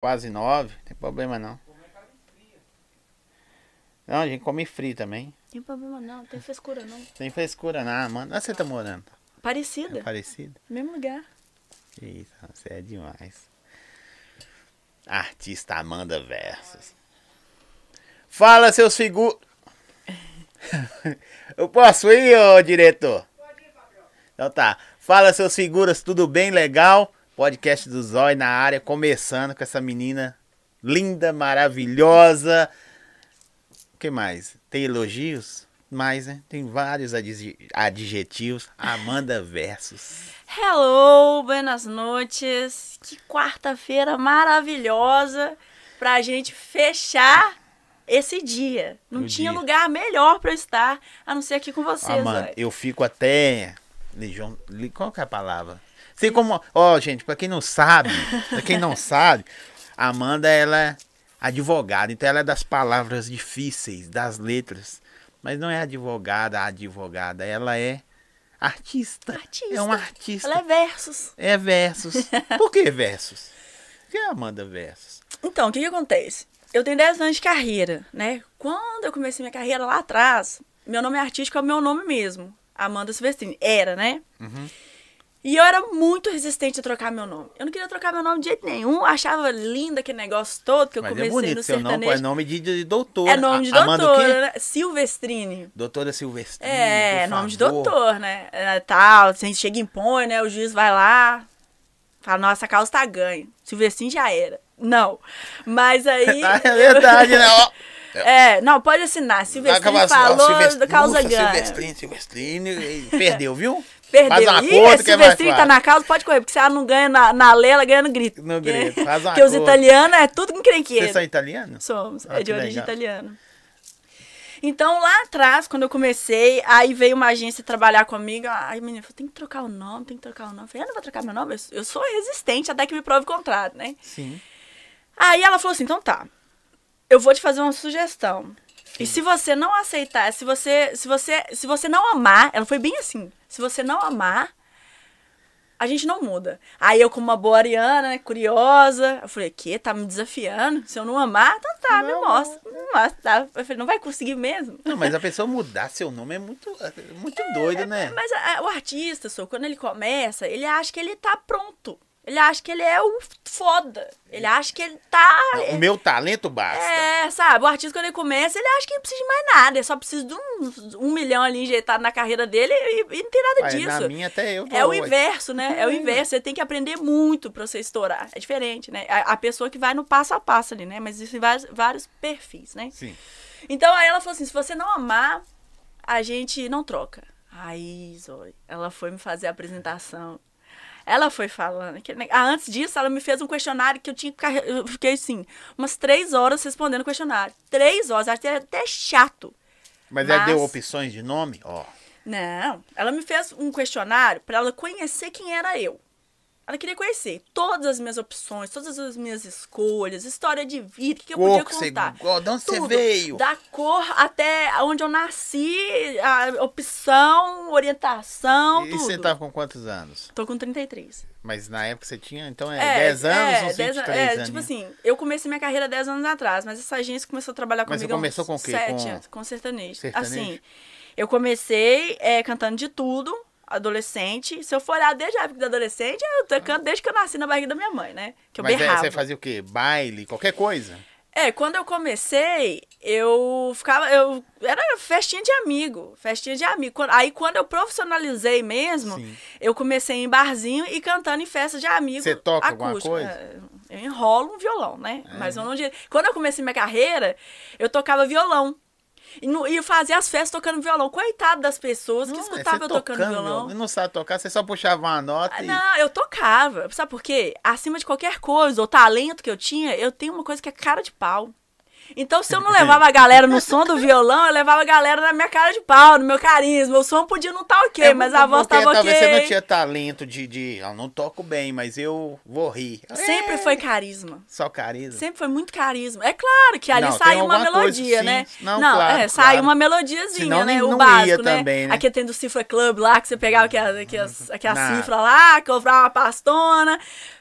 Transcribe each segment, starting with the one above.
quase nove, não tem problema não. Não, a gente come frio também. Tem problema não, não tem frescura não. Tem frescura não, mano. Onde você tá morando? Parecida. É parecido? Mesmo lugar. Isso, você é demais. Artista Amanda Versus. Fala, seus figuras. Eu posso ir, ô diretor? Então tá. Fala, seus figuras, tudo bem? Legal? Podcast do Zói na área, começando com essa menina linda, maravilhosa. O que mais? Tem elogios? Mais, né? Tem vários adjetivos. Amanda Versus. Hello, buenas noites. Que quarta-feira maravilhosa pra gente fechar esse dia. Não O tinha dia. lugar melhor pra eu estar a não ser aqui com vocês, mano, Zói. eu fico até. Qual que é a palavra? Sei como. Ó, gente, pra quem não sabe, pra quem não sabe, a Amanda, ela é advogada, então ela é das palavras difíceis, das letras. Mas não é advogada, advogada, ela é artista. Artista. É um artista. Ela é versus. É versus. Por que versus? Por que Amanda versus? Então, o que, que acontece? Eu tenho 10 anos de carreira, né? Quando eu comecei minha carreira lá atrás, meu nome artístico é o meu nome mesmo. Amanda Silvestrini. Era, né? Uhum. E eu era muito resistente a trocar meu nome. Eu não queria trocar meu nome de jeito nenhum. Achava lindo aquele negócio todo que eu Mas é comecei bonito no seu nome, sertanejo. pô, é nome de, de doutora. É nome de A- quê? doutora, né? Silvestrini. Doutora Silvestre. É, nome de doutor, né? É, tal, você chega e impõe, né? O juiz vai lá, fala, nossa, a causa tá ganha. Silvestrini já era. Não. Mas aí. Ah, é verdade, né? Ó, É, não, pode assinar. Silvestrini Acaba assim, ó, falou Silvestre- causa ganha. Silvestrine, Silvestrine, perdeu, viu? Perdeu. Faz uma Ih, conta que é Silvestrini tá na causa, pode correr, porque se ela não ganha na, na lei, ela ganha no grito. No grito, faz uma Porque os italianos é tudo encrenqueiro. Vocês são italianos? Somos, Ah, é de origem legal. italiana. Então, lá atrás, quando eu comecei, aí veio uma agência trabalhar comigo. Aí, menina, falou, tem que trocar o nome, tem que trocar o nome. Eu falei, eu não vou trocar meu nome, eu- eu sou resistente até que me prove o contrário, né? Sim. Aí ela falou assim, então tá, eu vou te fazer uma sugestão. E se você não aceitar, se você, se você, se você não amar, ela foi bem assim, se você não amar, a gente não muda. Aí eu, como uma boa ariana, né, curiosa, eu falei, que? Tá me desafiando? Se eu não amar, então tá, me Não. mostra. Me mostra, tá? Eu falei, não vai conseguir mesmo? Não, mas a pessoa mudar seu nome é muito, é muito doido, né? Mas a- o artista, só, quando ele começa, ele acha que ele tá pronto. Ele acha que ele é o foda. Ele acha que ele tá... O meu talento basta. É, sabe? O artista, quando ele começa, ele acha que não precisa de mais nada. Ele só precisa de um, um milhão ali injetado na carreira dele e, e não tem nada disso. na minha até eu É o inverso, né? É o inverso. Você tem que aprender muito pra você estourar. É diferente, né? A, a pessoa que vai no passo a passo ali, né? Mas existem vários, vários perfis, né? Sim. Então aí ela falou assim: se você não amar, a gente não troca. Aí, Zoe, ela foi me fazer a apresentação. Ela foi falando. neg- Ah, antes disso, ela me fez um questionário que eu tinha que ficar. Eu fiquei assim, umas três horas respondendo o questionário. Três horas, acho que é até chato. Mas, ela Mas- deu opções de nome? Ó. Não, ela me fez um questionário pra ela conhecer quem era eu. Ela queria conhecer todas as minhas opções, todas as minhas escolhas, história de vida, o que eu podia contar. gosta, de onde você veio? Da cor até onde eu nasci, a opção, orientação, E tudo. você tá com quantos anos? Tô com 33. Mas na época você tinha, então é, 10 anos é, ou 10 23 é, anos? tipo assim, eu comecei minha carreira 10 anos atrás, mas essa agência começou a trabalhar Mas você comigo começou com o quê? sete Com anos, com sertanejo. sertanejo? Assim, eu comecei é, cantando de tudo, adolescente. Se eu for olhar desde a época da adolescente, eu tô canto desde que eu nasci na barriga da minha mãe, né? Que eu Mas é, berrava. você fazia o quê? Baile, qualquer coisa? É, quando eu comecei, eu ficava. Eu, era festinha de amigo. Festinha de amigo. Aí quando eu profissionalizei mesmo, Sim. eu comecei em barzinho e cantando em festa de amigo. Você toca alguma acústico. coisa? É, Eu enrolo um violão, né? É. Mas eu não. Quando eu comecei minha carreira, eu tocava violão. E, no, e fazia as festas tocando violão. Coitado das pessoas que Não, escutavam você eu tocando violão. violão, Não sabe tocar, você só puxava uma nota Ah, e... Não, eu tocava. Sabe por quê? Acima de qualquer coisa, ou talento que eu tinha, eu tenho uma coisa que é cara de pau. Então, se eu não levava a galera no som do violão, eu levava a galera na minha cara de pau, no meu carisma. O som podia não estar ok, É, mas a voz porque tava ok. talvez você não tinha talento de, de... Eu não toco bem, mas eu vou rir. Sempre É, foi carisma. Só carisma. Sempre foi muito carisma. É claro que ali Não, saiu uma coisa, melodia, sim. né? Não, claro, é, claro. saiu uma melodiazinha, Senão né? nem- o não básico, né? também, né? Aqui tem do Cifra Club lá, que você pegava aquela, aquelas, aquelas Na- cifras lá, comprava uma pastona.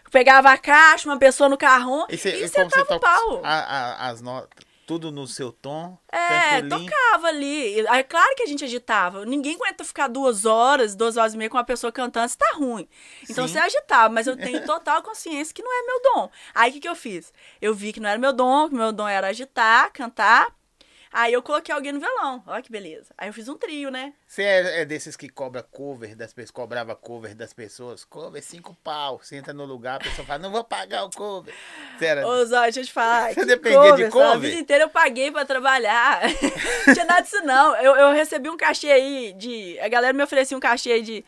Pegava a caixa, uma pessoa no carrão E, cê- e sentava o pau. a- a- as notas, tudo no seu tom, É, tocava ali. É claro que a gente agitava. Ninguém aguenta ficar duas horas, duas horas e meia com uma pessoa cantando, se tá ruim. Então Sim. você agitava, mas eu tenho total consciência que não é meu dom. Aí o que, que eu fiz? Eu vi que não era meu dom, que meu dom era agitar, cantar. Aí eu coloquei alguém no violão. Olha que beleza. Aí eu fiz um trio, né? Você é, é desses que cobra cover das pessoas, cobrava cover das pessoas, cover cinco pau, você entra no lugar, a pessoa fala, não vou pagar o cover. Você era Ô, Zóia, deixa eu te falar. Você dependia de cover? A cover? vida inteira eu paguei pra trabalhar. não tinha nada disso, não. Eu, eu recebi um cachê aí de. A galera me oferecia um cachê de.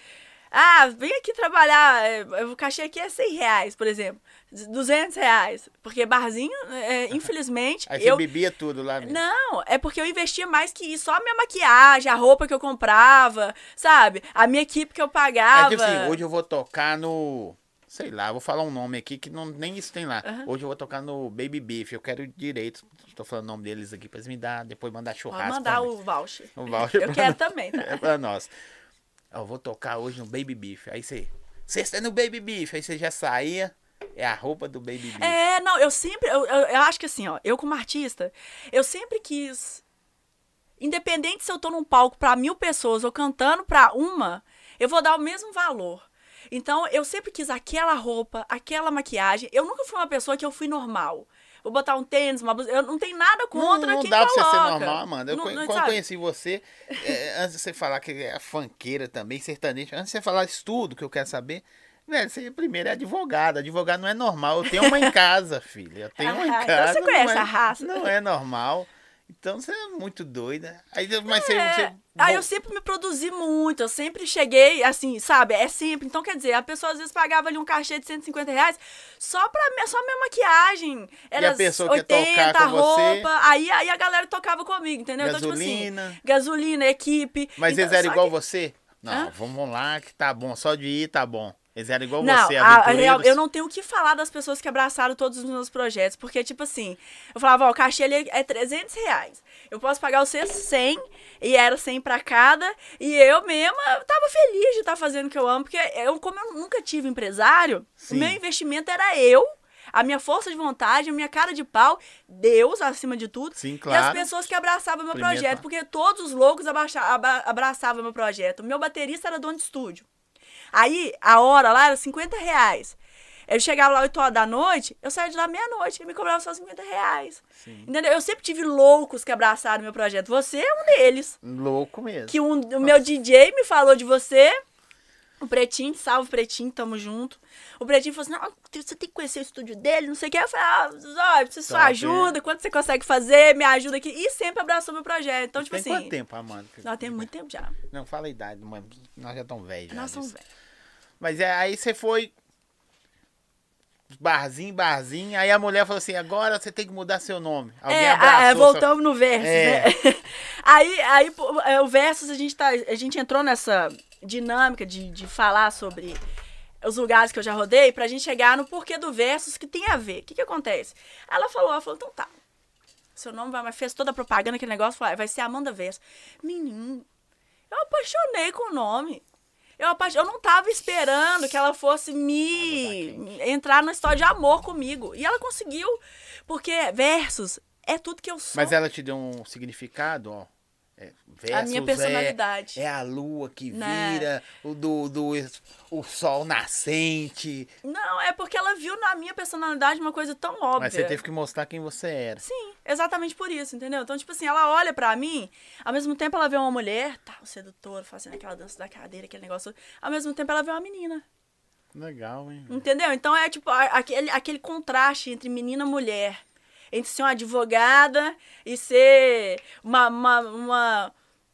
Ah, vem aqui trabalhar. é, O cachê aqui é 100 reais, por exemplo. 200 reais. Porque barzinho, é, infelizmente. Aí você eu, bebia tudo lá mesmo. não, é porque eu investia mais que isso. Só a minha maquiagem, a roupa que eu comprava, sabe? A minha equipe que eu É pagava. tipo assim, hoje eu vou tocar no. Sei lá, vou falar um nome aqui que não, nem isso tem lá. Aham. Hoje eu vou tocar no Baby Beef. Eu quero direito. Tô falando o nome deles aqui pra eles me dar. Depois mandar churrasco. Pode mandar o voucher. O voucher Eu quero nós. também, tá? É pra nós. Eu vou tocar hoje no Baby Beef. Aí você. Sexta é no Baby Beef. Aí você já saía. É a roupa do Baby. É, não, eu sempre. Eu, eu, eu acho que assim, ó, eu como artista, eu sempre quis. Independente se eu tô num palco pra mil pessoas ou cantando pra uma, eu vou dar o mesmo valor. Então, eu sempre quis aquela roupa, aquela maquiagem. Eu nunca fui uma pessoa que eu fui normal. Vou botar um tênis, uma blusa. Eu não tenho nada Não, contra não quem dá pra coloca. você ser normal, Amanda. Eu, Não- não, quando sabe? conheci você, é, antes de você falar que é fanqueira também, sertaneja, antes de você falar isso tudo que eu quero saber, velho, você primeiro é advogado. Advogado não é normal. Eu tenho uma em casa, filha. Eu tenho uma em Ah, casa. então você conhece é- a raça. Não é normal. Então você é muito doida. Aí, mas É. você- Aí eu sempre me produzi muito, eu sempre cheguei, assim, sabe? É sempre. Então, quer dizer, a pessoa às vezes pagava ali um cachê de 150 reais só pra só minha maquiagem. Era a pessoa quer tocar a com você? roupa. Aí, aí a galera tocava comigo, entendeu? Então, tipo Gasolina. assim, gasolina, equipe. Mas então, eles eram igual que- você? Não, Hã? vamos lá que tá bom. Só de ir tá bom. Eles eram igual Não, você, a- a aventureiros. real- eu não tenho o que falar das pessoas que abraçaram todos os meus projetos, porque, tipo assim, eu falava, ó, o cachê ali é 300 reais. Eu posso pagar vocês 100, e era 100 pra cada, e eu mesma tava feliz de estar fazendo o que eu amo, porque eu, como eu nunca tive empresário, Sim. o meu investimento era eu, a minha força de vontade, a minha cara de pau, Deus acima de tudo, Sim, e as claro. pessoas que abraçavam meu Primeiro projeto, porque todos os loucos abraçavam meu projeto. Meu baterista era dono de estúdio. Aí, a hora lá era 50 reais. Eu chegava lá 8 horas da noite, eu saía de lá meia-noite, ele me cobrava só 50 reais. Sim. Entendeu? Eu sempre tive loucos que abraçaram meu projeto. Você é um deles. Louco mesmo. Que um, o meu DJ me falou de você. O Pretinho, salve Pretinho, tamo junto. O Pretinho falou assim: não, você tem que conhecer o estúdio dele, não sei o que. Eu falei: ah, Zóia, preciso de sua Top, ajuda, quanto você consegue fazer, me ajuda aqui. E sempre abraçou meu projeto. Então, tipo Tem assim. quanto tempo, Amanda? Nós temos muito tempo já. Não, fala a idade, nós já estamos velhos. Nós somos velhos. Mas é, aí você foi barzinho, barzinho, aí a mulher falou assim, agora você tem que mudar seu nome. Alguém É, ah, é, sua- voltamos no Versus, É. né? aí, aí é, o Versus, a gente, tá, a gente entrou nessa dinâmica de, de falar sobre os lugares que eu já rodei pra gente chegar no porquê do Versus que tem a ver. O que que acontece? Ela falou, ela falou, então tá. Seu nome vai, mas fez toda a propaganda, aquele negócio, falou, vai ser Amanda Versus. Menino, eu apaixonei com o nome. Eu, eu não tava esperando que ela fosse me entrar na história de amor comigo. E ela conseguiu. Porque versus é tudo que eu sou. Mas ela te deu um significado, ó. É, A minha versus personalidade. É, é a lua que Né? vira, o do, do o sol nascente. Não, é porque ela viu na minha personalidade uma coisa tão óbvia. Mas você teve que mostrar quem você era. Sim, exatamente por isso, entendeu? Então, tipo assim, ela olha pra mim, ao mesmo tempo ela vê uma mulher, tá, o sedutor, fazendo aquela dança da cadeira, aquele negócio. Ao mesmo tempo ela vê uma menina. Legal, hein? Entendeu? Então é tipo aquele, aquele contraste entre menina e mulher. Entre ser uma advogada e ser uma. uma, uma-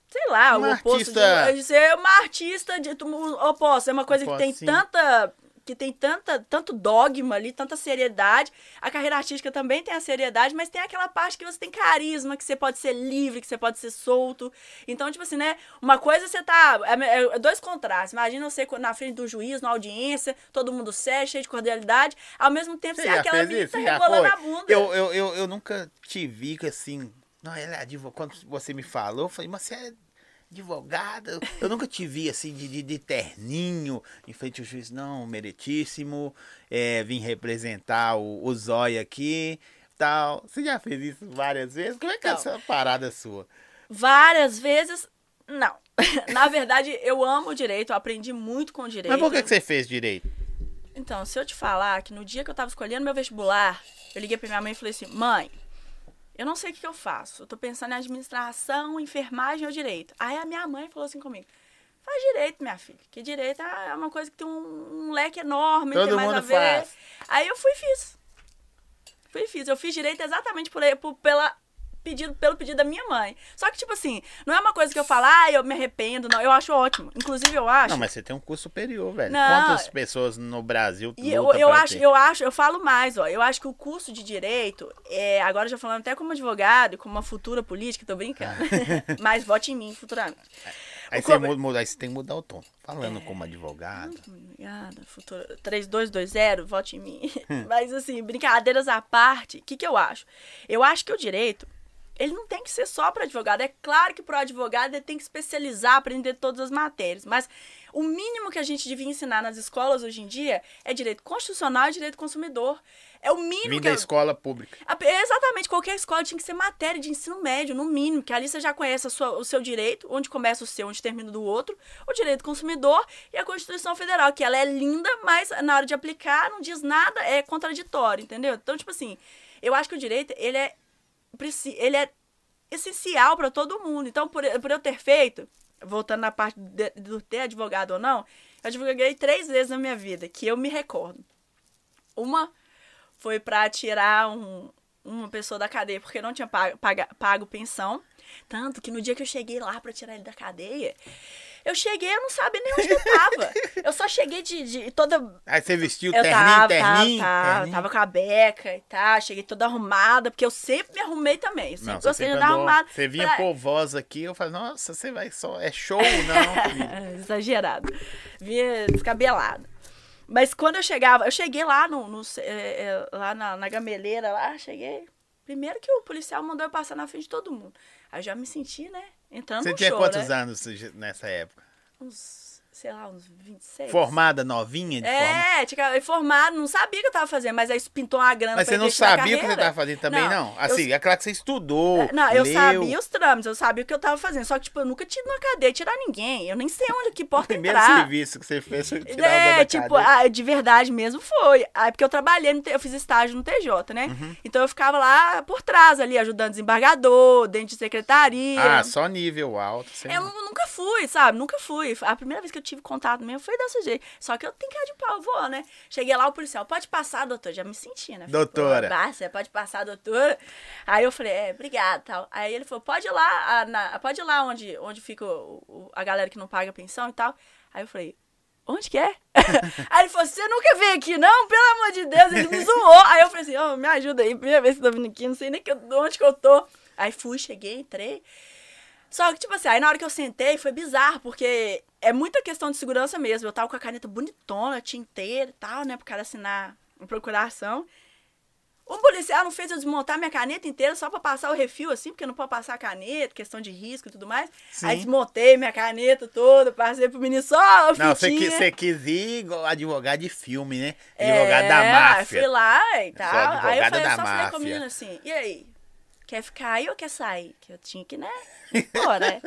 sei lá, Uma o oposto artista- de, de ser uma artista de oposto. É uma coisa Oposto, que tem sim. tanta. Que tem tanta, tanto dogma ali, tanta seriedade. A carreira artística também tem a seriedade, mas tem aquela parte que você tem carisma, que você pode ser livre, que você pode ser solto. Então, tipo assim, né? Uma coisa você tá. É, é dois contrastes. Imagina você na frente do juiz, na audiência, todo mundo sério, cheio de cordialidade. Ao mesmo tempo, você, Você é aquela menina tá rebolando a bunda. Eu, eu, eu, eu nunca te vi que assim. Não, ela é advogada. Quando você me falou, eu falei, mas você é, advogada, eu nunca te vi assim de, de, de terninho em frente ao juiz, não, meritíssimo, é, vim representar o, o Zóia aqui, tal. Você já fez isso várias vezes? Como é que é Não. essa parada sua? Várias vezes, não. Na verdade, eu amo direito, eu aprendi muito com direito. Mas por que, que você fez direito? Então, se eu te falar que no dia que eu tava escolhendo meu vestibular, eu liguei pra minha mãe e falei assim: mãe, eu não sei o que, que eu faço. Eu tô pensando em administração, enfermagem ou direito. Aí a minha mãe falou assim comigo: faz direito, minha filha. Que direito é uma coisa que tem um, um leque enorme, Todo tem mais mundo a ver. faz. Aí eu fui e fiz. Fui e fiz. Eu fiz direito exatamente por, por- pela. Pedido, pelo pedido da minha mãe. Só que, tipo assim, não é uma coisa que eu falo, ah, eu me arrependo, não. Eu acho ótimo. Inclusive, eu acho. Não, mas você tem um curso superior, velho. Não. Quantas pessoas no Brasil E eu, eu acho, ter? eu acho, eu falo mais, ó. Eu acho que o curso de direito, é, agora já falando até como advogado e como uma futura política, tô brincando. Mas vote em mim futuramente. Aí o você, muda, aí você tem que mudar o tom. Falando como advogado. Obrigada, futura. 3220, vote em mim. Mas assim, brincadeiras à parte, o que, que eu acho? Eu acho que o direito, ele não tem que ser só para advogado. É claro que para o advogado ele tem que especializar, aprender todas as matérias. Mas o mínimo que a gente devia ensinar nas escolas hoje em dia é direito constitucional e direito consumidor. É o mínimo Vim que da eu- escola pública. Exatamente, qualquer escola tinha que ser matéria de ensino médio, no mínimo, que ali você já conhece sua- o seu direito, onde começa o seu, onde termina o do outro, o direito do consumidor e a Constituição Federal, que ela é linda, mas na hora de aplicar não diz nada, é contraditório, entendeu? Então, tipo assim, eu acho que o direito, ele é, ele é essencial para todo mundo. Então, por, por eu ter feito, voltando na parte de- do ter advogado ou não, eu advoguei três vezes na minha vida, que eu me recordo. Uma foi pra tirar um- uma pessoa da cadeia porque não tinha pago, paga- pago pensão. Tanto que no dia que eu cheguei lá pra tirar ele da cadeia, eu cheguei, eu não sabia nem onde eu tava. Eu só cheguei de, de toda. Aí você vestiu Eu terninho, tava, terninho, tava, tava, terninho. tava com a beca e tal, cheguei toda arrumada, porque eu sempre me arrumei também. Eu sempre Não, gostei de andar arrumada. você vinha Pra- polvosa aqui, eu falei, nossa, você vai só. É show, não? Exagerado. Vinha descabelado. Mas quando eu chegava, eu cheguei lá no, no- é, é, lá na, na gameleira, lá, cheguei. Primeiro que o policial mandou eu passar na frente de todo mundo. Aí eu já me senti, né? Entrando você tinha quantos anos nessa época? Uns, sei lá, uns 26. Formada, novinha de forma? É, tinha formado, não sabia o que eu tava fazendo, mas aí pintou uma grana Mas você não sabia o que você estava fazendo também, não? Não, Assim, é claro que você estudou. Não, eu leu. sabia os trâmites, eu sabia o que eu tava fazendo. Só que, tipo, eu nunca tive numa cadeia tirar ninguém. Eu nem sei onde que O porta primeiro entrar. serviço que você fez foi tirar É, o tipo, ah, de verdade mesmo foi. Aí, porque eu trabalhei, no eu fiz estágio no TJ, né? Uhum. Então eu ficava lá por trás ali, ajudando desembargador, dentro de secretaria. Ah, só nível alto. Eu não- nu- nunca fui, sabe? Nunca fui. A primeira vez que eu tive contato mesmo foi desse jeito. Só que eu tenho cara de pau, vou, né? Cheguei lá, o policial, pode passar, doutor? Já me senti, né? Falei, Doutora. Bárcia, pode passar, doutora? Aí eu falei, é, obrigado, tal. Aí ele falou, pode ir lá, a- na- pode ir lá onde, onde fica o- o- a galera que não paga pensão e tal. Aí eu falei, onde que é? aí ele falou, você nunca veio aqui, não? Pelo amor de Deus, ele me zoou. Aí eu falei assim, ô, me ajuda aí, primeira vez que eu tô vindo aqui, não sei nem que, onde que eu tô. Aí fui, cheguei, entrei. Só que, tipo assim, aí na hora que eu sentei foi bizarro, porque é muita questão de segurança mesmo. Eu tava com a caneta bonitona, tinteira e tal, né, pro cara assinar a procuração. O policial não fez eu desmontar minha caneta inteira só pra passar o refil, assim, porque não pode passar a caneta, questão de risco e tudo mais. Sim. Aí desmontei minha caneta toda, passei pro menino só Não, você, quis, você quis ir igual advogado de filme, né? É, Advogado da aí máfia. Fui lá e tal. Aí eu falei, da só falei com máfia. o menino assim, e aí? Quer ficar aí ou quer sair? Que eu tinha que, né? Pô, né?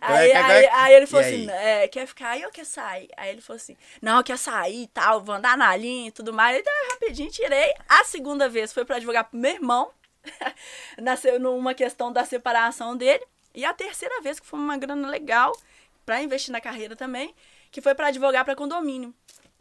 aí, é aí, aí ele falou E assim, é, quer ficar aí ou quer sair? Aí ele falou assim, não, quer sair e tal, vou andar na linha e tudo mais. Então, rapidinho, tirei. A segunda vez foi pra advogar pro meu irmão, nasceu numa questão da separação dele. E a terceira vez, que foi uma grana legal, pra investir na carreira também, que foi pra advogar pra condomínio.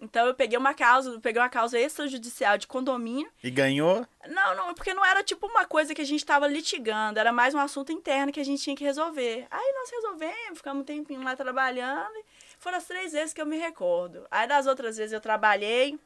Então eu peguei uma causa, eu peguei uma causa extrajudicial de condomínio. E ganhou? Não, não, porque não era tipo uma coisa que a gente tava litigando, era mais um assunto interno que a gente tinha que resolver. Aí nós resolvemos, ficamos um tempinho lá trabalhando. E foram as três vezes que eu me recordo. Aí das outras vezes eu trabalhei.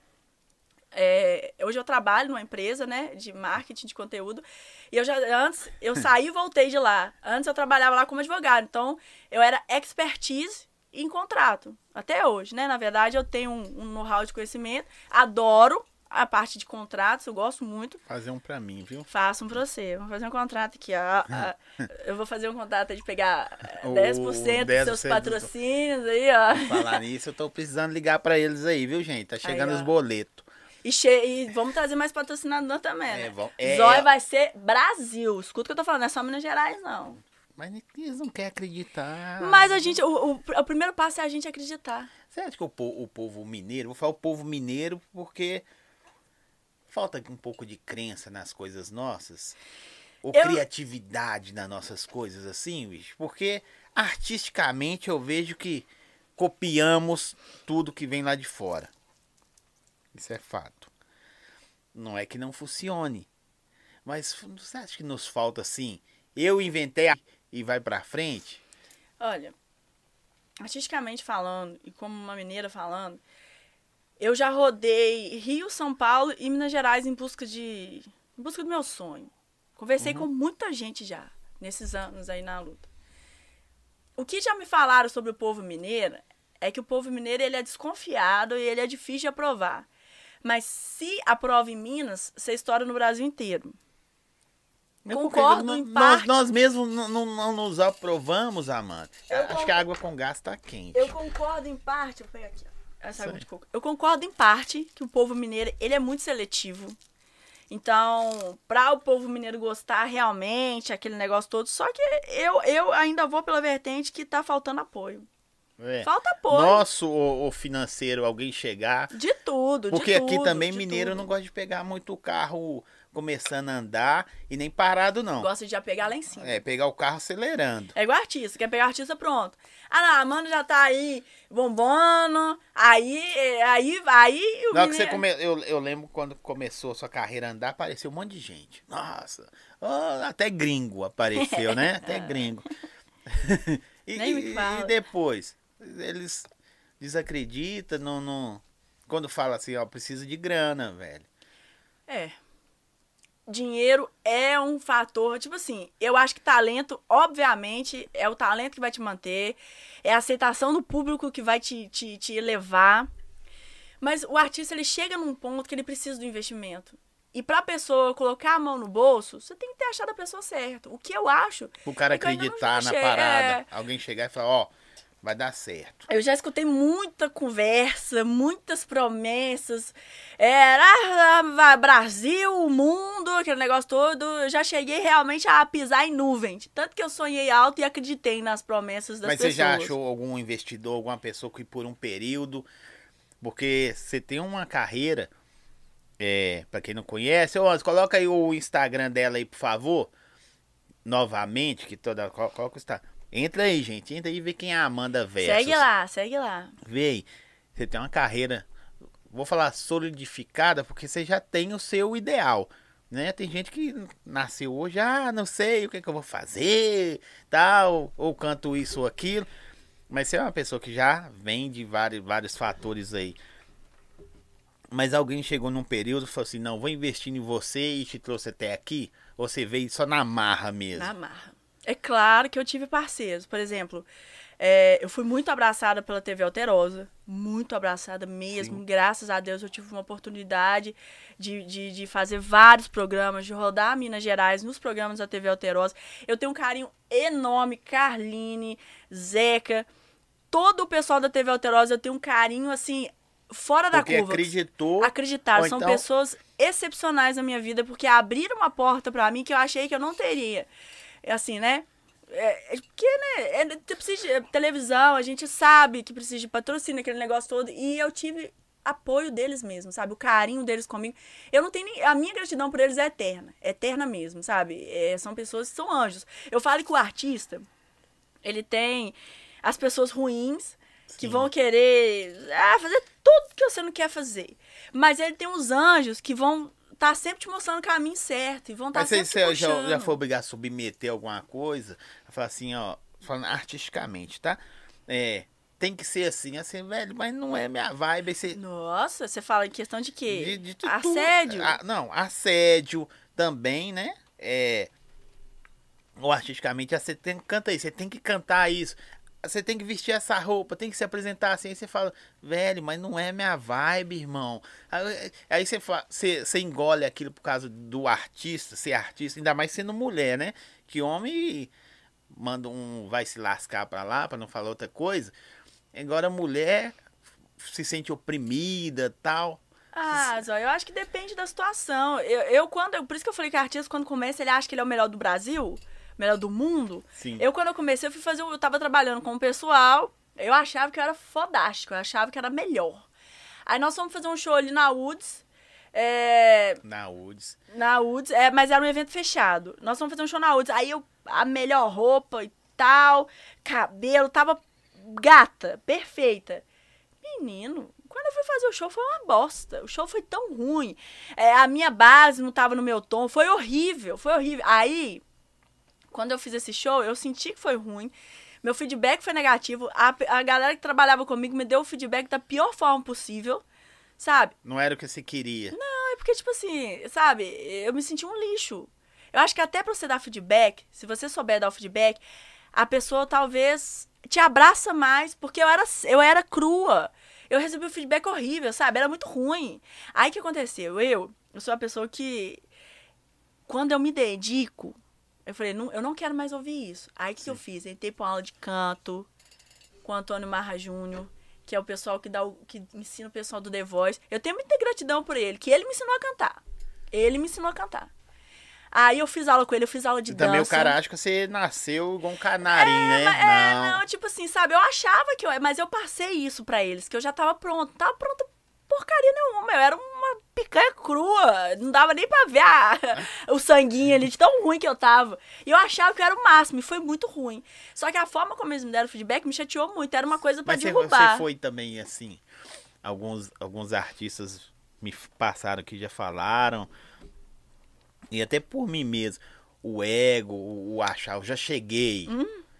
é, hoje eu trabalho numa empresa, né, de marketing de conteúdo. E eu já antes eu saí e voltei de lá. Antes eu trabalhava lá como advogado, então eu era expertise em contrato até hoje, né? Na verdade eu tenho um, um know-how de conhecimento, adoro a parte de contratos, eu gosto muito. Fazer um pra mim, viu? Façam um pra você. Vamos fazer um contrato aqui, ó. Eu vou fazer um contrato de pegar O 10% dos 10% seus do- patrocínios aí, ó. Falar nisso, eu tô precisando ligar pra eles aí, viu, gente? Tá chegando Aí, os boletos. E, che- e vamos trazer mais patrocinador também, É, né? vamos- é, Zóia é. vai ser Brasil. Escuta o que eu tô falando, não é só Minas Gerais, não. Mas eles não querem acreditar. Mas a gente, o, o, o primeiro passo é a gente acreditar. Você acha que o, o povo mineiro, vou falar o povo mineiro porque falta um pouco de crença nas coisas nossas? Ou Eu- criatividade nas nossas coisas assim, bicho? Porque artisticamente eu vejo que copiamos tudo que vem lá de fora. Isso é fato. Não é que não funcione. Mas você acha que nos falta assim? Eu inventei a- e vai pra frente? Olha, artisticamente falando, e como uma mineira falando, eu já rodei Rio, São Paulo e Minas Gerais em busca de. em busca do meu sonho. Conversei com muita gente já, nesses anos aí na luta. O que já me falaram sobre o povo mineiro é que o povo mineiro ele é desconfiado e ele é difícil de aprovar. Mas se aprova em Minas, você estoura no Brasil inteiro. Concordo nós- em nós, parte. nós mesmos não, não, não nos aprovamos, Amanda. Eu Acho con- que a água com gás tá quente. Eu concordo em parte. Vou pegar aqui, ó. Essa água de coco. Eu concordo em parte que o povo mineiro ele é muito seletivo. Então, para o povo mineiro gostar realmente, aquele negócio todo, só que eu, eu ainda vou pela vertente que tá faltando apoio. É. Falta apoio. Nosso o, o financeiro, alguém chegar. De tudo, Porque de aqui tudo, também de mineiro tudo. não gosta de pegar muito o carro começando a andar e nem parado, não. Gosta de já pegar lá em cima. É, pegar o carro acelerando. É igual artista, quer pegar artista pronto. Ah, não, a mano já tá aí bombando, aí, é, aí, aí o Na hora que você mineiro- come... eu, eu lembro quando começou a sua carreira a andar, apareceu um monte de gente. Nossa, ó, até gringo apareceu, né? Até gringo. e, Nem me fala. e depois? Eles desacreditam, não, não... Quando fala assim, ó, precisa de grana, velho. É. Dinheiro é um fator, tipo assim, eu acho que talento, obviamente, é o talento que vai te manter, é a aceitação do público que vai te, te, te elevar. Mas o artista, ele chega num ponto que ele precisa do investimento. E pra pessoa colocar a mão no bolso, você tem que ter achado a pessoa certa. O que eu acho. O cara é acreditar na parada. é. Alguém chegar e falar, ó, vai dar certo. Eu já escutei muita conversa, muitas promessas. Era ah, Brasil, mundo, aquele negócio todo. Eu já cheguei realmente a pisar em nuvem. Tanto que eu sonhei alto e acreditei nas promessas das Mas você pessoas. já achou algum investidor, alguma pessoa que por um período. Porque você tem uma carreira. É, para quem não conhece, ô, coloca aí o Instagram dela aí, por favor. Novamente, que toda. colo- Coloca o Instagram. Entra aí, gente. Entra aí e vê quem é a Amanda Versus. Segue lá, segue lá. Vê aí. Você tem uma carreira. Vou falar solidificada, porque você já tem o seu ideal. Né? Tem gente que nasceu hoje, ah, não sei o que, que eu vou fazer, tal, ou canto isso ou aquilo. Mas você é uma pessoa que já vem de vários, vários fatores aí. Mas alguém chegou num período e falou assim: não, vou investir em você e te trouxe até aqui? Ou você veio só na marra mesmo? Na marra. É claro que eu tive parceiros. Por exemplo, é, eu fui muito abraçada pela TV Alterosa. Muito abraçada mesmo. Sim. Graças a Deus eu tive uma oportunidade de, de, de fazer vários programas, de rodar Minas Gerais nos programas da TV Alterosa. Eu tenho um carinho enorme. Carline, Zeca, todo o pessoal da TV Alterosa, eu tenho um carinho assim. Fora da Porque curva. acreditou. Acreditaram, ou são então- pessoas excepcionais na minha vida, porque abriram uma porta pra mim que eu achei que eu não teria. É Assim, né? É, é porque, né? É, precisa de é, televisão, a gente sabe que precisa de patrocínio, aquele negócio todo. E eu tive apoio deles mesmo, sabe? O carinho deles comigo. Eu não tenho nem. A minha gratidão por eles é eterna. Eterna mesmo, sabe? É, são pessoas que são anjos. Eu falo que o artista, ele tem as pessoas ruins que Sim. vão querer ah, fazer tudo que você não quer fazer. Mas ele tem os anjos que vão estar sempre te mostrando o caminho certo e vão estar você, sempre você já, já foi obrigado a submeter alguma coisa? Falar assim, ó, falando artisticamente, tá? É, tem que ser assim, assim, velho, mas não é minha vibe. Você, Nossa, você fala em questão de quê? de, de tudo. Assédio? Ah, não, assédio também, né? É, ou artisticamente, ah, você tem, canta isso, você tem que cantar isso. Você tem que vestir essa roupa, tem que se apresentar assim. Aí você fala, velho, mas não é minha vibe, irmão. Aí, aí você, você, você engole aquilo por causa do artista, ser artista, ainda mais sendo mulher, né? Que homem manda um vai se lascar pra lá, pra não falar outra coisa. Agora mulher se sente oprimida tal. Ah, Zó, eu acho que depende da situação. Eu, eu quando. Por isso que eu falei que artista, quando começa, ele acha que ele é o melhor do Brasil, melhor do mundo. Sim. Eu, quando eu comecei, eu fui fazer. Eu tava trabalhando com o pessoal. Eu achava que eu era fodástico, eu achava que era melhor. Aí nós fomos fazer um show ali na Woods. É, Na UDS. na Woods, é, mas era um evento fechado. Nós fomos fazer um show na Woods. Aí eu, a melhor roupa e tal, cabelo, tava gata, perfeita. Menino, quando eu fui fazer o show foi uma bosta. O show foi tão ruim. É, a minha base não tava no meu tom. Foi horrível, foi horrível. Aí, quando eu fiz esse show, eu senti que foi ruim. Meu feedback foi negativo. A, a galera que trabalhava comigo me deu o feedback da pior forma possível. Sabe? Não era o que você queria. Não, é porque, tipo assim, sabe, eu me senti um lixo. Eu acho que até pra você dar feedback, se você souber dar o feedback, a pessoa talvez te abraça mais, porque eu era, eu era crua. Eu recebi um feedback horrível, sabe? Era muito ruim. Aí o que aconteceu? Eu, eu sou uma pessoa que, quando eu me dedico, eu falei, não, eu não quero mais ouvir isso. Aí o que, que eu fiz? Entrei pra uma aula de canto com o Antônio Marra Júnior, que é o pessoal que, dá o, que ensina o pessoal do The Voice. Eu tenho muita gratidão por ele, que ele me ensinou a cantar. Ele me ensinou a cantar. Aí eu fiz aula com ele, eu fiz aula de E dança. também o cara acha que você nasceu igual um canarinho, né? Mas, é, não, tipo assim, sabe? Eu achava que eu. Mas eu passei isso pra eles, que eu já tava pronto. Tava pronta porcaria nenhuma. Eu era uma picanha crua. Não dava nem pra ver a- o sanguinho ali, de tão ruim que eu tava. E eu achava que eu era o máximo, e foi muito ruim. Só que a forma como eles me deram feedback me chateou muito. Era uma coisa pra Mas você, derrubar. você foi também assim. Alguns, alguns artistas me passaram que já falaram. E até por mim mesmo. O ego, o, o achar, eu já cheguei.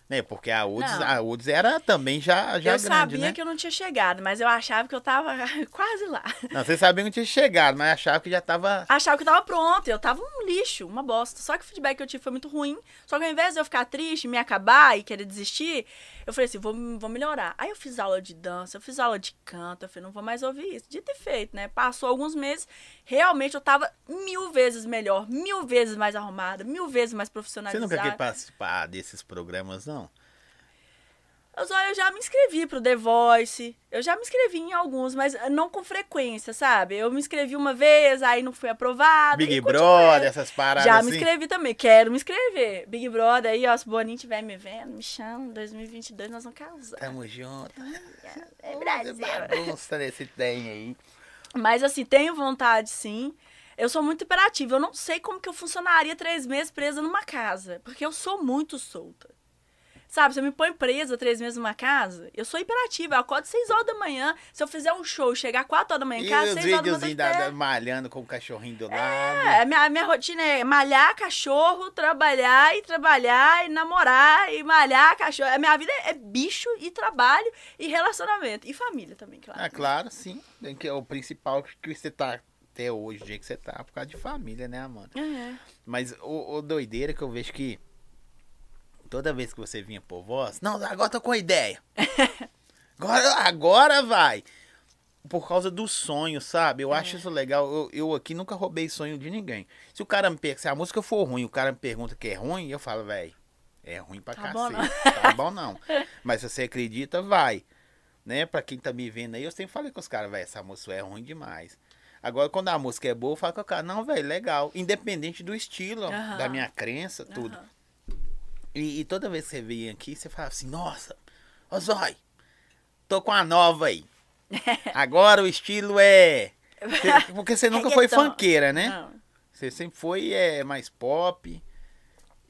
Né? Porque a UDS. Não. a UDS era também já, já eu grande, sabia né? que eu não tinha chegado, mas eu achava que eu tava quase lá. Não, você sabia que não tinha chegado, mas achava que já tava. achava que eu tava pronta. Eu tava um lixo, uma bosta. Só que o feedback que eu tive foi muito ruim. Só que ao invés de eu ficar triste, me acabar e querer desistir, eu falei assim, vou, vou melhorar. Aí eu fiz aula de dança, eu fiz aula de canto. Eu falei, não vou mais ouvir isso. De ter feito, né? Passou alguns meses, realmente eu tava mil vezes melhor, mil vezes mais arrumada, mil vezes mais Você profissionalizada. nunca quer participar desses programas, não? Eu, só, eu já me inscrevi pro The Voice. Eu já me inscrevi em alguns, mas não com frequência, sabe? Eu me inscrevi uma vez, aí não fui aprovada. Big. Brother, essas paradas Já assim. me inscrevi também, quero me inscrever. Big Brother aí, ó, se o Boninho estiver me vendo, me chama. 2022 nós vamos casar. Tamo junto. É Brasil. Bagunça nesse trem aí. Mas assim, tenho vontade sim. Eu sou muito hiperativa. Eu não sei como que eu funcionaria três meses presa numa casa. Porque eu sou muito solta. Sabe, você me põe presa três meses numa casa, eu sou hiperativa. Eu acordo seis horas da manhã. Se eu fizer um show chegar quatro horas da manhã em casa, seis horas da manhã. eu da, da- malhando com o cachorrinho do lado. É, a minha, minha rotina é malhar cachorro, trabalhar e trabalhar e namorar e malhar cachorro. A minha vida é, é bicho e trabalho e relacionamento. E família também, claro. Ah, claro, sim. Que é o principal que você tá até hoje, o dia que você tá, por causa de família, né, Amanda? É. Mas o, o doideira que eu vejo que toda vez que você vinha por voz, não, agora tô com a ideia. Agora, agora vai. Por causa do sonho, sabe? Eu acho isso legal. Eu, eu aqui nunca roubei sonho de ninguém. Se o cara me pergunta, se a música for ruim, o cara me pergunta que é ruim, eu falo, velho, é ruim pra Tá bom, cacete. Tá bom não. Mas se você acredita, vai. Né? Pra quem tá me vendo aí, eu sempre falei com os caras, velho, essa música é ruim demais. Agora, quando a música é boa, eu falo com o cara, não, velho, legal. Independente do estilo, da minha crença, tudo. E, e toda vez que você vem aqui, você fala assim, nossa, ô Zói, tô com a nova aí. Agora o estilo é. Porque você nunca foi Reggaeton. funkeira, né? Não. Você sempre foi é, mais pop.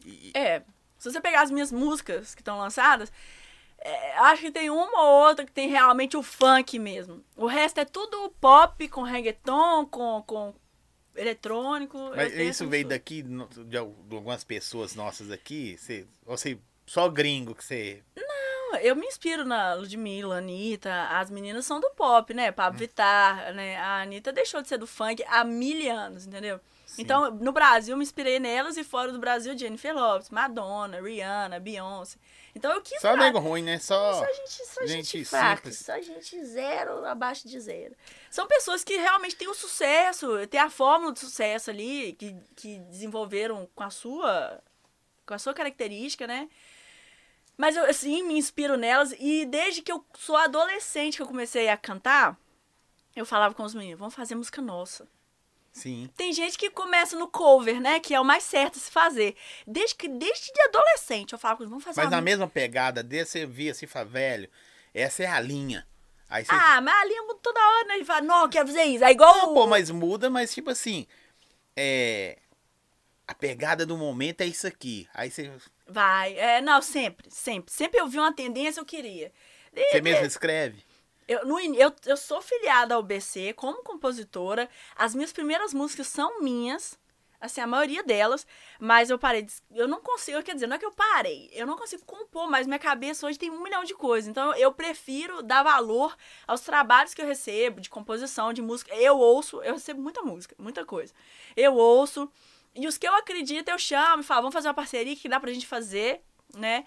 E- É. Se você pegar as minhas músicas que estão lançadas, é, acho que tem uma ou outra que tem realmente o funk mesmo. O resto é tudo pop, com reggaeton, com, com eletrônico. Mas isso veio daqui, de, al- de algumas pessoas nossas aqui? Você, ou você, só gringo que você. Eu me inspiro na Ludmilla, Anitta, as meninas são do pop, né? Pablo Vittar, né? A Anitta deixou de ser do funk há mil anos, entendeu? Sim. Então, no Brasil, eu me inspirei nelas e fora do Brasil, Jennifer Lopez, Madonna, Rihanna, Beyoncé. Então, eu quis... Só tra- nego ruim, né? Só. Só gente, só gente, gente fraca, só gente zero abaixo de zero. São pessoas que realmente têm o sucesso, têm a fórmula do sucesso ali, que, que desenvolveram com a sua com a sua característica, né? Mas eu, assim, me inspiro nelas e desde que eu sou adolescente que eu comecei a cantar, eu falava com os meninos, vamos fazer música nossa. Sim. Tem gente que começa no cover, né? Que é o mais certo se fazer. Desde que desde de adolescente eu eles, vamos fazer Mas na mesma pegada desse, você via assim, fala, velho, essa é a linha. Aí você. Ah, mas a linha muda toda hora, né? Ele fala, não, quero fazer isso. É igual. Não, pô, mas muda, mas tipo assim. É. A pegada do momento é isso aqui. Aí você, Vai. É, não, sempre, sempre. Sempre eu vi uma tendência, eu queria. E- você mesmo escreve. Eu, no eu, eu sou filiada ao BC como compositora. As minhas primeiras músicas são minhas. Assim, a maioria delas. Mas eu parei. de- Eu não consigo. Quer dizer, não é que eu parei. Eu não consigo compor, mas minha cabeça hoje tem um milhão de coisas. Então eu prefiro dar valor aos trabalhos que eu recebo, de composição, de música. Eu ouço, eu recebo muita música, muita coisa. Eu ouço. E os que eu acredito, eu chamo e falo, vamos fazer uma parceria que dá pra gente fazer, né?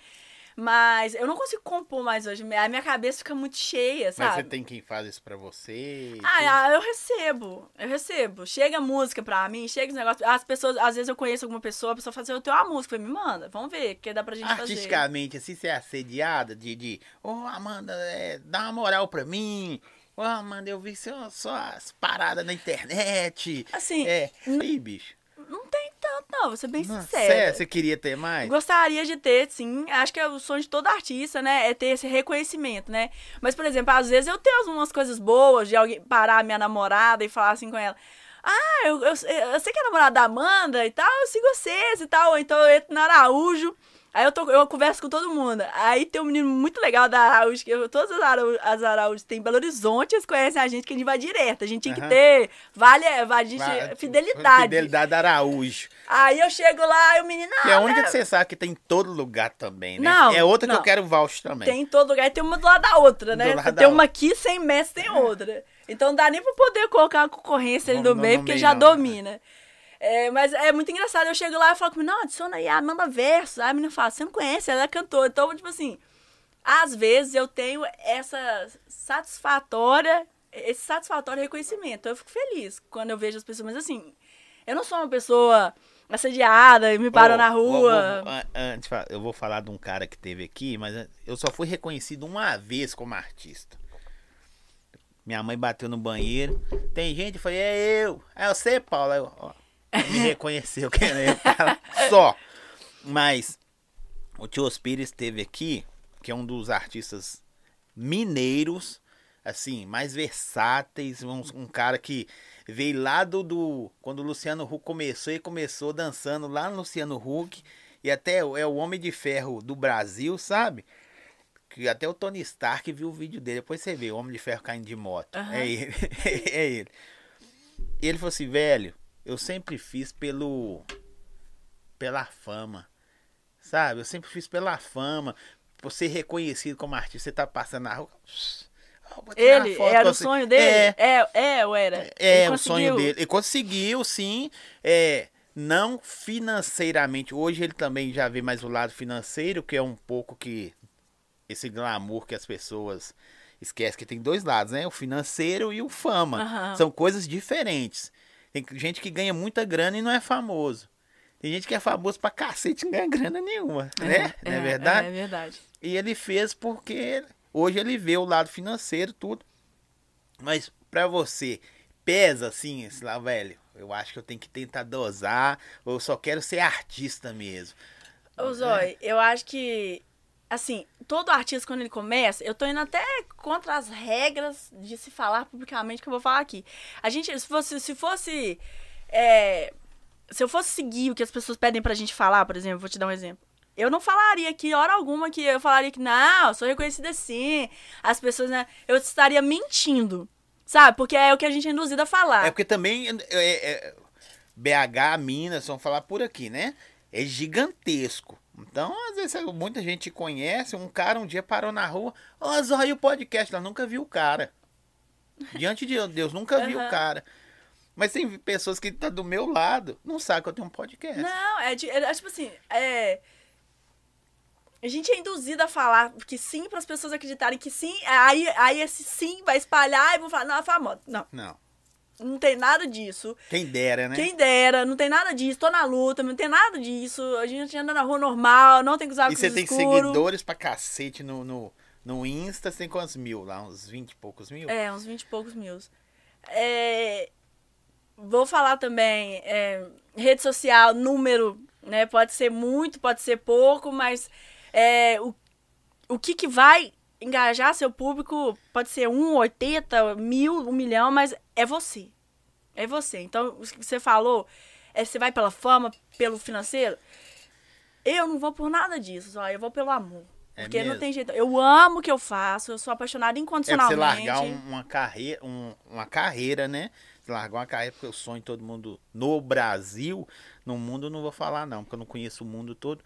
Mas eu não consigo compor mais hoje. A minha cabeça fica muito cheia, Mas sabe? você tem quem faz isso pra você. Ah, ah, eu recebo, eu recebo. Chega música pra mim, chega os negócios. As pessoas, às vezes eu conheço alguma pessoa, a pessoa fala assim, eu tenho uma música, me manda, vamos ver, que dá pra gente fazer. Artisticamente, assim, você é assediada de, de ô Amanda, é, dá uma moral pra mim. Ô Amanda, eu vi só, só as paradas na internet. Assim, É, aí, bicho. não tem tanto, não, vou ser bem Não, sincera. você queria ter mais? Gostaria de ter, sim. Acho que é o sonho de todo artista, né? É ter esse reconhecimento, né? Mas, por exemplo, às vezes eu tenho algumas coisas boas de alguém parar a minha namorada e falar assim com ela. Ah, eu, eu, eu sei que é namorada da Amanda e tal, eu sigo vocês e tal. Ou então eu entro na Araújo. Aí eu, tô, eu converso com todo mundo. Aí tem um menino muito legal da Araújo, que eu, todas as Araújo, as Araújos tem em Belo Horizonte, eles conhecem a gente, que a gente vai direto. A gente tinha que Aham. ter vale, vale, Va- fidelidade. Fidelidade Araújo. Aí eu chego lá e o menino. Que é a "Ah, única né?" que você sabe que tem em todo lugar também, né? Não, é outra que não. eu quero voucher também. Tem em todo lugar, e tem uma do lado da outra, né? Do lado Você da tem uma outra. aqui, 100 metros tem outra. Então não dá nem pra poder colocar uma concorrência ali no meio, porque meio já não, né? É, mas é muito engraçado, eu chego lá e falo comigo, não, adiciona aí a Amanda Verso. Aí a menina fala, você não conhece, ela é cantora. Então, tipo assim, às vezes eu tenho essa satisfatória, esse satisfatório reconhecimento. Eu fico feliz quando eu vejo as pessoas, mas assim, eu não sou uma pessoa assediada e me param Ô, na rua. antes, eu vou falar de um cara que teve aqui, mas an- eu só fui reconhecido uma vez como artista. Minha mãe bateu no banheiro. Tem gente, eu falei, é eu. É você, Paulo. Aí eu, ó, me reconheceu quem era eu. Fala, Só. Mas o Tio Pires esteve aqui, que é um dos artistas mineiros, assim, mais versáteis, um, um cara que veio lá do, do- Quando o Luciano Huck começou, ele começou dançando lá no Luciano Huck, e até é o Homem de Ferro do Brasil, sabe? Que até o Tony Stark viu o vídeo dele, depois você vê, o Homem de Ferro caindo de moto. Aham. É ele. é ele. E ele falou assim, velho, eu sempre fiz pelo. pela fama. Sabe? Eu sempre fiz pela fama. Ser reconhecido como artista, você tá passando na rua. "Ah, vou tirar Ele, foto era o você." sonho dele? É, É, é, ou era? é o sonho dele. Ele conseguiu, sim. É, não financeiramente. Hoje ele também já vê mais o lado financeiro, que é um pouco que. Esse glamour que as pessoas esquecem que tem dois lados, né? O financeiro e o fama. Aham. São coisas diferentes. Tem gente que ganha muita grana e não é famoso. Tem gente que é famoso pra cacete e não ganha grana nenhuma, né? não é verdade? É, verdade. E ele fez porque hoje ele vê o lado financeiro, tudo. Mas pra você, pesa assim, esse lá, velho. Eu acho que eu tenho que tentar dosar. Ou eu só quero ser artista mesmo. Ô, Zói, eu acho que, assim, todo artista, quando ele começa, eu tô indo até contra as regras de se falar publicamente que eu vou falar aqui. A gente, se fosse, se fosse, é, se eu fosse seguir o que as pessoas pedem pra gente falar, por exemplo, vou te dar um exemplo. Eu não falaria aqui, hora alguma, que eu falaria que, não, sou reconhecida assim. As pessoas, né, eu estaria mentindo, sabe? Porque é o que a gente é induzido a falar. É porque também é, é, BH, Minas, vamos falar por aqui, né? É gigantesco. Então, às vezes, muita gente conhece. Um cara um dia parou na rua. Ó, Zóio o podcast. Ela nunca viu o cara. Diante de Deus, nunca viu o cara. Mas tem pessoas que tá do meu lado, não sabem que eu tenho um podcast. Não, é, de- é tipo assim, é. A gente é induzido a falar que sim para as pessoas acreditarem que sim, aí, aí esse sim vai espalhar e vão falar, não, é famosa. Não, Não. Não tem nada disso. Quem dera, né? Quem dera, não tem nada disso, tô na luta, não tem nada disso. A gente anda na rua normal, não tem que usar E você tem escuro. seguidores pra cacete no, no, no Insta, você tem quantos mil lá? Uns 20 e poucos mil? É, uns 20 e poucos mil. É, vou falar também, é, rede social, número, né? Pode ser muito, pode ser pouco, mas é, o, o que, que vai engajar seu público pode ser um, 80, mil, um milhão, mas é você. É você. Então, o que você falou, é, você vai pela fama, pelo financeiro. Eu não vou por nada disso, só eu vou pelo amor. É Porque não mesmo? tem jeito. Eu amo o que eu faço, eu sou apaixonada É pra você incondicionalmente. largar um- uma, carreira, um- uma carreira, né? Você largar uma carreira, porque eu sonho todo mundo no Brasil, no mundo eu não vou falar não, porque eu não conheço o mundo todo.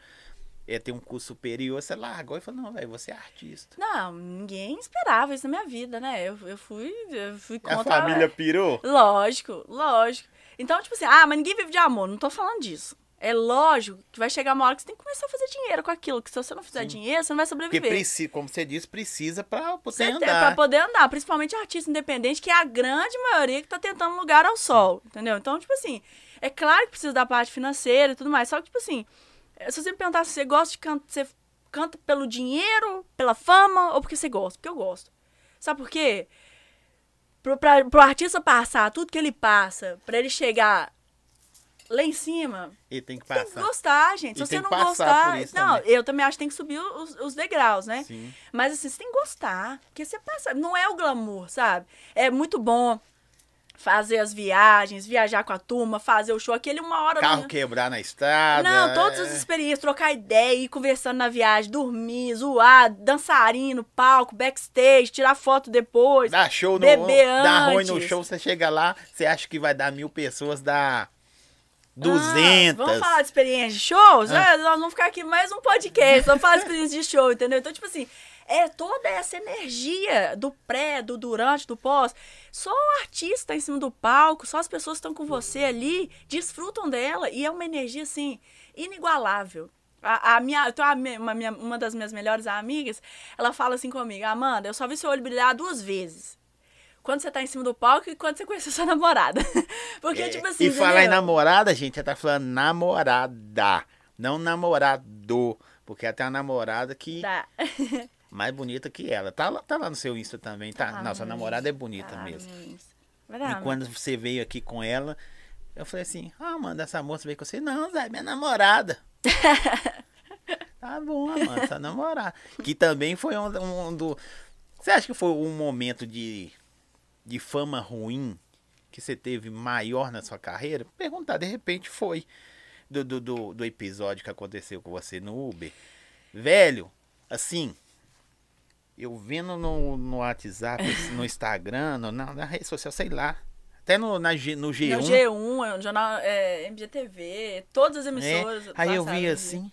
É ter um curso superior, você largou e falou, não, velho, você é artista. Não, ninguém esperava isso na minha vida, né? Eu, eu fui, eu fui A contra. família pirou? Lógico, lógico. Então, tipo assim, ah, mas ninguém vive de amor. Não tô falando disso. É lógico que vai chegar uma hora que você tem que começar a fazer dinheiro com aquilo. Que se você não fizer Sim. dinheiro, você não vai Porque sobreviver. precisa, como você disse, precisa pra poder Você andar. pra poder andar, principalmente artista independente, que é a grande maioria que tá tentando lugar ao sol, entendeu? Então, tipo assim, é claro que precisa da parte financeira e tudo mais, só que, tipo assim, se você me perguntar se você gosta de cantar, você canta pelo dinheiro, pela fama ou porque você gosta? Porque eu gosto. Sabe por quê? Pro, pra, pro artista passar tudo que ele passa, pra ele chegar lá em cima, Ele tem que tem que passar. gostar, gente. E Se você não passar gostar. não, também. eu também acho que tem que subir os, os degraus, né? Sim. Mas assim, você tem que gostar. Porque você passa. Não é o glamour, sabe? É muito bom fazer as viagens, viajar com a turma, fazer o show. Aquele uma hora. Carro quebrar na estrada. Não, todas as é. experiências, trocar ideia, ir conversando na viagem, dormir, zoar, dançarino, palco, backstage, tirar foto depois. Dá show no beber Dá ruim no antes. show, você chega lá, você acha que vai dar mil pessoas, dá Ah, 200. vamos falar de experiência de shows? Ah. É, nós vamos ficar aqui mais um podcast. Vamos falar de experiência de show, entendeu? Então, tipo assim, é toda essa energia do pré, do durante, do pós. Só o artista em cima do palco, só as pessoas que estão com você ali desfrutam dela. E é uma energia, assim, inigualável. A, a minha, eu tenho uma, mi- uma, minha- uma das minhas melhores amigas, ela fala assim comigo, Amanda, eu só vi seu olho brilhar duas vezes. Quando você tá em cima do palco e quando você conheceu sua namorada. Porque, É, tipo assim. e falar em namorada, gente, ela tá falando namorada, não namorado. Porque ela tem uma namorada que Tá. mais bonita que ela. Tá, lá- tá lá no seu Insta também, tá? Tá, Nossa, namorada é bonita Tá, mesmo. E quando você veio aqui com ela, eu falei assim: Ah, manda essa moça veio com você. Não, Zé, minha namorada. tá bom, mano, sua namorada. Que também foi um, um do. Você acha que foi um momento de, de fama ruim que você teve maior na sua carreira? Perguntar, de repente foi. Do, do, do, do episódio que aconteceu com você no Uber. Velho, assim, eu vendo no, no WhatsApp, no Instagram, no, na, na rede social, sei lá. Até no, na, no G1. No G1, é, no jornal é, MGTV, todas as né? emissoras. Aí eu vi no assim.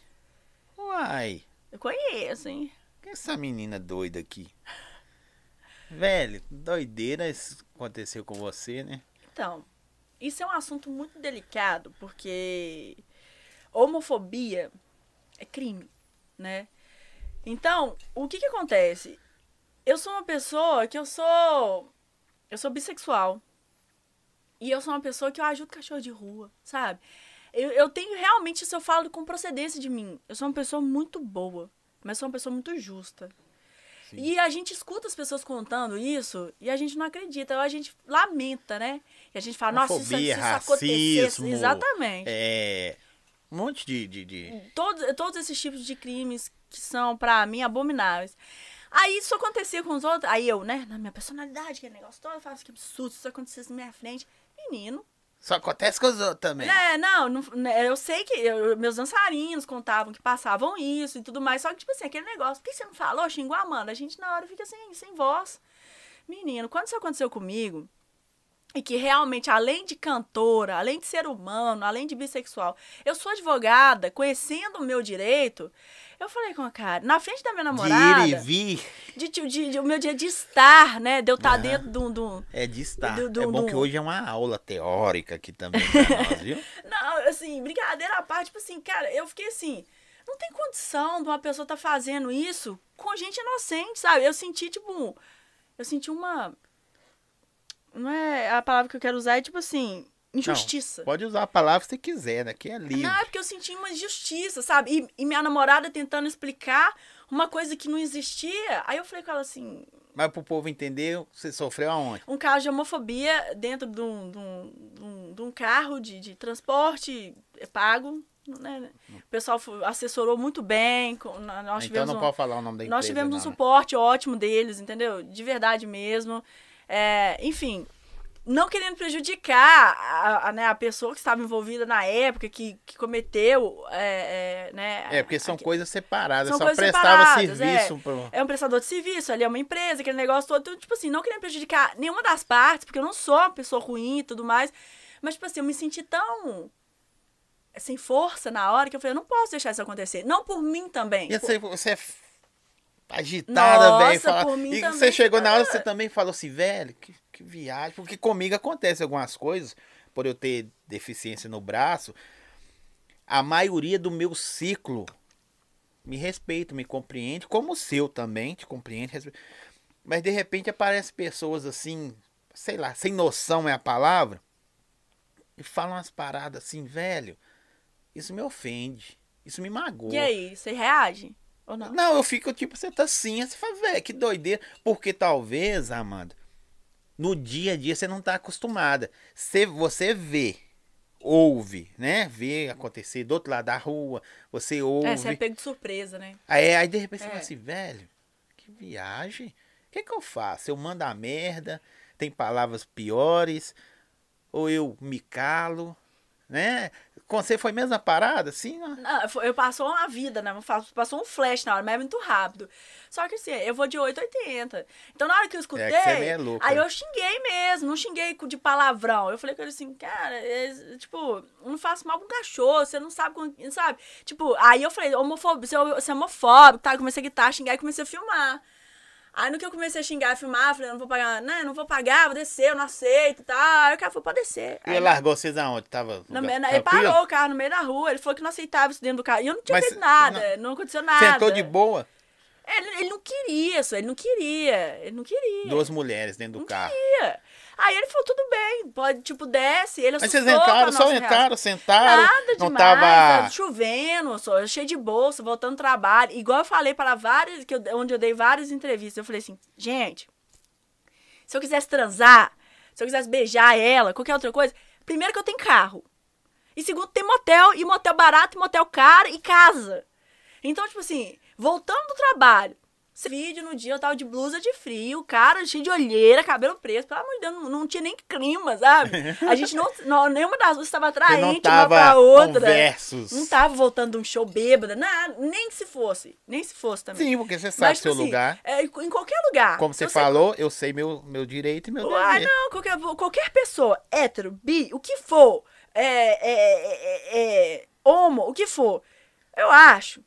Uai, Eu conheço, hein? que é essa menina doida aqui? Velho, doideira isso aconteceu com você, né? Então, isso é um assunto muito delicado, porque homofobia é crime, né? Então, o que que acontece? Eu sou uma pessoa que eu sou. Eu sou bissexual. E eu sou uma pessoa que eu ajudo cachorro de rua, sabe? Eu, eu tenho realmente, isso eu falo com procedência de mim. Eu sou uma pessoa muito boa, mas sou uma pessoa muito justa. Sim. E a gente escuta as pessoas contando isso e a gente não acredita, ou a gente lamenta, né? E a gente fala, nossa, se isso, se isso racismo, Exatamente. É. Um monte de. de, de- Todos, todos esses tipos de crimes que são, pra mim, abomináveis. Aí isso acontecia com os outros. Aí eu, né, na minha personalidade, aquele negócio todo, eu falo assim, que absurdo, isso acontecesse na minha frente. Menino. Só acontece com os outros também. É, não, não- né, eu sei que eu- meus dançarinos contavam que passavam isso e tudo mais. Só que, tipo assim, aquele negócio, por que você não falou? Xingou a Amanda. A gente na hora fica sem, sem voz. Menino, quando isso aconteceu comigo, e que realmente, além de cantora, além de ser humano, além de bissexual, eu sou advogada, conhecendo o meu direito, eu falei com a cara, na frente da minha namorada. De ir e vir. De, de, de- de- o meu dia de estar, né? De eu estar Ah. dentro de de um- É de estar. Do- do- é bom do- que hoje é uma aula teórica aqui também pra nós, viu? Não, assim, brincadeira à parte, tipo assim, cara, eu fiquei assim. Não tem condição de uma pessoa estar fazendo isso com gente inocente, sabe? Eu senti, tipo. Eu senti uma. Não é a palavra que eu quero usar, é tipo assim, injustiça. Não, pode usar a palavra que você quiser, né? Que é livre. Não, é porque eu senti uma injustiça, sabe? E, e minha namorada tentando explicar uma coisa que não existia. Aí eu falei com ela assim: Mas pro povo entender, você sofreu aonde? um caso de homofobia dentro de um, de um, de um, um carro de, de transporte é pago. Né? O pessoal assessorou muito bem. Nós então não um- pode falar o nome da empresa. nós tivemos um não, né? suporte ótimo deles, entendeu? De verdade mesmo. É, enfim, não querendo prejudicar a, a, né, a pessoa que estava envolvida na época, que, que cometeu, é, é, né? É, porque são aque- coisas separadas. São só coisas prestava serviço é. pro. É um prestador de serviço, ali é uma empresa, aquele negócio todo. Então, tipo assim, não querendo prejudicar nenhuma das partes, porque eu não sou uma pessoa ruim e tudo mais. Mas, tipo assim, eu me senti tão sem força na hora que eu falei, eu não posso deixar isso acontecer. Não por mim também. E Por- você, é agitada, velho. fala- E também. você chegou na hora, você também falou assim, velho, que, que viagem. Porque comigo acontece algumas coisas, por eu ter deficiência no braço. A maioria do meu ciclo me respeita, me compreende, como o seu também, te compreende. respeita. Mas de repente aparecem pessoas assim, sei lá, sem noção é a palavra, e falam umas paradas assim, velho, isso me ofende, isso me magoa. E aí, você reage? Ou não? Não, eu fico tipo, você tá assim, você fala, velho, que doideira. Porque talvez, Amanda, no dia a dia você não tá acostumada. Você, você vê, ouve, né? Vê acontecer do outro lado da rua, você ouve. É, você é pego de surpresa, né? Aí, aí de repente você É. fala assim, velho, que viagem. O que, que eu faço? Eu mando a merda, tem palavras piores, ou eu me calo, né? Com você foi a mesma parada, assim? Não, eu passou uma vida, né? Passou um flash na hora, mas é muito rápido. Só que assim, eu vou de 8 a 80. Então na hora que eu escutei, É que você é meio aí né? eu xinguei mesmo, não xinguei com- de palavrão. Eu falei com ele assim, cara, é, tipo, não faço mal pro cachorro, você não sabe, com- sabe? Tipo, aí eu falei, homofóbico, você é- você é homofóbico, tá? Eu comecei a gritar, xingar e comecei a filmar. Aí no que eu comecei a xingar e filmar, falei, não vou pagar, né? Não vou pagar, vou descer, eu não aceito e tal. Aí o cara falou, pode descer. E Aí, ele largou vocês aonde? Tava lugar- na, ele parou o carro no meio da rua, ele falou que não aceitava isso dentro do carro. E eu não tinha Mas feito nada, não, aconteceu nada. Sentou de boa? Ele, ele não queria isso, ele não queria, ele não queria. Duas mulheres dentro do não carro. queria. Aí ele falou, tudo bem, pode, tipo, desce, ele Mas vocês entraram, só reação. entraram, sentaram. Nada não demais, tava. tava chovendo, só, cheio de bolsa, voltando do trabalho. Igual eu falei para várias, que eu- onde eu dei várias entrevistas, eu falei assim, gente, se eu quisesse transar, se eu quisesse beijar ela, qualquer outra coisa, primeiro que eu tenho carro. E segundo, tem motel, e motel barato, e motel caro, e casa. Então, tipo assim, voltando do trabalho, esse vídeo no dia eu tava de blusa de frio, cara cheio de olheira, cabelo preto, pelo amor de Deus, não, não tinha nem clima, sabe? A gente não, não nenhuma das duas estava atraente não uma pra outra. conversos. Não tava voltando de um show bêbada, nada, nem se fosse, nem se fosse também. Sim, porque você sabe Mas, seu tipo assim, lugar. é, em qualquer lugar. Como você Eu sei falou, eu sei meu, meu direito e meu dever. não, qualquer, qualquer pessoa, hétero, bi, o que for, é, é, é, é, homo, o que for, eu acho.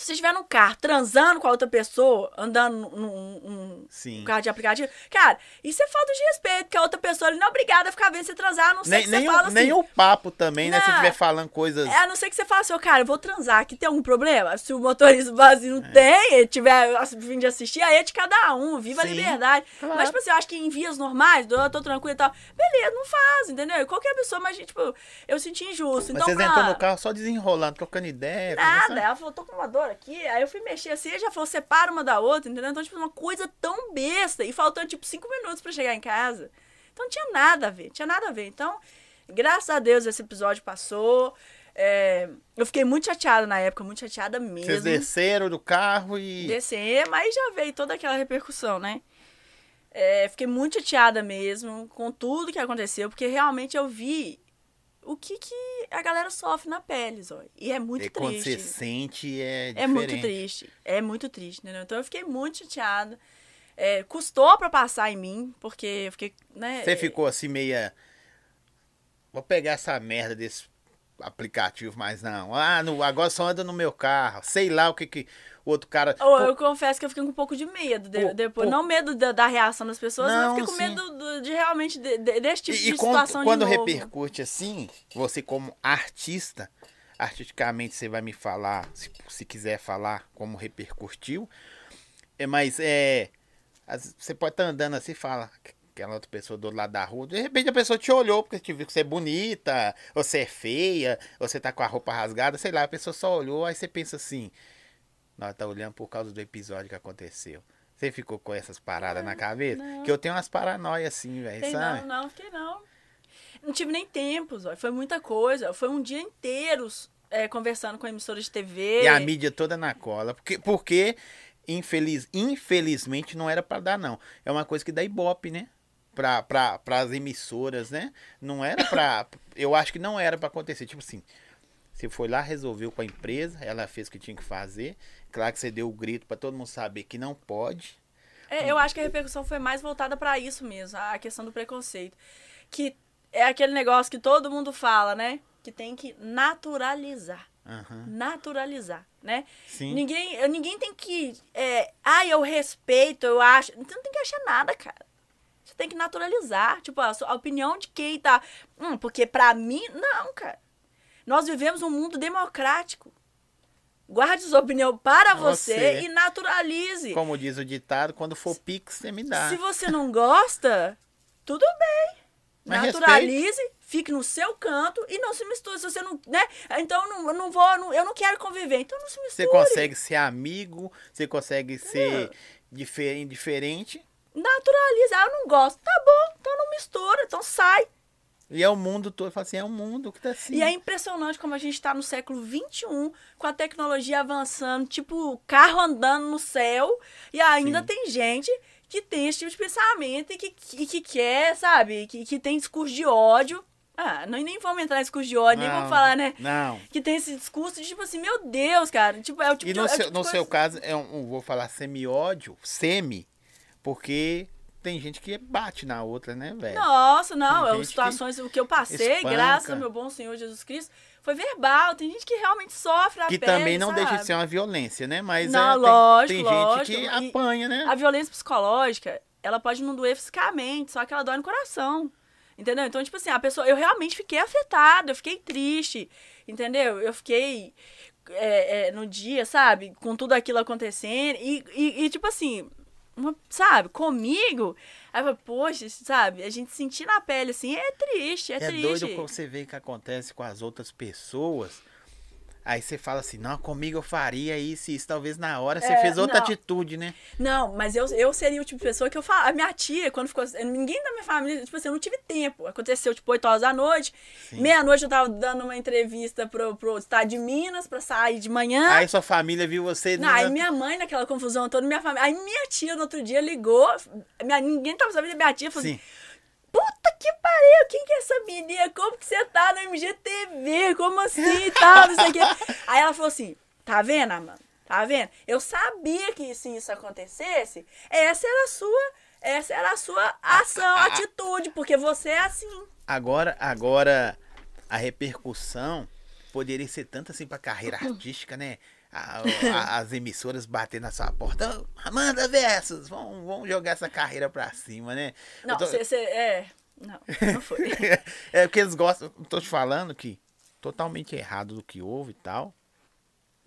Se você estiver num carro transando com a outra pessoa, andando num, num- carro de aplicativo, cara, isso é falta de respeito, porque a outra pessoa não é obrigada a ficar vendo você transar, a não ser Nem, que nem, você o, fala assim. nem o papo também, né? Se Não. estiver falando coisas. É, a não ser que você fale assim, ô, cara, eu vou transar, aqui tem algum problema? Se o motorista vazio não tem, ele tiver fim de assistir, aí é de cada um, viva Sim, a liberdade. claro. Mas, tipo assim, eu acho que em vias normais, eu tô tranquilo e tal, beleza, não faz, entendeu? Qualquer pessoa, mas, tipo, eu senti injusto. Mas Então, vocês pra- entram no carro só desenrolando, trocando ideia. Nada, ela falou, tô com uma dor aqui. Aí eu fui mexer assim, já falou, separa uma da outra, entendeu? Então, tipo, uma coisa tão besta. E faltando, tipo, cinco minutos pra chegar em casa. Então, não tinha nada a ver, tinha nada a ver. Então, graças a Deus esse episódio passou. É, eu fiquei muito chateada na época, muito chateada mesmo. Vocês desceram do carro e. Descer, mas já veio toda aquela repercussão, né? É, fiquei muito chateada mesmo com tudo que aconteceu, porque realmente eu vi o que, que a galera sofre na pele, Zói. E é muito e quando triste. você sente, é É diferente. muito triste. É muito triste, entendeu? Então eu fiquei muito chateada. É, custou pra passar em mim, porque eu fiquei, né? Você ficou assim meia. Vou pegar essa merda desse aplicativo, mas não. Ah, no, agora só anda no meu carro. Sei lá o que que o outro cara. Ou eu confesso que eu fiquei com um pouco de medo de- depois. Não medo da, da reação das pessoas, mas Não, eu fiquei com sim. medo do- de realmente de- de- desse tipo E, de e quando, situação quando de novo. repercute assim, você como artista, artisticamente você vai me falar, se, se quiser falar como repercutiu, é, mas é. Você pode estar andando assim e fala. Aquela outra pessoa do outro lado da rua, de repente a pessoa te olhou porque te viu que você é bonita, ou você é feia, ou você tá com a roupa rasgada, sei lá, a pessoa só olhou, aí você pensa assim, nós tá olhando por causa do episódio que aconteceu. Você ficou com essas paradas na cabeça? não. Que eu tenho umas paranoias assim, velho, sabe? não, não, fiquei não. Não tive nem tempo, Zói. Foi muita coisa. Foi um dia inteiro é, conversando com a emissora de TV. E a mídia toda na cola. Porque, porque infeliz, infelizmente, não era pra dar, não. É uma coisa que dá ibope, né? Pra, pra, pras emissoras, né? Não era pra. Eu acho que não era pra acontecer. Tipo assim, você foi lá, resolveu com a empresa, ela fez o que tinha que fazer. Claro que você deu o grito pra todo mundo saber que não pode. É, eu acho que a repercussão foi mais voltada pra isso mesmo, a questão do preconceito. Que é aquele negócio que todo mundo fala, né? Que tem que naturalizar. Aham. Naturalizar, né? Sim. Ninguém, ninguém tem que. É, ah, eu respeito, eu acho. Você não tem que achar nada, cara. Você tem que naturalizar. Tipo, a, sua- a opinião de quem tá. Hum, porque pra mim. Não, cara. Nós vivemos um mundo democrático. Guarde sua opinião para você, Você. e naturalize. Como diz o ditado, quando for pix, você me dá. Se você não gosta, tudo bem. Mas Naturalize, fique no seu canto e não se misture. Se você não, né? Então eu não, não vou, eu não, eu não quero conviver. Então não se misture. Você consegue ser amigo, você consegue ser difer- diferente. Naturalize. Ah, eu não gosto. Tá bom, então não mistura, então sai. E é o mundo todo. Assim, é o mundo que tá assim. E é impressionante como a gente tá no século XXI, com a tecnologia avançando, tipo, carro andando no céu, e ainda Sim. tem gente que tem esse tipo de pensamento e que, que, que quer, sabe? Que, que tem discurso de ódio. Ah, nós nem vamos entrar em discurso de ódio, nem Não, vamos falar, né? Não. Que tem esse discurso de tipo assim, meu Deus, cara. Tipo, é o tipo E de, no, é o seu, tipo de no coisa- seu caso, é um, um- vou falar semi-ódio, semi, porque tem gente que bate na outra, né, velho? Nossa, não, Tem é situações, o que eu passei, espanca. graças ao meu bom Senhor Jesus Cristo, foi verbal. Tem gente que realmente sofre a Que pele, também não sabe? deixa de ser uma violência, né? Mas Não, é, tem, lógico, tem lógico. gente que apanha, né? A violência psicológica, ela pode não doer fisicamente, só que ela dói no coração. Entendeu? Então, tipo assim, a pessoa. Eu realmente fiquei afetada, eu fiquei triste. Entendeu? Eu fiquei é, é, no dia, sabe? Com tudo aquilo acontecendo. E, e, e, tipo assim, uma- sabe? Comigo. Aí eu falei, poxa, sabe? A gente sentir na pele assim é triste, é, É, triste. doido quando você vê o que acontece com as outras pessoas. Aí você fala assim, não, comigo eu faria isso e isso. Talvez na hora você É, fez outra não. atitude, né? Não, mas eu, eu seria o tipo de pessoa que eu falo. A minha tia, quando ficou. Ninguém da minha família, tipo assim, eu não tive tempo. Aconteceu, tipo, 8 horas da noite. Meia-noite eu tava dando uma entrevista pro, pro estado de Minas pra sair de manhã. Aí sua família viu você... Não, aí minha mãe, naquela confusão toda, minha família. Aí minha tia no outro dia ligou. Minha, ninguém tava sabendo, minha tia falou Sim. assim: Puta que pariu, quem que é essa menina? Como que você tá no MGTV? Como assim e tal, não sei o quê. Aí ela falou assim: Tá vendo, Amanda? Tá vendo? Eu sabia que se isso acontecesse, essa era a sua, essa era a sua ação, atitude, porque você é assim. Agora, agora, a repercussão poderia ser tanto assim pra carreira artística, né? A- a- as emissoras batendo na sua porta. "Ô, Amanda Versus, vamos, vamos jogar essa carreira pra cima, né? Não, Eu tô- você. É. Não, não foi. é porque eles gostam. Tô te falando que totalmente errado do que houve e tal.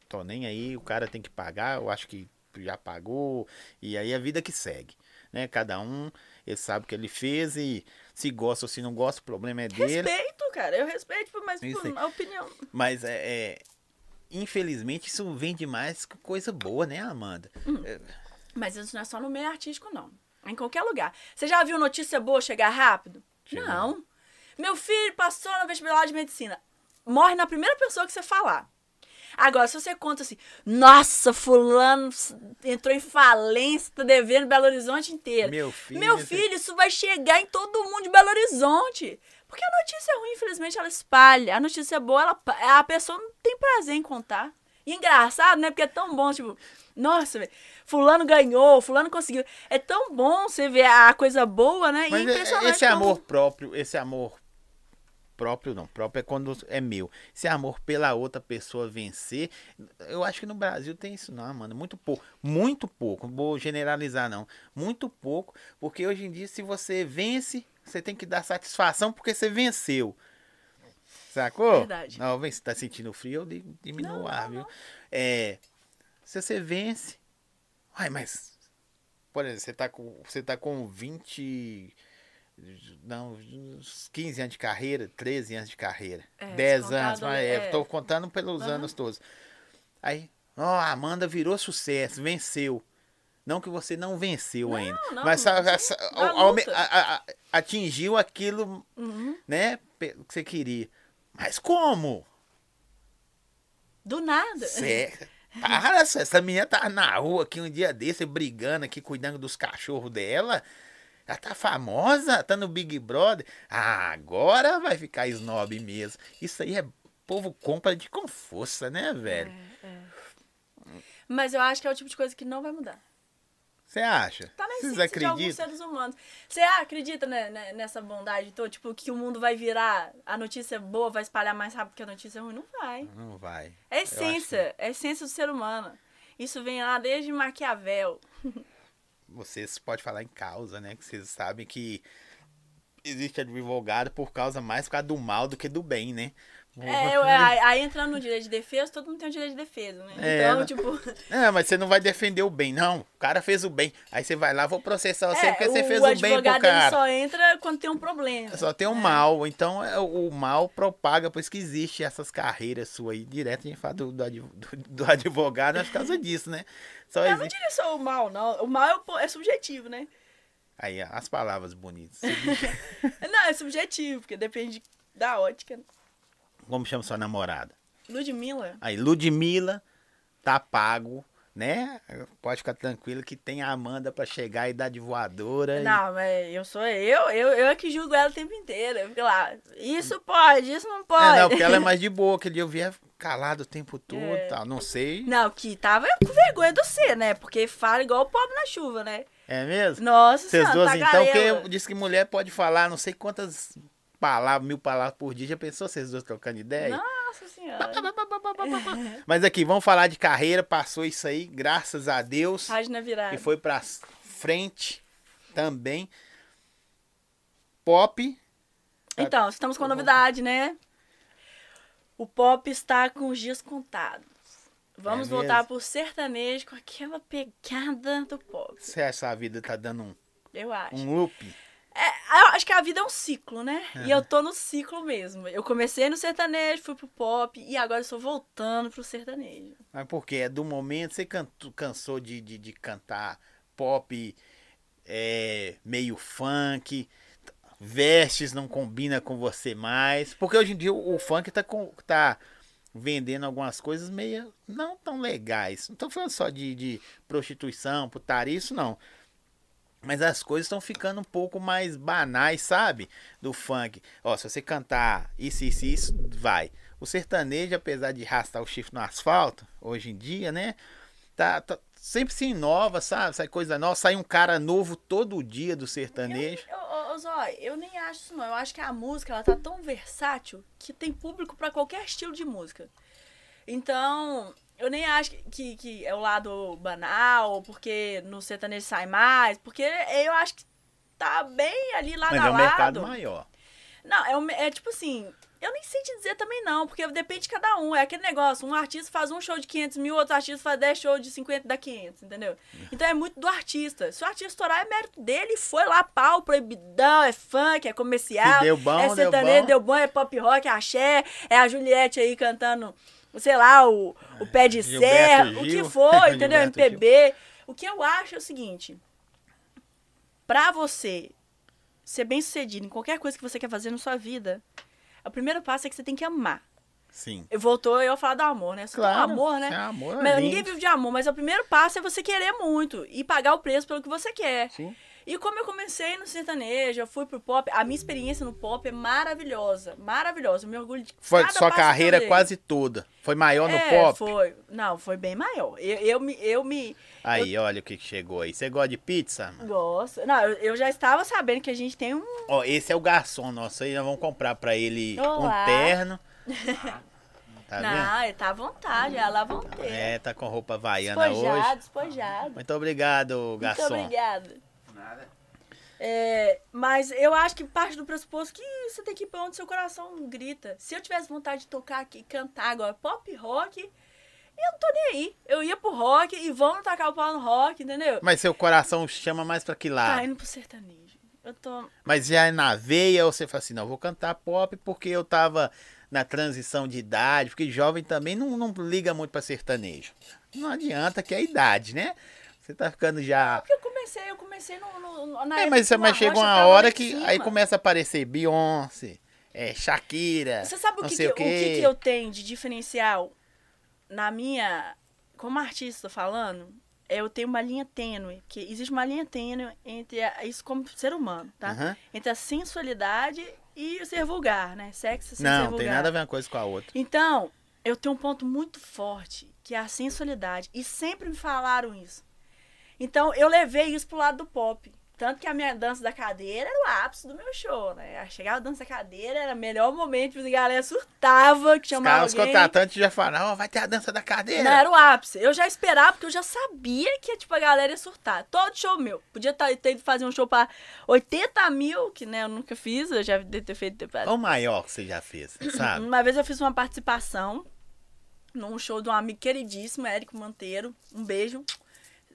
Tô nem aí, o cara tem que pagar, eu acho que já pagou. E aí a vida que segue. Né? Cada um, ele sabe o que ele fez e se gosta ou se não gosta, o problema é dele. Respeito, cara. Eu respeito, mas aí. a opinião. Mas é, é- Infelizmente isso vende mais que coisa boa, né, Amanda? Hum. É, Mas isso não é só no meio artístico, não. É Em qualquer lugar. Você já viu notícia boa chegar rápido? Não. Meu filho passou no vestibular de medicina. Morre na primeira pessoa que você falar. Agora, se você conta assim, nossa, fulano entrou em falência, tá devendo Belo Horizonte inteiro. Meu filho, Meu filho, isso vai chegar em todo mundo de Belo Horizonte. Porque a notícia ruim, infelizmente, ela espalha. A notícia boa, ela, a pessoa não tem prazer em contar. E engraçado, né? Porque é tão bom, tipo, nossa, velho, fulano ganhou, fulano conseguiu. É tão bom você ver a coisa boa, né? Mas e é- impressionante esse como- amor próprio, esse amor próprio não, próprio é quando é meu. Esse amor pela outra pessoa vencer, eu acho que no Brasil tem isso não, mano, muito pouco, muito pouco, não vou generalizar não, muito pouco, porque hoje em dia se você vence, você tem que dar satisfação porque você venceu. Sacou? Verdade. Não, vem, se tá sentindo frio, eu diminuo o ar, viu? não. É, se você vence, ai, mas por exemplo, você tá com, você tá com 20 não, uns 15 anos de carreira, 13 anos de carreira, É, 10 descontado, anos, mas é, é. tô contando pelos Aham. anos todos. Aí, ó, a Amanda virou sucesso, venceu. Não que você não venceu ainda, não, mas não, ao- luta. a- a- atingiu aquilo, Uhum. né, que você queria. Mas como? Do nada. Cê, para, essa menina tá na rua aqui um dia desse, brigando aqui, cuidando dos cachorros dela. Ela tá famosa, tá no Big Brother. Ah, agora vai ficar snob mesmo. Isso aí é povo compra de com força, né, velho? É, é. Mas eu acho que é o tipo de coisa que não vai mudar. Você acha? Tá na Vocês essência de alguns acreditam? seres humanos. Você acredita né, nessa bondade toda? Tipo, que o mundo vai virar, a notícia boa vai espalhar mais rápido que a notícia ruim? Não vai. Não vai. É essência, é a essência do ser humano. Isso vem lá desde Maquiavel. Vocês podem falar em causa, né? Que vocês sabem que existe advogado por causa mais por causa do mal do que do bem, né? É, eu- aí, aí entrando no direito de defesa, todo mundo tem o direito de defesa, né? É, então, né? tipo. É, mas você não vai defender o bem, não. O cara fez o bem. Aí você vai lá, vou processar você é, porque você fez o o bem pro cara. só entra quando tem um problema. Só tem o mal. Então é, o mal propaga, por isso que existe essas carreiras suas aí. Direto gente fala do, do, do- do advogado, é por causa disso, né? Só Eu não existe. diria só o mal, não. O mal é, o é subjetivo, né? Aí, as palavras bonitas. Não, é subjetivo, porque depende da ótica. Como chama sua namorada? Ludmilla. Aí, Ludmilla, tá pago, né? Pode ficar tranquilo que tem a Amanda pra chegar e dar de voadora. e- Não, mas eu sou eu, eu, eu é que julgo ela o tempo inteiro. Eu fico lá, isso pode, isso não pode. É, não, porque ela é mais de boa. Aquele dia eu via calado o tempo todo É. tal. Não sei. Não, que tava com vergonha do C, né? Porque fala igual o pobre na chuva, né? É mesmo? Nossa Vocês duas, tá então, que garela. disse que mulher pode falar não sei quantas palavras, mil palavras por dia. Já pensou vocês duas trocando ideia? Nossa senhora. Mas aqui, vamos falar de carreira. Passou isso aí, graças a Deus. Página virada. E foi pra frente também. Pop. Então, estamos com novidade, né? O pop está com os dias contados. Vamos É voltar pro sertanejo com aquela pegada do pop. Você acha que a vida tá dando um, Eu acho. um loop? É, eu acho que a vida é um ciclo, né? E eu tô no ciclo mesmo. Eu comecei no sertanejo, fui pro pop e agora eu estou voltando pro sertanejo. Mas por quê? É do momento, você canto- cansou de, de, de cantar pop é, meio funk, vestes não combina com você mais. Porque hoje em dia o, o funk tá, com, tá vendendo algumas coisas meio não tão legais. Não tô falando só de, de prostituição, putaria, isso não. Mas as coisas estão ficando um pouco mais banais, sabe? Do funk. Ó, se você cantar isso, isso, isso, vai. O sertanejo, apesar de arrastar o chifre no asfalto, hoje em dia, né? Tá, tá- sempre se inova, sabe? Sai coisa nova, sai um cara novo todo dia do sertanejo. Eu, ô, ô, Zói, eu nem acho isso não. Eu acho que a música ela tá tão versátil que tem público pra qualquer estilo de música. Então, eu nem acho que, que, é o lado banal, porque no sertanejo sai mais, porque eu acho que tá bem ali lado Mas a é um lado. mercado maior. Não, é, um- é tipo assim, eu nem sei te dizer também não, porque depende de cada um. É aquele negócio, um artista faz um show de 500 mil, outro artista faz 10 shows de 50 da 500, entendeu? Então é muito do artista. Se o artista estourar, é mérito dele, foi lá, pau, proibidão, é funk, é comercial, Se deu bom, é deu sertanejo, bom. deu bom, é pop rock, é axé, é a Juliette aí cantando, sei lá, o, o pé de Gilberto serra, o Gil. que for, entendeu? Gilberto MPB. O que eu acho é o seguinte, pra você ser bem sucedido em qualquer coisa que você quer fazer na sua vida, o primeiro passo é que você tem que amar. Sim. Eu voltou eu a falar do amor, né? Você Claro. amor, né? É amor, é mas lindo. ninguém vive de amor, mas o primeiro passo é você querer muito e pagar o preço pelo que você quer. Sim. E como eu comecei no sertanejo, eu fui pro pop, a minha experiência no pop é maravilhosa. Maravilhosa. Eu me orgulho de Foi sua eu carreira quase toda. Foi maior no é, pop? foi. Não, foi bem maior. Eu, eu me. Eu me Aí, olha o que chegou aí. Você gosta de pizza, mano? gosto. Não, eu, eu já estava sabendo que a gente tem um. Ó, esse é o garçom nosso aí. Nós vamos comprar pra ele Olá. um terno. Tá vendo? não, ele tá à vontade, ela à vontade. É, tá com roupa havaiana despojado, hoje. despojado. Muito obrigado, Muito garçom. obrigada. Nada. É, mas eu acho que parte do pressuposto que você tem que ir pra onde seu coração grita. Se eu tivesse vontade de tocar aqui, cantar agora pop rock, eu não tô nem aí. Eu ia pro rock e vamos tacar o pau no rock, entendeu? Mas seu coração chama mais pra que lado? Tá indo pro sertanejo. Eu tô. Mas já é na veia ou você fala assim, não, vou cantar pop porque eu tava na transição de idade, porque jovem também não, não liga muito pra sertanejo. Não adianta que é a idade, né? Você tá ficando já... Comecei, eu comecei no, no- na É, mas, mas chega uma hora que aí começa a aparecer Beyoncé, é, Shakira, Você sabe o não que, que- o que, que eu tenho de diferencial na minha. Como artista falando, eu tenho uma linha tênue. Que existe uma linha tênue entre a- isso como ser humano, tá? Aham. Entre a sensualidade e o ser vulgar, né? Sexo sem ser Não, vulgar. tem nada a ver uma coisa com a outra. Então, eu tenho um ponto muito forte, que é a sensualidade. E sempre me falaram isso. Então, eu levei isso pro lado do pop. Tanto que a minha dança da cadeira era o ápice do meu show, né? Chegava a dança da cadeira, era o melhor momento, a galera surtava, que Os chamava caras alguém. contratantes já falam, ó, vai ter a dança da cadeira. Não, era o ápice. Eu já esperava, porque eu já sabia que tipo, a galera ia surtar. Todo show meu. Podia tá- ter ido fazer um show pra 80 mil, que né, eu nunca fiz, eu já devia ter feito. Qual o maior que você já fez, sabe? Uma vez eu fiz uma participação num show de um amigo queridíssimo, Érico Monteiro. Um beijo.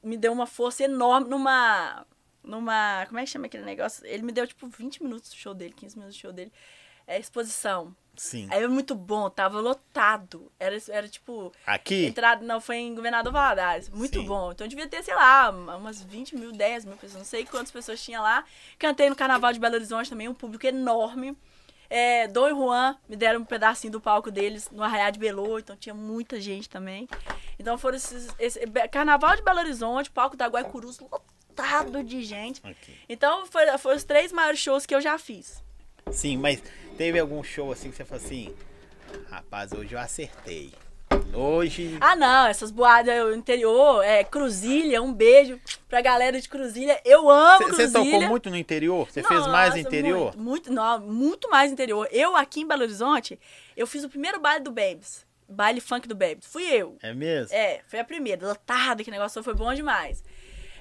Me deu uma força enorme numa. Numa. Como é que chama aquele negócio? Ele me deu tipo 20 minutos do show dele, 15 minutos do show dele. É exposição. Sim. Aí foi muito bom, tava lotado. Era, era tipo. Aqui? Entrada, não, foi em Governador Valadares. Muito Sim. bom. Então devia ter, sei lá, umas 20 mil, 10 mil pessoas. Não sei quantas pessoas tinha lá. Cantei no Carnaval de Belo Horizonte também, um público enorme. É, Dom e Juan me deram um pedacinho do palco deles no Arraiá de Belo, então tinha muita gente também. Então foram esses. Esse, Carnaval de Belo Horizonte, palco da Guaicurus lotado de gente. Aqui. Então foi- foram os três maiores shows que eu já fiz. Sim, mas teve algum show assim que você falou assim, rapaz, hoje eu acertei. Hoje. Ah, não, essas boadas do interior, é, Cruzilha, um beijo pra galera de Cruzilha. Eu amo Você Cruzilha. tocou muito no interior? Você fez mais interior? Muito, muito, não, muito mais interior. Eu aqui em Belo Horizonte, eu fiz o primeiro baile do Babes. Baile funk do Babes. Fui eu. É mesmo? É, foi a primeira. Lotada, que negócio foi bom demais.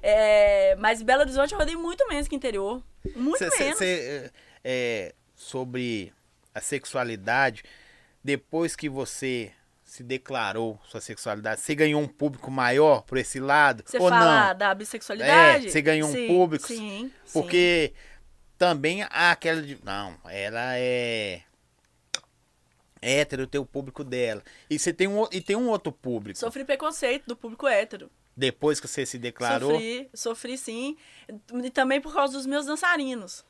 É, mas Belo Horizonte eu rodei muito menos que interior. Muito Cê- cê- menos. cê, é, sobre a sexualidade, depois que você se declarou sua sexualidade, você ganhou um público maior por esse lado? Você ou fala não? da bissexualidade? É, você ganhou um Sim, público, Sim, Porque também há aquela de. Não, ela é. Hétero, tem o público dela. E você tem um, e tem um outro público. Sofri preconceito do público hétero. Depois que você se declarou. Sofri, sofri sim. E também por causa dos meus dançarinos.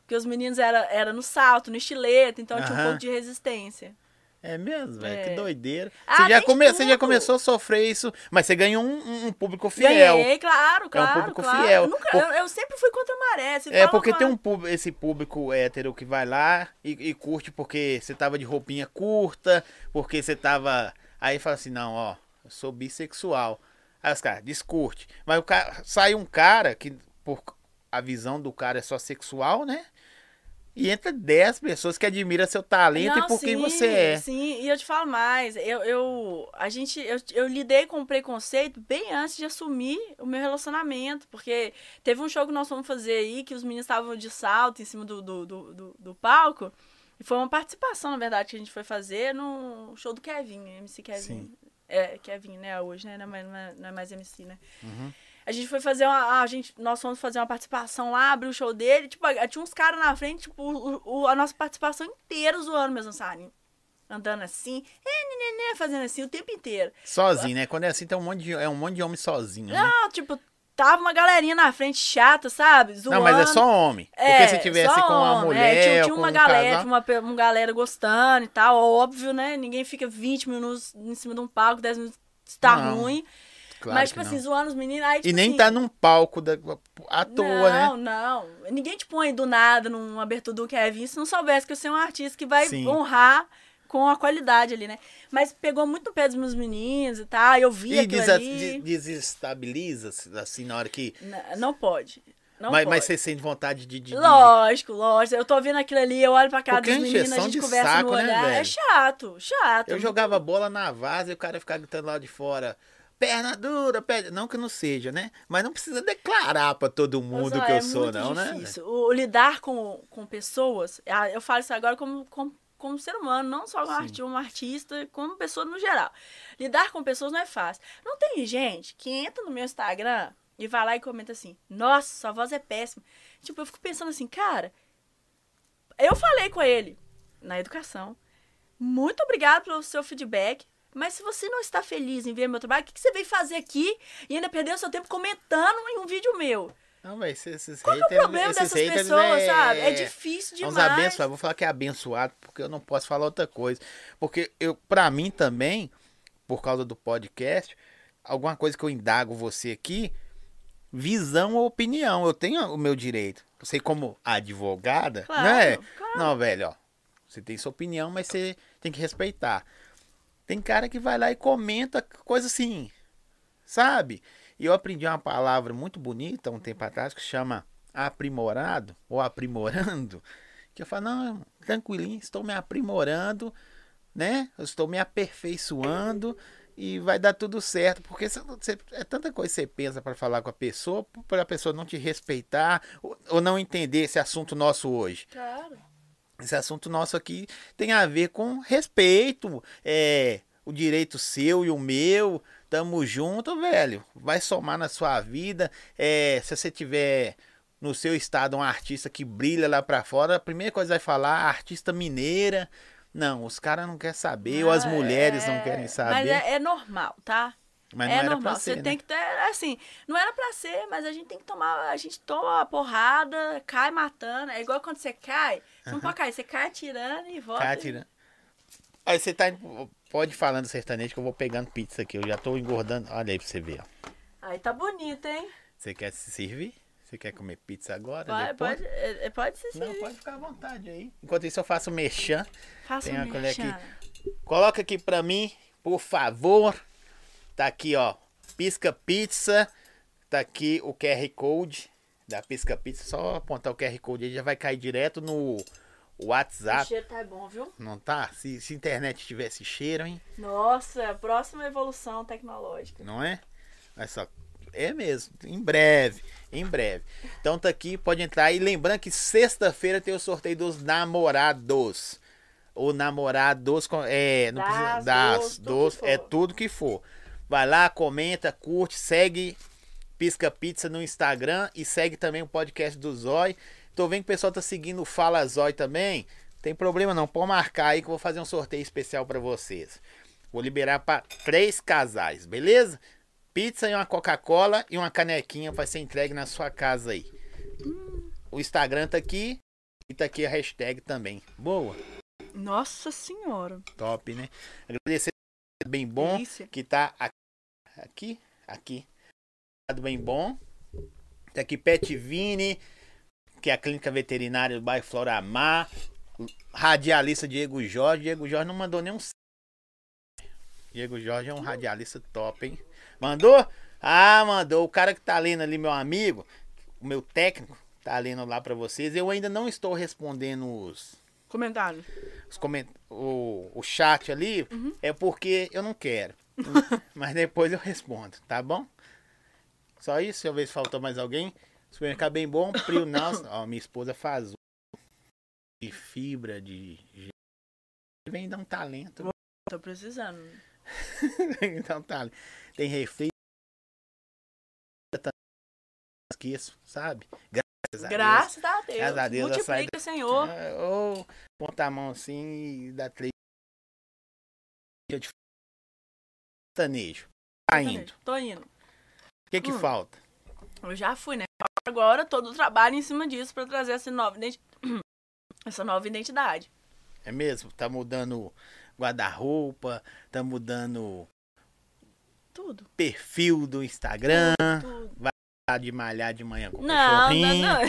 Porque os meninos eram era no salto, no estilete, então tinha um pouco de resistência. É mesmo, velho. É. Que doideira. Ah, você, já come, você já começou a sofrer isso, mas você ganhou um, um- um público fiel. Ganhei, claro, claro. público claro. fiel. Eu, nunca- Por- eu- eu sempre fui contra a maré. É, porque uma- tem um público, esse público hétero que vai lá e, e curte porque você tava de roupinha curta, porque você tava. Aí fala assim, não, ó, eu sou bissexual. Aí os caras, descurte. Mas o cara, sai um cara que, por a visão do cara é só sexual, né? E entra 10 pessoas que admiram seu talento Não, e por quem sim, você é. Sim, e eu te falo mais. Eu, eu, a gente, eu, eu lidei com preconceito bem antes de assumir o meu relacionamento. Porque teve um show que nós fomos fazer aí, que os meninos estavam de salto em cima do, do, do, do- do palco. E foi uma participação, na verdade, que a gente foi fazer no show do Kevin, MC Kevin. Sim. É, Kevin, né, hoje, né? Não é mais, é- não é mais MC, né? Uhum. A gente foi fazer uma. A gente, nós fomos fazer uma participação lá, abriu o show dele. Tipo, tinha uns caras na frente, tipo, o, o- a nossa participação inteira zoando meus dançarinos. Andando assim, é, né, né, né, fazendo assim o tempo inteiro. Sozinho, né? Quando é assim, tem um monte de, é um monte de homem sozinho, né? Não, tipo, tava uma galerinha na frente chata, sabe? Zoando. Não, mas é só homem. Porque É, se tivesse só com uma homem, mulher, é, tinha, tinha uma um galera, tinha uma, uma galera gostando e tal, óbvio, né? Ninguém fica 20 minutos em cima de um palco, 10 minutos tá Não. ruim. Claro Mas, tipo não. assim, zoando os meninos. Aí, tipo E nem assim, tá num palco da, à toa, né? Não, não. Ninguém te põe do nada numa abertura do Kevin se não soubesse que você é um artista que vai Sim. honrar com a qualidade ali, né? Mas pegou muito no pé dos meus meninos e tal. Eu vi E aquilo ali. de- desestabiliza, assim, na hora que. N- Não pode. Não mas, pode. mas você sente vontade de. de- Lógico, lógico. Eu tô vendo aquilo ali, eu olho pra cara Porque dos é meninos, a gente conversa saco, no né, olhar. velho? é chato, chato. Eu jogava bola na vaza e o cara ficava gritando lá de fora. Perna dura, perna. Não que não seja, né? Mas não precisa declarar pra todo mundo Mas, ó, que eu é sou, muito não, né? difícil. O, o lidar com, com pessoas, eu falo isso agora como, como, como ser humano, não só como Sim. arti- um artista, como pessoa no geral. Lidar com pessoas não é fácil. Não tem gente que entra no meu Instagram e vai lá e comenta assim: Nossa, sua voz é péssima. Tipo, eu fico pensando assim, cara. Eu falei com ele na educação. Muito obrigado pelo seu feedback. Mas se você não está feliz em ver meu trabalho, o que que você veio fazer aqui e ainda perdeu seu tempo comentando em um vídeo meu? Não, velho, esses Qual que é o haters- problema dessas haters pessoas, é- sabe? É difícil São os demais. abençoados. Vou falar que é abençoado, porque eu não posso falar outra coisa. Porque eu, pra mim também, por causa do podcast, alguma coisa que eu indago você aqui, visão ou opinião. Eu tenho o meu direito. Você como advogada, Claro, né? claro. Não, velho, ó. Você tem sua opinião, mas você tem que respeitar. Tem cara que vai lá e comenta coisa assim, sabe? E eu aprendi uma palavra muito bonita um tempo atrás que chama aprimorado ou aprimorando. Que eu falo, não, tranquilinho, estou me aprimorando, né? Eu estou me aperfeiçoando e vai dar tudo certo. Porque você- é tanta coisa que você pensa para falar com a pessoa, para a pessoa não te respeitar ou, ou não entender esse assunto nosso hoje. Claro. Esse assunto nosso aqui tem a ver com respeito, é, o direito seu e o meu. Tamo junto, velho. Vai somar na sua vida. É, se você tiver no seu estado um artista que brilha lá pra fora, a primeira coisa que vai falar, artista mineira. Não, os caras não querem saber, ou as Ah, mulheres não é- querem saber. Mas é, é normal, tá? Mas não é era normal. ser, Você né? tem que ter, assim, não era pra ser, mas a gente tem que tomar, a gente toma porrada, cai matando. É igual quando você cai, você não pode cair, você cai atirando e volta. Cara, tirando. Aí você tá. Pode ir falando sertanejo que eu vou pegando pizza aqui. Eu já tô engordando. Olha aí pra você ver, ó. Aí tá bonito, hein? Você quer se servir? Você quer comer pizza agora? Pode, pode, é, é, pode ser sim. Não, pode ficar à vontade aí. Enquanto isso, eu faço o mexã. Faça Tem um a colher merchan. aqui. Coloca aqui pra mim, por favor. Tá aqui, ó. Pisca Pizza. Tá aqui o QR Code da Pisca Pizza. Só apontar o QR Code aí já vai cair direto no O WhatsApp. cheiro tá bom, viu? Não tá? Se, se internet tivesse cheiro, hein? Nossa, próxima evolução tecnológica. Não é? Olha só. É mesmo. Em breve. Em breve. Então tá aqui, pode entrar. E lembrando que sexta-feira tem o sorteio dos namorados. Ou namorados. com- É, não Das, precisa. Das, dos, dos. É tudo que for. Vai lá, comenta, curte, segue Pisca Pizza no Instagram e segue também o podcast do Zói. Tô vendo que o pessoal tá seguindo o Fala Zói também. Tem problema não, pode marcar aí que eu vou fazer um sorteio especial pra vocês. Vou liberar pra três casais, beleza? Pizza e uma Coca-Cola e uma canequinha vai ser entregue na sua casa aí. O Instagram tá aqui e tá aqui a hashtag também. Boa, Nossa senhora. top, né? Agradecer bem bom Delícia. que tá aqui, aqui, aqui. Bem bom. Tá aqui Pet Vini, que é a clínica veterinária do bairro Floramar. Radialista Diego Jorge. Diego Jorge não mandou nenhum. Diego Jorge é um radialista top, hein? Mandou? Ah, mandou. O cara que tá lendo ali, meu amigo, o meu técnico, tá lendo lá pra vocês. Eu ainda não estou respondendo os, Comentário. os coment... o, o chat ali, é porque eu não quero. Mas depois eu respondo, tá bom? Só isso, deixa eu ver se faltou mais alguém. Supermercado bem bom, Prio Nelson. Ó, minha esposa faz de fibra, de. Vem dar um talento. Tô precisando. Vem dar um talento. Tem refri. Esqueço, sabe? Graças a Deus. Graças a Deus. Graças a Deus, Multiplica, Senhor. Ah, Ou ponta a mão assim e dá três. de sertanejo. Tá indo. Tô indo. O que que Hum. falta? Eu já fui, né? Agora todo o trabalho em cima disso pra trazer essa nova, identi- essa nova identidade. É mesmo? Tá mudando guarda-roupa, tá mudando Tudo. perfil do Instagram, Tudo. tá de malhar de manhã com o Não, não, cachorrinho. não.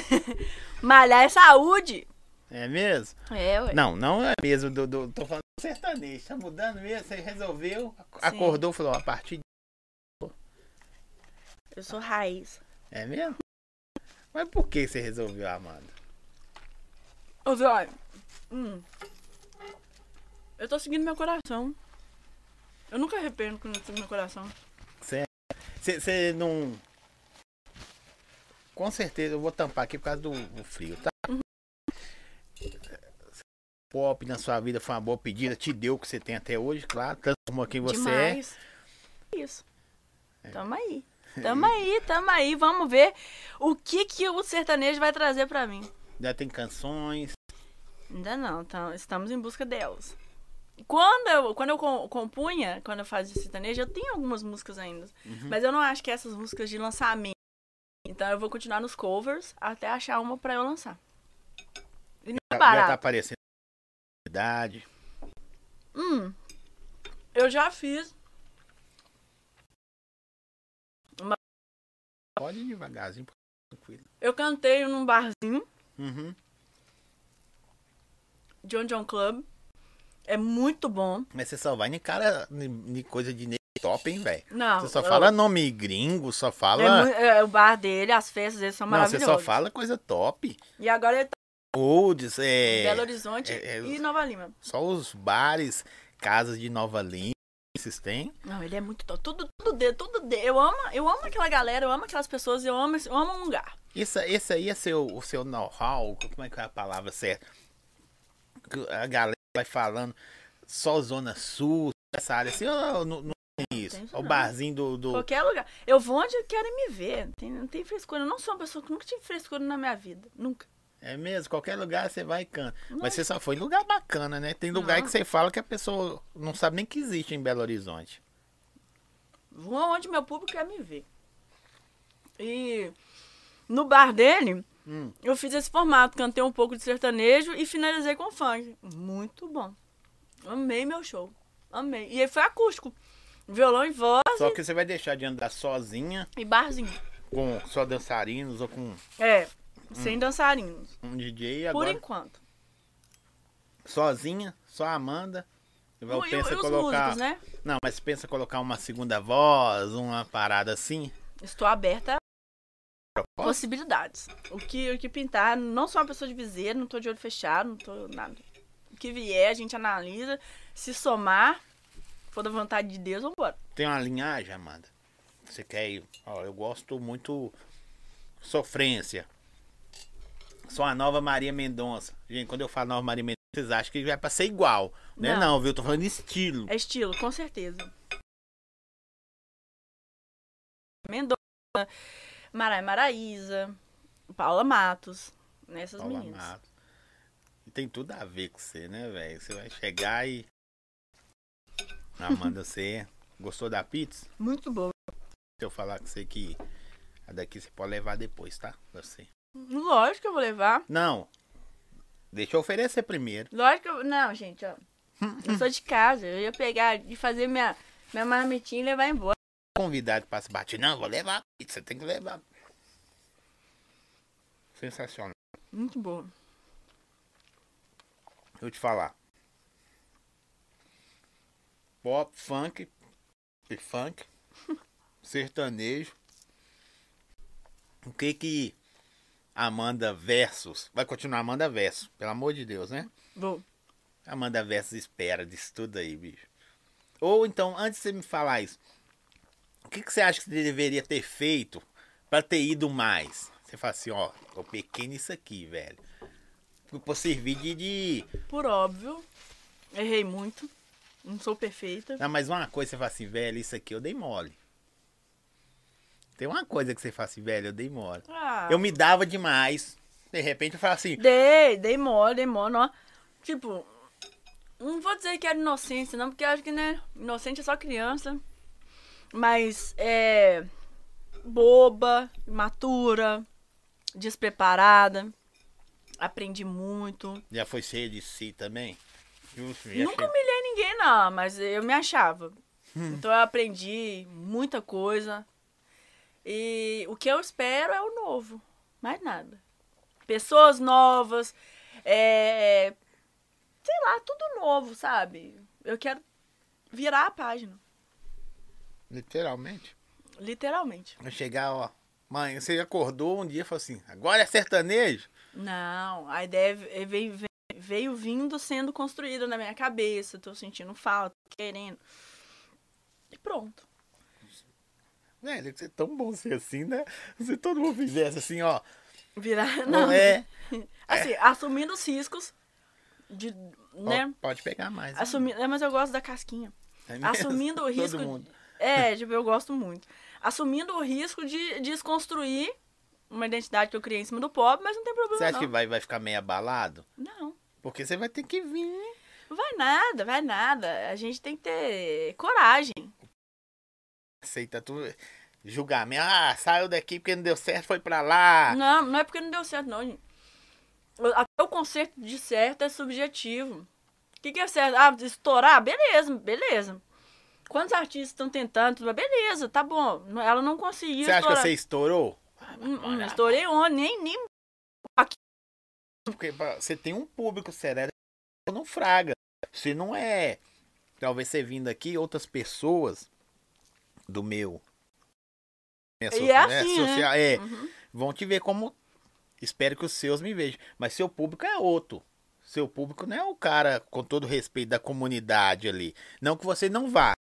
Malhar é saúde. É mesmo? É, ué. Não, não é mesmo do, do- tô falando do sertanejo, tá mudando mesmo, você resolveu, ac- acordou, falou, a partir de... Eu sou raiz. É mesmo? Mas por que você resolveu, Amanda? Ô, Zóio. Hum. Eu tô seguindo meu coração. Eu nunca arrependo quando eu sigo meu coração. Você você não... Com certeza, eu vou tampar aqui por causa do, do frio, tá? Pop na sua vida foi uma boa pedida, te deu o que você tem até hoje, claro, transformou quem você é. Demais. Isso. Tamo aí. Tamo aí, tamo aí. Vamos ver o que, que o sertanejo vai trazer pra mim. Já tem canções, Ainda não, tá- estamos em busca delas. Quando eu, quando eu com- compunha, quando eu fazia sertanejo, eu tenho algumas músicas ainda. Uhum. Mas eu não acho que essas músicas de lançamento. Então eu vou continuar nos covers até achar uma pra eu lançar. E não é já, já tá barato. aparecendo idade. Hum, eu já fiz. Pode ir devagarzinho, tranquilo. Eu cantei num barzinho, Uhum. John John Club. É muito bom. Mas você só vai em cara, em coisa de top, hein, velho? Não, Você só eu- fala nome gringo, só É fala. mu- é, o bar dele, as festas dele são Não, você maravilhosas. só fala coisa top. E agora ele tá Olds, é. Belo Horizonte é- é- e Nova Lima. Só os bares, casas de Nova Lima, vocês têm. Não, ele é muito top. Tudo, tudo dele, tudo dele. Eu amo, eu amo aquela galera, eu amo aquelas pessoas, eu amo, eu amo um lugar. Isso, esse aí é seu, o seu know-how, como é que é a palavra certa? A galera vai falando só Zona Sul, essa área assim, ó, não, não isso. tem É o não. barzinho do. do- Qualquer lugar. Eu vou onde querem me ver. Tem, não tem frescura. Eu não sou uma pessoa que nunca tive frescura na minha vida. Nunca. É mesmo, qualquer lugar você vai e canta. Mas você só foi em lugar bacana, né? Tem lugar Não. que você fala que a pessoa não sabe nem que existe em Belo Horizonte. Vou onde meu público quer me ver. E no bar dele, Hum. eu fiz esse formato. Cantei um pouco de sertanejo e finalizei com funk. Muito bom. Amei meu show. Amei. E aí foi acústico. Violão e voz Só que você vai deixar de andar sozinha, e barzinho. com só dançarinos ou com É, sem dançarinos. um DJ e Por agora enquanto. sozinha, só a Amanda. E vai- E, e pensa os colocar. músicos, né? Não, mas pensa colocar uma segunda voz, uma parada assim. Estou aberta a possibilidades. O que, o que pintar, não sou uma pessoa de viseiro, não tô de olho fechado, não tô nada. O que vier, a gente analisa. Se somar, for da vontade de Deus, vambora. Tem uma linhagem, Amanda. Você quer ir? Ó, eu gosto muito sofrência. Sou a nova Maria Mendonça. Gente, quando eu falo nova Maria Mendonça, vocês acham que vai pra ser igual. Né? Não. Não, viu? Eu tô falando estilo. É estilo, com certeza. Mendonça, Marai Maraíza, Paula Matos, nessas Paula meninas. Matos. E tem tudo a ver com você, né, velho? Você vai chegar e. Amanda, você gostou da pizza? Muito boa. Se eu falar com você que a daqui você pode levar depois, tá? Você. Lógico que eu vou levar. Não. Deixa eu oferecer primeiro. Lógico que eu... Não, gente, ó. Eu sou de casa. Eu ia pegar e fazer minha, minha marmitinha e levar embora. Convidado que passa bate. Não, vou levar pizza, tem que levar. Sensacional. Muito boa. Deixa eu te falar. Pop, funk, e funk, sertanejo. O que que Amanda Versus. Vai continuar Amanda Versus, pelo amor de Deus, né? Vou. Amanda Versus espera disso tudo aí, bicho. Ou então, antes de você me falar isso, o que, que você acha que você deveria ter feito pra ter ido mais? Você fala assim, ó, tô pequeno nisso aqui, velho. Pra servir de, de. Por óbvio. Errei muito. Não sou perfeita. Não, mas uma coisa você fala assim, velho, isso aqui eu dei mole. Tem uma coisa que você fala assim, velho, eu dei mole. Ah, Eu me dava demais. De repente eu falo assim, Dei, dei mole, dei mole. Ó. Tipo, não vou dizer que era inocência, não, porque eu acho que, né, inocente é só criança. Mas é boba, imatura, despreparada. Aprendi muito. já foi cheio de si também? Justo, Nunca chegou- humilhei ninguém, não, mas eu me achava. Então eu aprendi muita coisa. E o que eu espero é o novo. Mais nada. Pessoas novas. É... Sei lá, tudo novo, sabe? Eu quero virar a página. Literalmente. Literalmente. Vai chegar, ó. Mãe, você acordou um dia e falou assim: agora é sertanejo? Não, a ideia veio, veio, veio vindo sendo construída na minha cabeça. Tô sentindo falta, querendo. E pronto. Velho, você é tão bom ser assim, né? Se todo mundo fizesse assim, ó. Virar. Não Não, é. Assim, assumindo os riscos de. Né? pode pegar mais. Assumir, é, mas eu gosto da casquinha. É mesmo? Assumindo o Todo risco. mundo. É, tipo, eu gosto muito. Assumindo o risco de desconstruir uma identidade que eu criei em cima do pop, mas não tem problema. Você acha não. que vai, vai ficar meio abalado? Não. Porque você vai ter que vir. Não vai nada, vai nada. A gente tem que ter coragem. Aceita tudo. Julgamento. Ah, saiu daqui porque não deu certo, foi pra lá. Não, não é porque não deu certo, não, gente. Até o conceito de certo é subjetivo. O que, que é certo? Ah, estourar? Beleza, beleza. Quantos artistas estão tentando? Beleza, tá bom. Ela não conseguiu Você acha que estourar. você estourou? Hum, hum, Olha. estourei onde? Nem, nem Porque pra- você tem um público, será não fraga. Se não é. Talvez você vindo aqui, outras pessoas do meu. minha E so- é assim, né? social- é, Uhum. vão te ver como. Espero que os seus me vejam. Mas seu público é outro. Seu público não é o cara, com todo respeito da comunidade ali. Não que você não vá.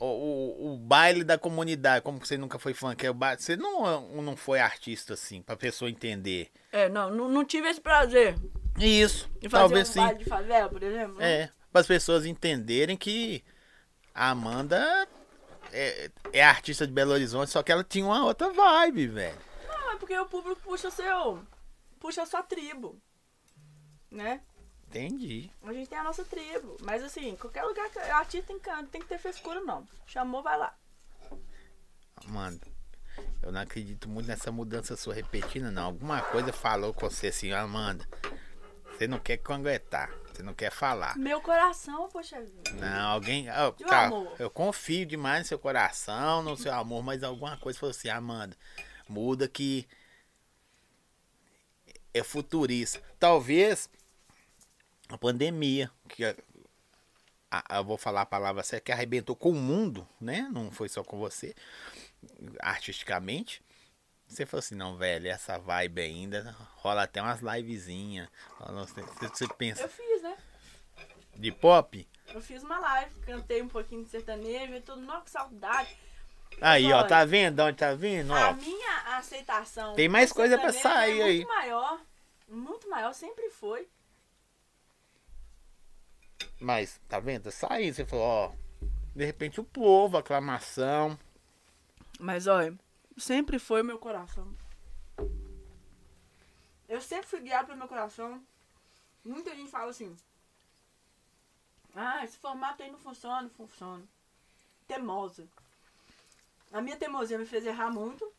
O, o, o baile da comunidade, como você nunca foi funk, é o baile, você não, não foi artista assim, pra pessoa entender. É, não, não, não tive esse prazer Isso, de fazer talvez um sim. baile de favela, por exemplo. né? É, para as pessoas entenderem que a Amanda é, é artista de Belo Horizonte, só que ela tinha uma outra vibe, velho. Não, é porque o público puxa seu. puxa a sua tribo. Né? Entendi. A gente tem a nossa tribo. Mas assim, qualquer lugar que artista tem que, tem que ter frescura, não. Chamou, vai lá. Amanda, eu não acredito muito nessa mudança sua repetida, não. Alguma coisa falou com você assim, Amanda. Você não quer conguetar, você não quer falar. Meu coração, poxa vida. Não, alguém. cara, amor? eu confio demais no seu coração, no seu amor, mas alguma coisa falou assim, Amanda, muda que é futurista. Talvez a pandemia, que eu vou falar a palavra certa, que arrebentou com o mundo, né? Não foi só com você, artisticamente. Você falou assim, não, velho, essa vibe ainda rola até umas livezinhas. Você você Eu pensa fiz? De pop? Eu fiz uma live, cantei um pouquinho de sertanejo e tudo. Nossa, que saudade. Aí, ó, Olha. tá vendo onde tá vindo? A Ó, minha aceitação. Tem mais coisa pra sertanejo sair é aí. Muito maior. Muito maior, sempre foi. mas tá vendo? Tá saindo. Você falou, ó. De repente o povo, aclamação. Mas olha, sempre foi meu coração. Eu sempre fui guiado pelo meu coração. Muita gente fala assim. Ah, esse formato aí não funciona, não funciona. Teimosa. A minha teimosia me fez errar muito,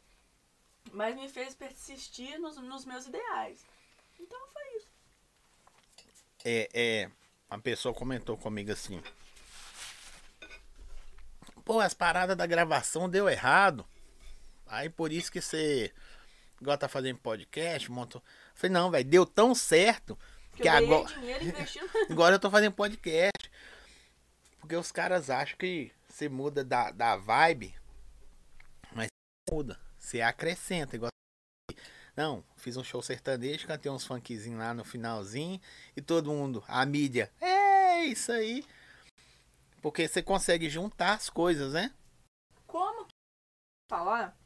mas me fez persistir nos, nos meus ideais. Então foi isso. É, é. Uma pessoa comentou comigo assim. Pô, as paradas da gravação deu errado. Aí por isso que você. Igual tá fazendo podcast, montou. Falei, não, velho, deu tão certo Que que eu agora. dinheiro investindo. Agora eu tô fazendo podcast. Porque os caras acham que você muda da, da vibe, mas muda. Você acrescenta. Igual... Não, fiz um show sertanejo, cantei uns funkzinhos lá no finalzinho e todo mundo, a mídia, é isso aí. Porque você consegue juntar as coisas, né? Como que falar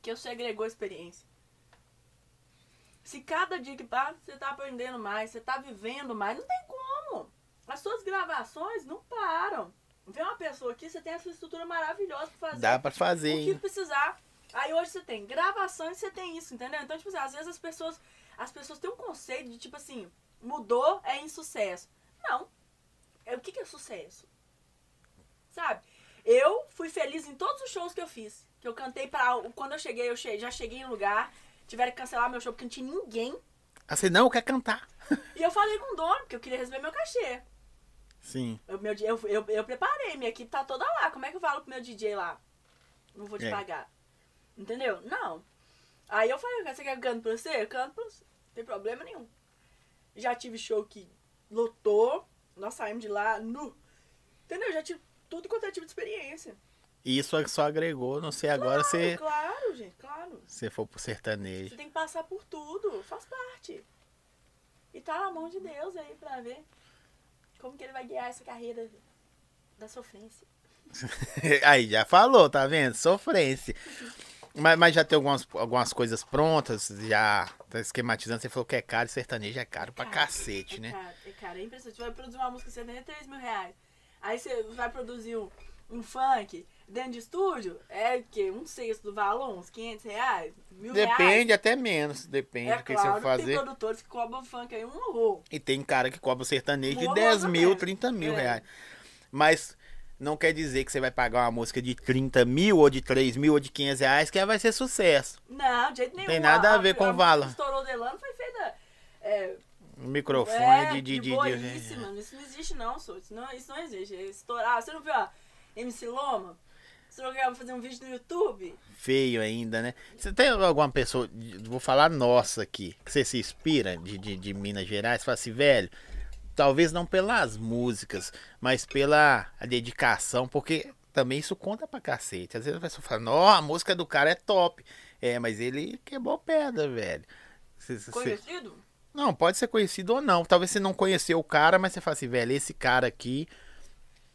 que você agregou experiência? Se cada dia que passa você tá aprendendo mais, você tá vivendo mais, não tem como. As suas gravações não param. Vê uma pessoa aqui, você tem essa estrutura maravilhosa pra fazer Dá pra fazer, o que precisar. Aí hoje você tem gravação e você tem isso, entendeu? Então, tipo assim, às vezes as pessoas, as pessoas têm um conceito de tipo assim, mudou é insucesso. Não. É, o que, que é sucesso? Sabe? Eu fui feliz em todos os shows que eu fiz. Que eu cantei pra. Quando eu cheguei, eu já cheguei em lugar. Tiveram que cancelar meu show porque não tinha ninguém. Ah, você não quer cantar. E eu falei com o dono, porque eu queria receber meu cachê. Sim. Eu, meu, eu, eu, eu preparei, minha equipe tá toda lá. Como é que eu falo pro meu DJ lá? Não vou te É. pagar. Entendeu? Não. Aí eu falei, você quer que eu canto pra você? Eu canto pra você. Não tem problema nenhum. Já tive show que lotou. Nós saímos de lá nu. Entendeu? Já tive tudo quanto é tipo de experiência. E isso só agregou, não sei, agora você, Claro, gente, claro. você for pro sertanejo. Você tem que passar por tudo. Faz parte. E tá na mão de Deus aí pra ver como que ele vai guiar essa carreira da sofrência. Aí, já falou, tá vendo? Sofrência. Mas, mas já tem algumas, algumas coisas prontas, já tá esquematizando. Você falou que é caro, sertanejo é caro pra Cara, cacete, é né? Caro, é caro, é impressionante. Você vai produzir uma música, você tem 3 mil reais. Aí você vai produzir um, um funk dentro de estúdio, é o quê? Um sexto do valor, uns 500 reais? Mil reais? Depende até menos, depende É do que claro, você tem fazer. produtores que cobram funk aí um horror. E tem cara que cobra sertanejo de Boa 10 mesmo. mil, 30 mil É. reais. Mas não quer dizer que você vai pagar uma música de 30 mil, ou de 3 mil, ou de 500 reais, que ela vai ser sucesso. Não, de jeito nenhum. Tem nada a ver com o valor. estourou Delano foi feita... É, Um microfone é, de, de, de, de-. Isso não existe não, sou. Isso não, isso não existe. É Estourar. Você não viu a MC Loma? Você não quer fazer um vídeo no YouTube? feio ainda, né? Você tem alguma pessoa, vou falar nossa aqui, que você se inspira de, de, de Minas Gerais, fala assim, velho, talvez não pelas músicas, mas pela a dedicação, porque também isso conta pra cacete. Às vezes a pessoa fala, ó, a música do cara é top. É, mas ele quebrou pedra, velho. Cê- cê- Conhecido? Não, pode ser conhecido ou não. Talvez você não conheceu o cara, mas você fala assim, velho, esse cara aqui,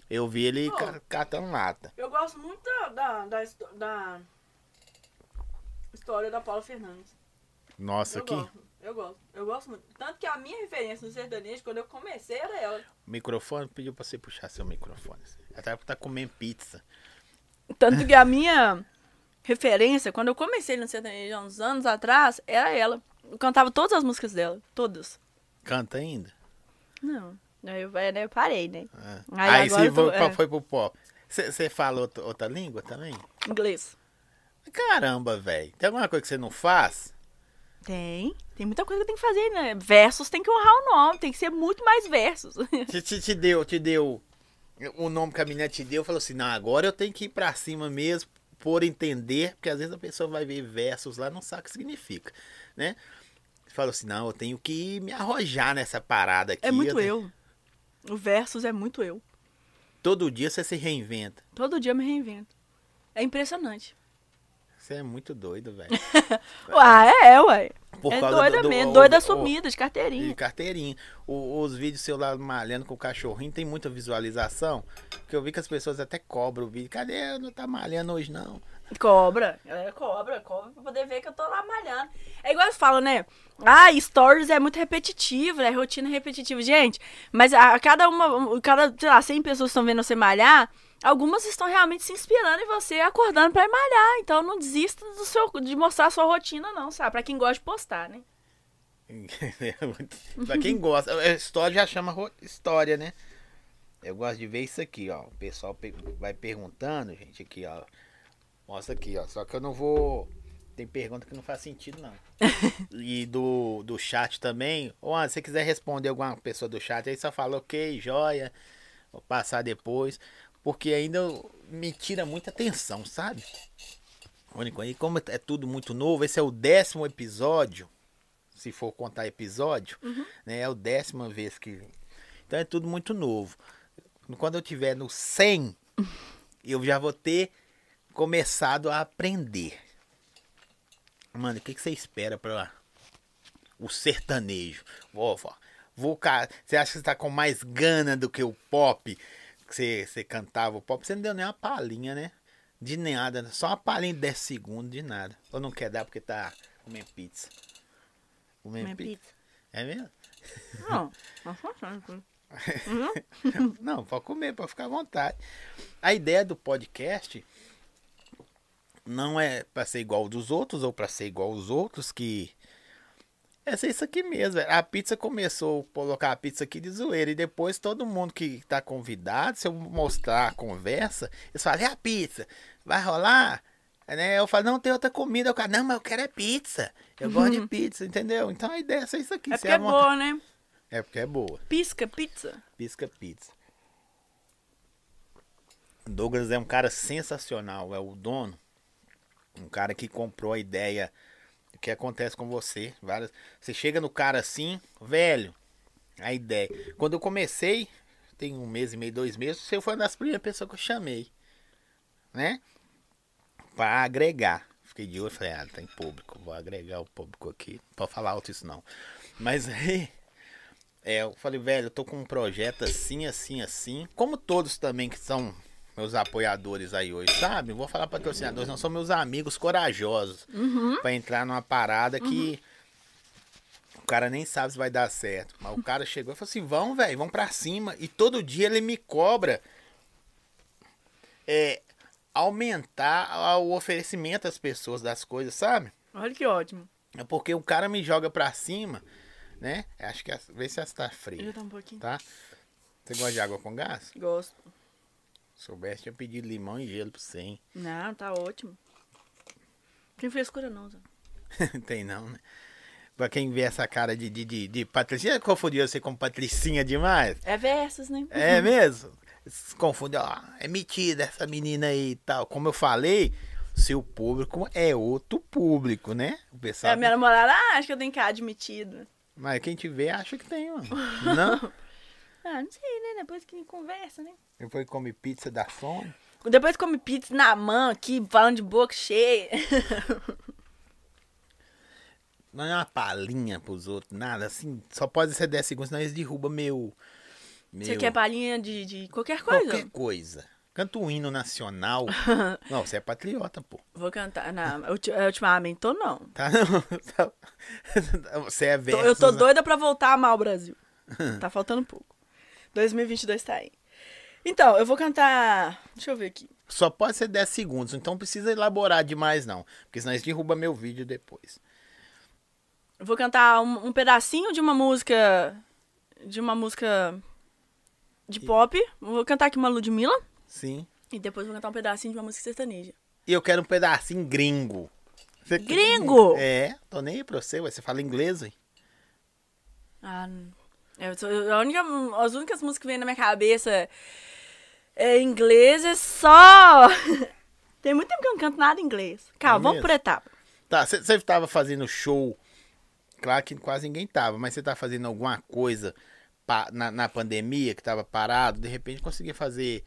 eu vi ele Pô. ca- catando lata. Eu gosto muito da, da, da, histó- da história da Paula Fernandes. Nossa, eu aqui, gosto. Eu gosto. Eu gosto muito. Tanto que a minha referência no sertanejo, quando eu comecei, era ela. microfone, pediu pra você puxar seu microfone. Até tá comendo pizza. Tanto que a minha referência, quando eu comecei no sertanejo há uns anos atrás, era ela. Eu cantava todas as músicas dela. Todas. Canta ainda? Não. Aí eu, aí eu parei, né? Ah. Aí Aí, agora você eu tô- é. foi pro pop. Você fala outra, outra língua também? Inglês. Caramba, velho. Tem alguma coisa que você não faz? Tem. Tem muita coisa que tem que fazer, né? Versos tem que honrar o nome, tem que ser muito mais versos. Te, te, te deu, te deu o nome que a menina te deu, falou assim, não, agora eu tenho que ir pra cima mesmo, por entender, porque às vezes a pessoa vai ver versos lá e não sabe o que significa, né? Falou assim, não, eu tenho que me arrojar nessa parada aqui. É muito tenho- eu. O versos é muito eu. Todo dia você se reinventa. Todo dia eu me reinvento. É impressionante. Você é muito doido, velho. Uai, é, uai. Por é doida do- do- mesmo. doida o- sumida, de carteirinha. carteirinha. O- os vídeos seu lá malhando com o cachorrinho tem muita visualização. Porque eu vi que as pessoas até cobram o vídeo. Cadê? Não tá malhando hoje, não. Cobra. É, cobra, cobra pra poder ver que eu tô lá malhando. É igual eu falo, né? Ah, stories é muito repetitivo, né? Rotina repetitiva. Gente, mas a, a cada uma, cada, sei lá, 100 pessoas estão vendo você malhar, algumas estão realmente se inspirando em você, acordando pra malhar. Então não desista do seu, de mostrar a sua rotina, não, sabe? Pra quem gosta de postar, né? pra quem gosta. A história já chama história, né? Eu gosto de ver isso aqui, ó. O pessoal pe- vai perguntando, gente, aqui, ó. Mostra aqui, ó. Só que eu não vou. Tem pergunta que não faz sentido, não. e do, do chat também. Ou ah, se você quiser responder alguma pessoa do chat, aí só fala ok, joia. Vou passar depois. Porque ainda me tira muita atenção, sabe? Único. E como é tudo muito novo, esse é o décimo episódio. Se for contar episódio, né? É a décima vez que. Então é tudo muito novo. Quando eu tiver no 100, eu já vou ter começado a aprender. Mano, o que, que você espera para o sertanejo? Vou, vou, você acha que você tá com mais gana do que o pop? Que você, você cantava o pop? Você não deu nem uma palhinha, né? De nada, só uma palhinha de 10 segundos, de nada. Ou não quer dar porque tá comendo pizza? Comendo pizza? pizza. É mesmo? Não. Não, pode comer, pode ficar à vontade. A ideia do podcast não é pra ser igual dos outros ou pra ser igual aos outros, que é ser isso aqui mesmo. velho. A pizza começou a colocar a pizza aqui de zoeira e depois todo mundo que tá convidado, se eu mostrar a conversa, eles falam, é a pizza, vai rolar? Né? Eu falo, não, tem outra comida. O cara, não, mas eu quero é pizza. Eu gosto de pizza, entendeu? Então a ideia é isso aqui. É porque é uma- boa, né? É porque é boa. Pisca, pizza. Pisca pizza. Douglas é um cara sensacional, é o dono. Um cara que comprou a ideia. O que acontece com você? Várias, você chega no cara assim, velho, a ideia. Quando eu comecei, tem um mês e meio, dois meses, você foi uma das primeiras pessoas que eu chamei. Né? Pra agregar. Fiquei de olho, falei, ah, tem público, vou agregar o público aqui. Não pode falar alto isso não. Mas aí, é, eu falei, velho, eu tô com um projeto assim, assim, assim. Como todos também que são meus apoiadores aí hoje, sabe? Vou falar patrocinadores, não são meus amigos corajosos. Uhum. Pra entrar numa parada que o cara nem sabe se vai dar certo. Mas o cara chegou e falou assim: vão, velho, vão pra cima. E todo dia ele me cobra é, aumentar o oferecimento às pessoas das coisas, sabe? Olha que ótimo. É porque o cara me joga pra cima, né? Acho que. Vê se essa tá Já fria, tá um pouquinho. tá? Você gosta de água com gás? Gosto. Se soubesse, tinha pedido limão e gelo pra você, hein? Não, tá ótimo. Não tem frescura não, Zé. Tem não, né? Pra quem vê essa cara de, de, de, de Patricinha, confundiu você com Patricinha demais? É versos, né? É mesmo? Se confunde, ó, é metida essa menina aí e tal. Como eu falei, seu público é outro público, né? O pessoal. É, minha namorada ah, acho que eu tenho cara admitido. Mas quem te vê acha que tem, mano. Não? Ah, não sei, né? Depois que conversa, né? Depois come pizza da fome. Depois come pizza na mão aqui, falando de boca cheia. Não é uma palhinha pros outros, nada. Assim, só pode ser 10 segundos, senão eles derrubam meu. meu Você quer palhinha de, de qualquer coisa? Qualquer coisa. Canta o hino nacional. Não, você é patriota, pô. Vou cantar. Não, ulti- ultimamente tô não. Tá? Você é versus, eu tô né? doida pra voltar a amar o Brasil. tá faltando pouco. 2022 tá aí. Então, eu vou cantar. Deixa eu ver aqui. Só pode ser 10 segundos, então não precisa elaborar demais, não. Porque senão eles derrubam meu vídeo depois. Eu vou cantar um, um pedacinho de uma música. De uma música. De pop. Vou cantar aqui uma Ludmilla. Sim. E depois vou cantar um pedacinho de uma música sertaneja. E eu quero um pedacinho gringo. Você- Gringo? É, tô nem aí pra você, ué. você fala inglês, hein? Ah, n- eu sou- eu- a única, as únicas músicas que vem na minha cabeça é inglês, é só. Tem muito tempo que eu não canto nada em inglês. Calma, É vamos por etapa. Tá, você- você tava fazendo show. Claro que quase ninguém tava, mas você tá fazendo alguma coisa pa- na, na pandemia que tava parado, de repente conseguia fazer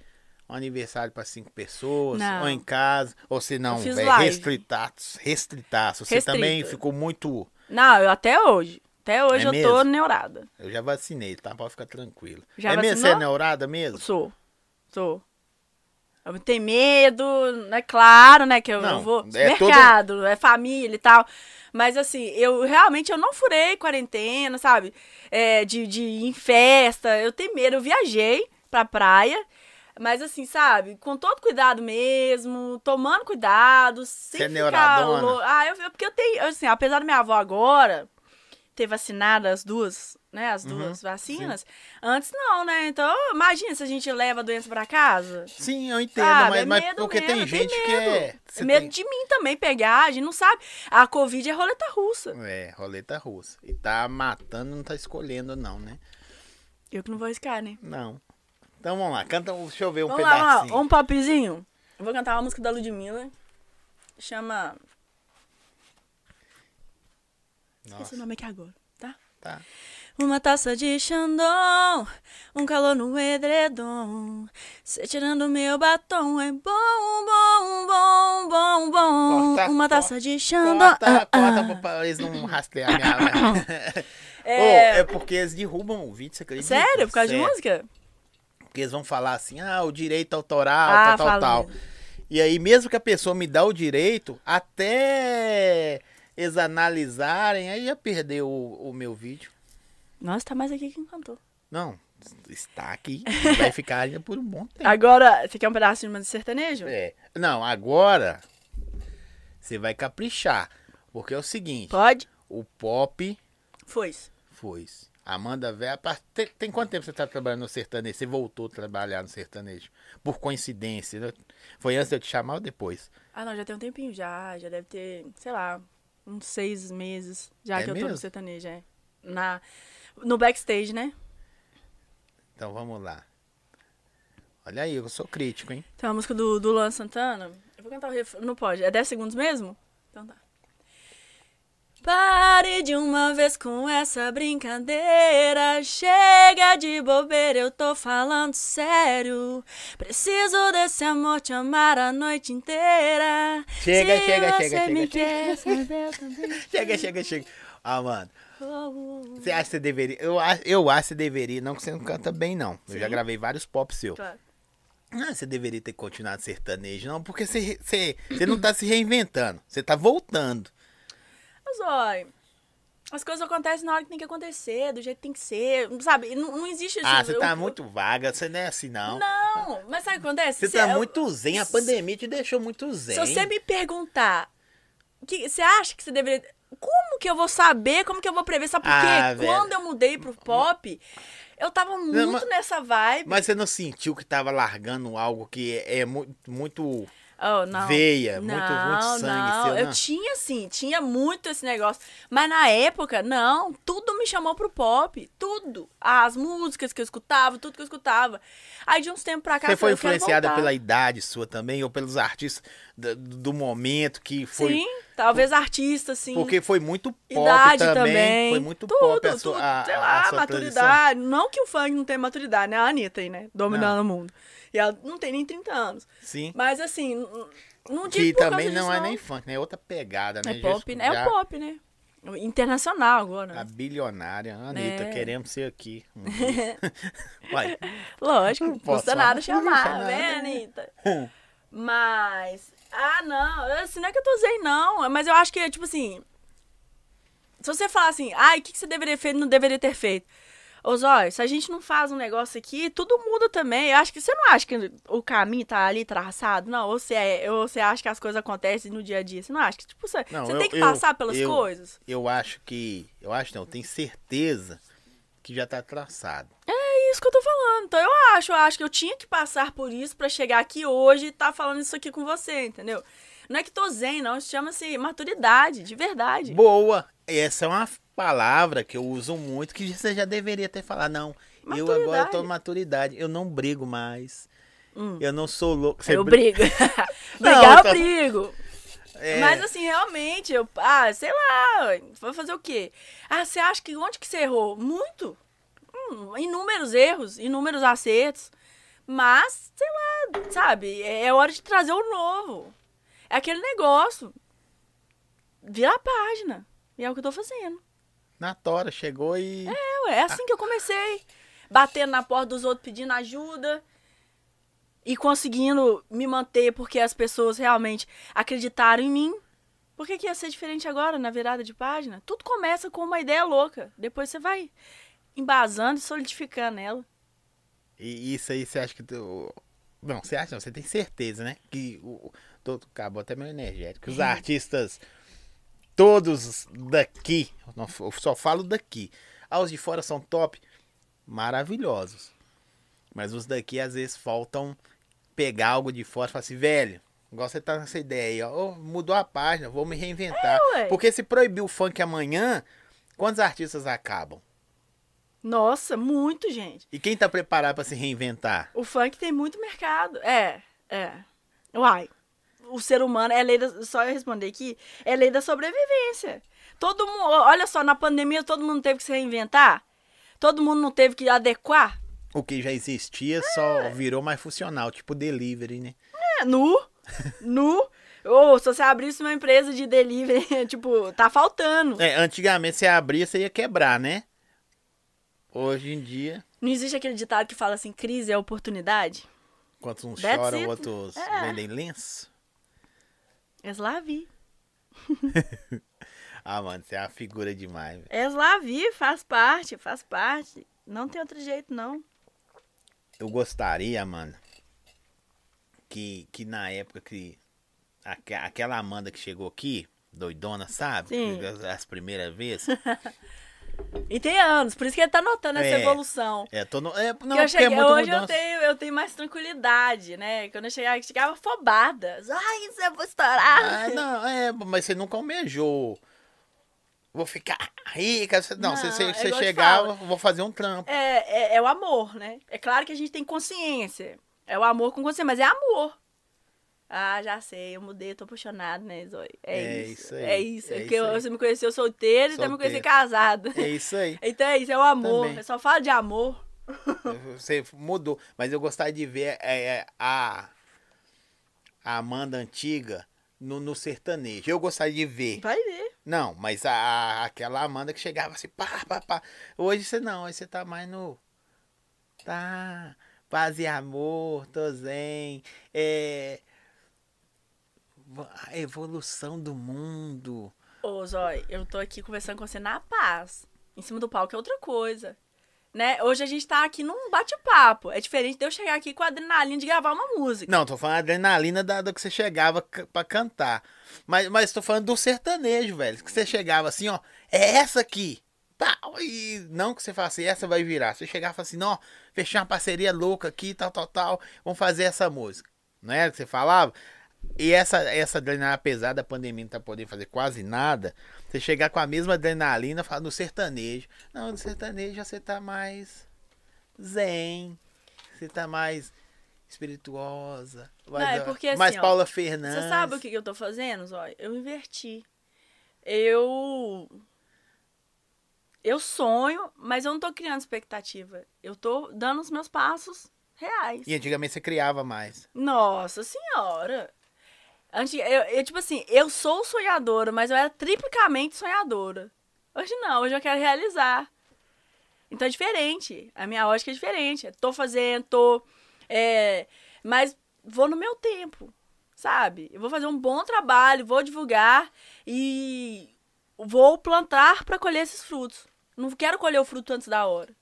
um aniversário pra cinco pessoas, Não. ou em casa, ou se não, é, restritaço, restritaço. Você Restrito. também ficou muito. Não, eu até hoje. Até hoje É eu tô mesmo? neurada. Eu já vacinei, tá? Pode ficar tranquilo. Já é mesmo? Você é neurada mesmo? Sou. Sou. Eu tenho medo, é claro, né, que eu, Não, vou é todo- mercado, é família e tal. Mas assim, eu realmente eu não furei quarentena, sabe? É, de, de ir em festa, eu tenho medo, eu viajei pra praia, mas assim, sabe, com todo cuidado mesmo, tomando cuidado, sem Você é ficar neuradona? lou- Ah, eu, eu- porque eu tenho, assim, apesar da minha avó agora ter vacinado as duas, né, as duas Uhum, vacinas, antes não, né? Então, imagina se a gente leva a doença pra casa. Sim, eu entendo, Sabe, mas, é mas medo porque tem gente tem que medo. é. você É medo tem- de mim também pegar, a gente não sabe. A Covid é roleta russa. É, roleta russa. E tá matando, não tá escolhendo, não, né? Eu que não vou arriscar, né? Não. Então vamos lá, canta, deixa eu ver um Vamos lá, vamos pedacinho. lá, um popzinho. Eu vou cantar uma música da Ludmilla. Chama. Esqueci Nossa, o nome aqui agora, tá? tá. Uma taça de Chandon, um calor no edredom. Cê tirando meu batom é bom, bom, bom, bom, bom. Corta, Uma taça corta, de Chandon. Corta, ah, corta pra- eles não rastrear minha. É... Ô, é porque eles derrubam o vídeo, você acredita? Sério? Por causa de Sério. música? Porque eles vão falar assim, ah, o direito autoral, Ah, tal, tal, tal. mesmo. E aí, mesmo que a pessoa me dá o direito, até eles analisarem, aí ia perder o, o meu vídeo. Nossa, tá mais aqui que cantou. Não, está aqui. Vai ficar ainda por um bom tempo. Agora, você quer um pedacinho de uma de sertanejo? É. Não, agora você vai caprichar. Porque é o seguinte, Pode? o pop Foi. foi. Amanda Vera, tem, tem quanto tempo você tá trabalhando no sertanejo? Você voltou a trabalhar no sertanejo? Por coincidência, né? Foi antes de eu te chamar ou depois? Ah, não, já tem um tempinho já. Já deve ter, sei lá, uns seis meses já É que eu tô no sertanejo, é. Na, no backstage, né? Então vamos lá. Olha aí, eu sou crítico, hein? Tem uma música do, do Luan Santana. Eu vou cantar o refrão. Não pode. É 10 segundos mesmo? Então tá. Pare de uma vez com essa brincadeira. Chega de bobeira, eu tô falando sério. Preciso desse amor, te amar a noite inteira. Chega, Se chega, você chega, me chega, quer, Chega, chega, chega. Ah, mano. quero. Você acha que você deveria. Eu, eu acho que você deveria. Não que você não canta bem, não. Eu já Sim. gravei vários pop seu. Claro. Ah, você deveria ter continuado sertanejo, não, porque você, você, você não tá se reinventando. Você tá voltando. Mas, olha, as coisas acontecem na hora que tem que acontecer, do jeito que tem que ser, sabe? Não, não existe isso. Ah, você tá Eu- muito vaga, você não é assim, não. Não, mas sabe o que acontece? Você tá eu- muito zen, a pandemia te deixou muito zen. Se você me perguntar, que, você acha que você deveria. Como que eu vou saber? Como que eu vou prever? Sabe por quê? Ah, velho. Quando eu mudei pro pop, eu tava muito mas- nessa vibe. Mas você não sentiu que tava largando algo que é, é mu- muito. Oh, não. veia, muito- não, muito sangue não. seu, Eu não? tinha, sim, tinha muito esse negócio. Mas na época, não. Tudo me chamou pro pop. Tudo. As músicas que eu escutava, tudo que eu escutava. Aí de uns tempos pra cá, Você eu foi eu influenciada pela idade sua também, ou pelos artistas do, do momento que foi. Sim, talvez artista, sim. Porque foi muito pop Idade também. também. Foi muito tudo, pop a tudo, a, sei a lá, sua maturidade. Não que o funk não tenha maturidade, né? A Anitta aí, né? Dominando Não. o mundo. E ela não tem nem 30 anos. Sim. Mas assim, não digo Que também não disso, é nem funk, né? É outra pegada, né? É pop, né? É o pop, né? Internacional agora. A bilionária, a Anitta, É. queremos ser aqui. um dia. Uai, Lógico, Não não posso custa nada não chamar, né. Anitta? Mas. Ah, não. Assim, não é que eu tô não. Mas eu acho que, tipo assim. Se você falar assim, ai, o que, que você deveria feito não deveria ter feito? Ô, Zóio, se a gente não faz um negócio aqui, tudo muda também. Eu acho que você não acha que o caminho tá ali traçado, não? Ou você, é, ou você acha que as coisas acontecem no dia a dia? Você não acha que, tipo, você, Não, você eu- tem que eu- passar pelas eu- coisas? eu acho que. Eu acho não, eu tenho certeza que já tá traçado. É isso que eu tô falando. Então eu acho, eu acho que eu tinha que passar por isso pra chegar aqui hoje e tá falando isso aqui com você, entendeu? Não é que tô zen, não. Isso chama-se maturidade, de verdade. Boa! Essa é uma palavra que eu uso muito que você já deveria ter falado. Não, eu agora Maturidade. tô maturidade. Eu não brigo mais. Hum. Eu não sou louco. Você eu bri- brigo. Brigar eu tá- brigo. É, Mas assim, realmente, eu, ah, sei lá, vou fazer o quê? Ah, você acha que onde que você errou? Muito. Hum, inúmeros erros, inúmeros acertos. Mas, sei lá, sabe, é é hora de trazer o novo. É aquele negócio. Vira a página. E é o que eu tô fazendo. Na tora, chegou e. É, ué, é assim que eu comecei. Batendo na porta dos outros, pedindo ajuda. E conseguindo me manter porque as pessoas realmente acreditaram em mim. Por que, que ia ser diferente agora, na virada de página? Tudo começa com uma ideia louca. Depois você vai embasando e solidificando ela. E isso aí você acha que. Tu... Não, você acha não, você tem certeza, né? Que o. Acabou até meio energético. Os artistas, todos daqui, não, eu só falo daqui. Ah, os de fora são top, maravilhosos. Mas os daqui às vezes faltam pegar algo de fora e falar assim, velho. Igual você tá nessa ideia aí, ó. ô, mudou a página, vou me reinventar. É. Porque se proibir o funk amanhã, quantos artistas acabam? Nossa, muito, gente. E quem tá preparado pra se reinventar? O funk tem muito mercado. É, é. Uai. O ser humano é lei da. Só eu responder aqui. É lei da sobrevivência. Todo mundo. Olha só, na pandemia todo mundo teve que se reinventar. Todo mundo não teve que adequar. O que já existia só virou mais funcional, tipo delivery, né? É, nu. Nu. Ou se você abrisse uma empresa de delivery, tipo, tá faltando. É, antigamente você abria, você ia quebrar, né? Hoje em dia, Não existe aquele ditado que fala assim: crise é oportunidade? enquanto uns That's choram, it. outros É. vendem lenço. Eslavi. Ah, mano, você é uma figura demais, velho. Eslavi faz parte, faz parte. Não tem outro jeito, não. Eu gostaria, mano, que, que na época que aque- aquela Amanda que chegou aqui, doidona, sabe? Sim. As, as primeiras vezes. E tem anos, por isso que ele tá notando essa É. evolução. É, tô no, é, não, eu é cheguei, muito hoje eu tenho, eu tenho mais tranquilidade, né? Quando eu chegava, eu chegava afobada. Ai, isso eu vou estourar. Ah, não, é, mas você nunca almejou. Vou ficar rica. Não, Não, você, você, é você chegava, vou fazer um trampo. É, é, é o amor, né? É claro que a gente tem consciência. É o amor com você, mas é amor. Ah, já sei, eu mudei, tô apaixonado, né, Zoe? É, É isso. isso aí, É isso. é É isso eu- aí. você me conheceu solteiro e também me conheci casada. É isso aí. Então é isso, é o amor. Também. Eu só falo de amor. Você mudou. Mas eu gostaria de ver é, é, a, a Amanda antiga no, no sertanejo. Eu gostaria de ver. Vai ver. Não, mas a- aquela Amanda que chegava assim, pá, pá, pá. Hoje você não, hoje você tá mais no. Tá. Paz e amor, tô zen. É. A evolução do mundo. Ô, Zói, eu tô aqui conversando com você na paz. Em cima do palco é outra coisa. Né? Hoje a gente tá aqui num bate-papo. É diferente de eu chegar aqui com a adrenalina de gravar uma música. Não, tô falando a adrenalina da, do que você chegava pra cantar. Mas, mas tô falando do sertanejo, velho. Que você chegava assim, ó, é essa aqui. Tal, e não que você falasse, assim, essa vai virar. Você chegava assim, ó, fechar uma parceria louca aqui, tal, tal, tal. Vamos fazer essa música. Não era o que você falava? E essa, essa adrenalina, apesar da pandemia não tá podendo fazer quase nada, você chegar com a mesma adrenalina no sertanejo. Não, no sertanejo você tá mais zen. Você tá mais espirituosa. Mais, é porque, mais assim, ó, Paula Fernandes. Você sabe o que eu tô fazendo, Zói? Eu inverti. Eu. Eu sonho, mas eu não tô criando expectativa. Eu tô dando os meus passos reais. E antigamente você criava mais. Nossa senhora! Antes, eu, eu, tipo assim, eu sou sonhadora, mas eu era triplicamente sonhadora. Hoje não, hoje eu quero realizar. Então é diferente. A minha ótica é diferente. Tô fazendo, tô. é, mas vou no meu tempo, sabe? Eu vou fazer um bom trabalho, vou divulgar e vou plantar para colher esses frutos. Não quero colher o fruto antes da hora.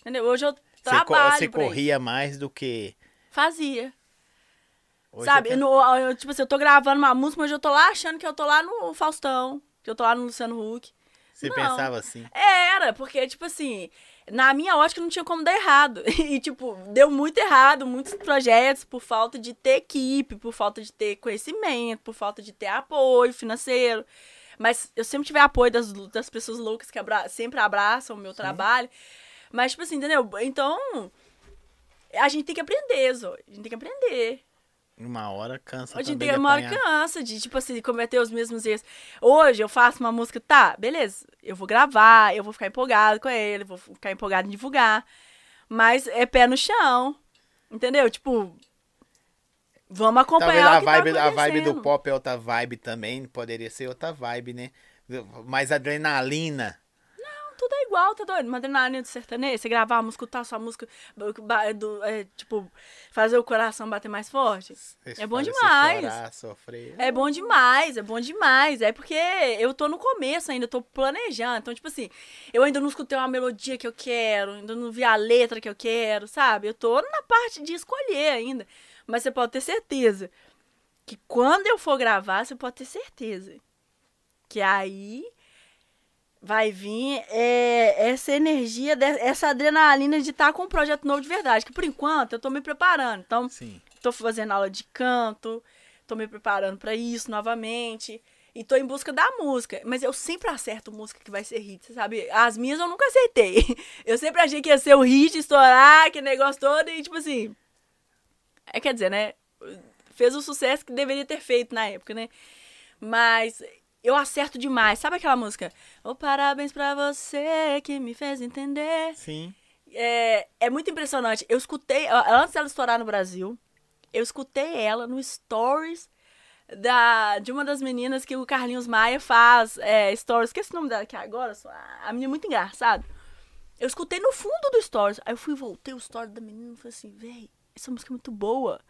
Entendeu? Hoje eu Você, trabalho. você isso. corria mais do que. Fazia. Hoje Sabe? No- eu, tipo assim, eu tô gravando uma música, mas eu tô lá achando que eu tô lá no Faustão, que eu tô lá no Luciano Huck. Você não. pensava assim. Era, porque, tipo assim, na minha ótica não tinha como dar errado. E, tipo, deu muito errado, muitos projetos, por falta de ter equipe, por falta de ter conhecimento, por falta de ter apoio financeiro. Mas eu sempre tive apoio das, das pessoas loucas que abra- sempre abraçam o meu trabalho. Mas, tipo assim, entendeu? Então, a gente tem que aprender, Zô. A gente tem que aprender. Uma hora cansa A também tem de uma hora cansa de, tipo assim, cometer os mesmos erros. Hoje eu faço uma música, tá, beleza, eu vou gravar, eu vou ficar empolgado com ele, vou ficar empolgado em divulgar. Mas é pé no chão. Entendeu? Tipo, vamos Talvez acompanhar a o que vibe, tá a vibe do pop é outra vibe também. Poderia ser outra vibe, né? Mais adrenalina. Tudo é igual, tá doido? Uma adrenalina do sertanejo, você gravar a música, escutar sua música, do, é, tipo, fazer o coração bater mais forte. É bom demais. Chorar, sofrer. É bom demais, é bom demais. É porque eu tô no começo ainda, eu tô planejando. Então, tipo assim, eu ainda não escutei uma melodia que eu quero, ainda não vi a letra que eu quero, sabe? Eu tô na parte de escolher ainda. Mas você pode ter certeza que quando eu for gravar, você pode ter certeza que aí vai vir é, essa energia, essa adrenalina de estar com um projeto novo de verdade. Que por enquanto eu tô me preparando. Então, Sim. tô fazendo aula de canto, tô me preparando pra isso novamente. E tô em busca da música. Mas eu sempre acerto música que vai ser hit, sabe? As minhas eu nunca acertei. Eu sempre achei que ia ser o hit, estourar, que negócio todo, e tipo assim. É, quer dizer, né? Fez o sucesso que deveria ter feito na época, né? Mas eu acerto demais. Sabe aquela música? Oh, parabéns pra você que me fez entender. Sim. É, é muito impressionante. Eu escutei, antes dela estourar no Brasil, eu escutei ela no Stories da, de uma das meninas que o Carlinhos Maia faz é, Stories. Esqueci o nome dela aqui agora, a menina é muito engraçada. Eu escutei no fundo do Stories. Aí eu fui, voltei o Stories da menina e falei assim, véi, essa música é muito boa.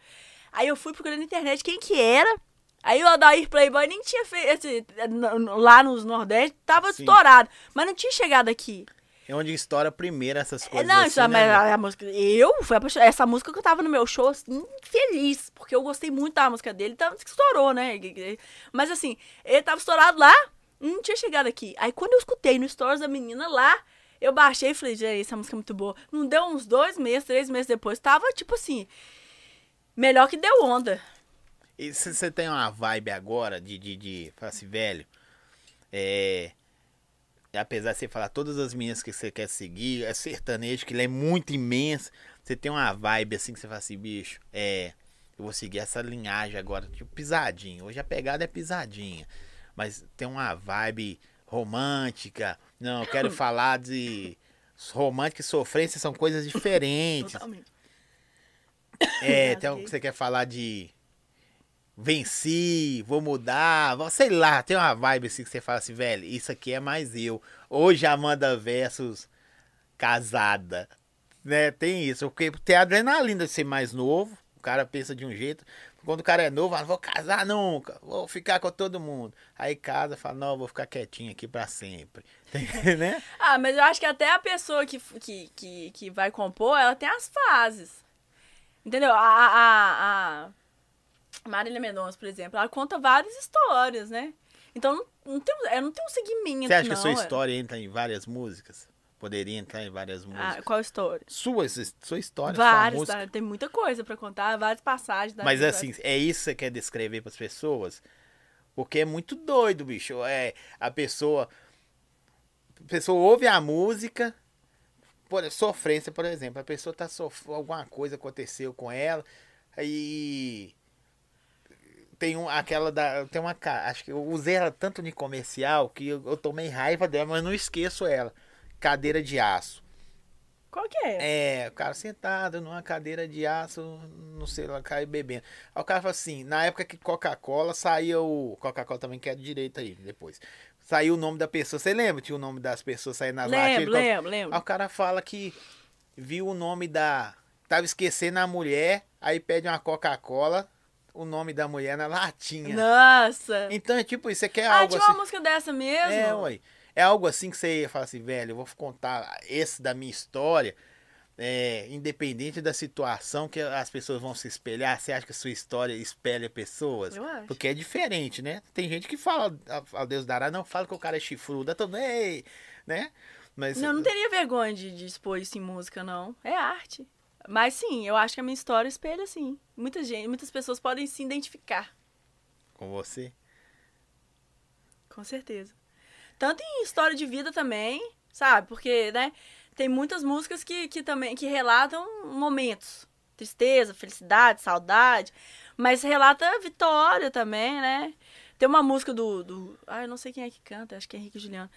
Aí eu fui procurando na internet quem que era. Aí o Adair Playboy nem tinha feito. esse- n- lá nos Nordeste, tava Sim. estourado. Mas não tinha chegado aqui. É onde estoura primeiro essas É, coisas. não, assim, isso é né, mas a, a música. Eu fui apaixonada. Essa música que eu tava no meu show, assim, feliz. Porque eu gostei muito da música dele. Então, estourou, né? Mas assim, ele tava estourado lá, não tinha chegado aqui. Aí quando eu escutei no Stories da menina lá, eu baixei e falei, gente, essa música é muito boa. Não deu uns dois meses, três meses depois, tava tipo assim. Melhor que deu onda. E se você tem uma vibe agora de, de, de falar assim, velho, é. Apesar de você falar todas as meninas que você quer seguir, é sertanejo, que ele é muito imenso. Você tem uma vibe assim que você fala assim, bicho, é. Eu vou seguir essa linhagem agora, tipo pisadinha. Hoje a pegada é pisadinha. Mas tem uma vibe romântica. Não, eu quero falar de. Romântica e sofrência são coisas diferentes. Totalmente. É, tem um que você quer falar de venci, vou mudar, vou- sei lá, tem uma vibe assim que você fala assim, velho, isso aqui é mais eu. Hoje Amanda versus casada, né? Tem isso, porque tem a adrenalina de ser mais novo, o cara pensa de um jeito. Quando o cara é novo, fala, vou casar nunca, vou ficar com todo mundo. Aí casa, fala, não, vou ficar quietinho aqui pra sempre. Né? Ah, mas eu acho que até a pessoa que, que, que, que vai compor, ela tem as fases. Entendeu? A, a, a Marília Mendonça, por exemplo, ela conta várias histórias, né? Então não, não, tem, um- é, não tem um segmento, Você acha que não. a sua é. história entra em várias músicas? Poderia entrar em várias músicas? Ah, qual história? Sua, sua história, sua Várias, tá? tem muita coisa pra contar, várias passagens. da Mas vida. assim, é isso que você quer descrever pras pessoas? Porque é muito doido, bicho. É, a pessoa. A pessoa ouve a música. Por, sofrência, por exemplo. A pessoa tá sofrendo. Alguma coisa aconteceu com ela. Aí. Tem um, aquela da. Tem uma. Acho que eu usei ela tanto de comercial que eu, eu tomei raiva dela, mas não esqueço ela. Cadeira de aço. Qual que é? É, o cara sentado numa cadeira de aço, não sei lá, cai bebendo. Aí o cara fala assim, na época que Coca-Cola o. Coca-Cola também quer direito aí, depois. Saiu o nome da pessoa. Você lembra? Tinha o nome das pessoas saindo nas lembro, latinhas? lembro, Aí lembro. o cara fala que viu o nome da. Tava esquecendo a mulher, aí pede uma Coca-Cola, o nome da mulher na latinha. Nossa! Então é tipo isso, você quer ah, algo tinha assim. uma música dessa mesmo? É, ué. É algo assim que você fala assim, velho, eu vou contar esse da minha história, é, independente da situação que as pessoas vão se espelhar, você acha que a sua história espelha pessoas? Eu acho. Porque é diferente, né? Tem gente que fala, a, a Deus dará, não fala que o cara é chifrudo, ei, né? Mas Não, não teria vergonha de, de expor isso em música, não. É arte. Mas sim, eu acho que a minha história espelha, sim. Muita gente, muitas pessoas podem se identificar, com você. com certeza. Tanto em história de vida também, sabe? Porque, né, tem muitas músicas que, que também que relatam momentos. Tristeza, felicidade, saudade. Mas relata vitória também, né? Tem uma música do, do. Ah, eu não sei quem é que canta, acho que é Henrique Juliano.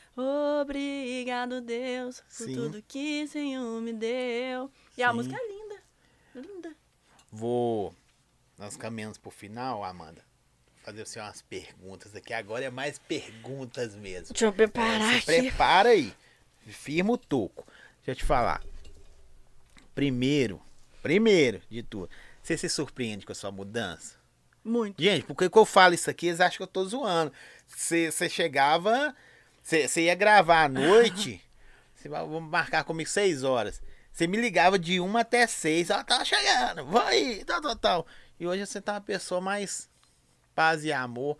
Obrigado, Deus, por Sim. tudo que o Senhor me deu. E a Sim. música é linda. Linda. Vou. Nós caminhamos pro final, Amanda. Fazer você umas perguntas aqui. Agora é mais perguntas mesmo. Deixa eu preparar É, se prepara aí. Firma o toco. Deixa eu te falar. Primeiro, primeiro de tudo, você se surpreende com a sua mudança? Muito. Gente, por que que eu falo isso aqui? Eles acham que eu tô zoando. Você chegava, você ia gravar à noite, você vai marcar comigo seis horas. Você me ligava de uma até seis, ela tá chegando, vai, tal, tal, tal. E hoje você tá uma pessoa mais paz e amor.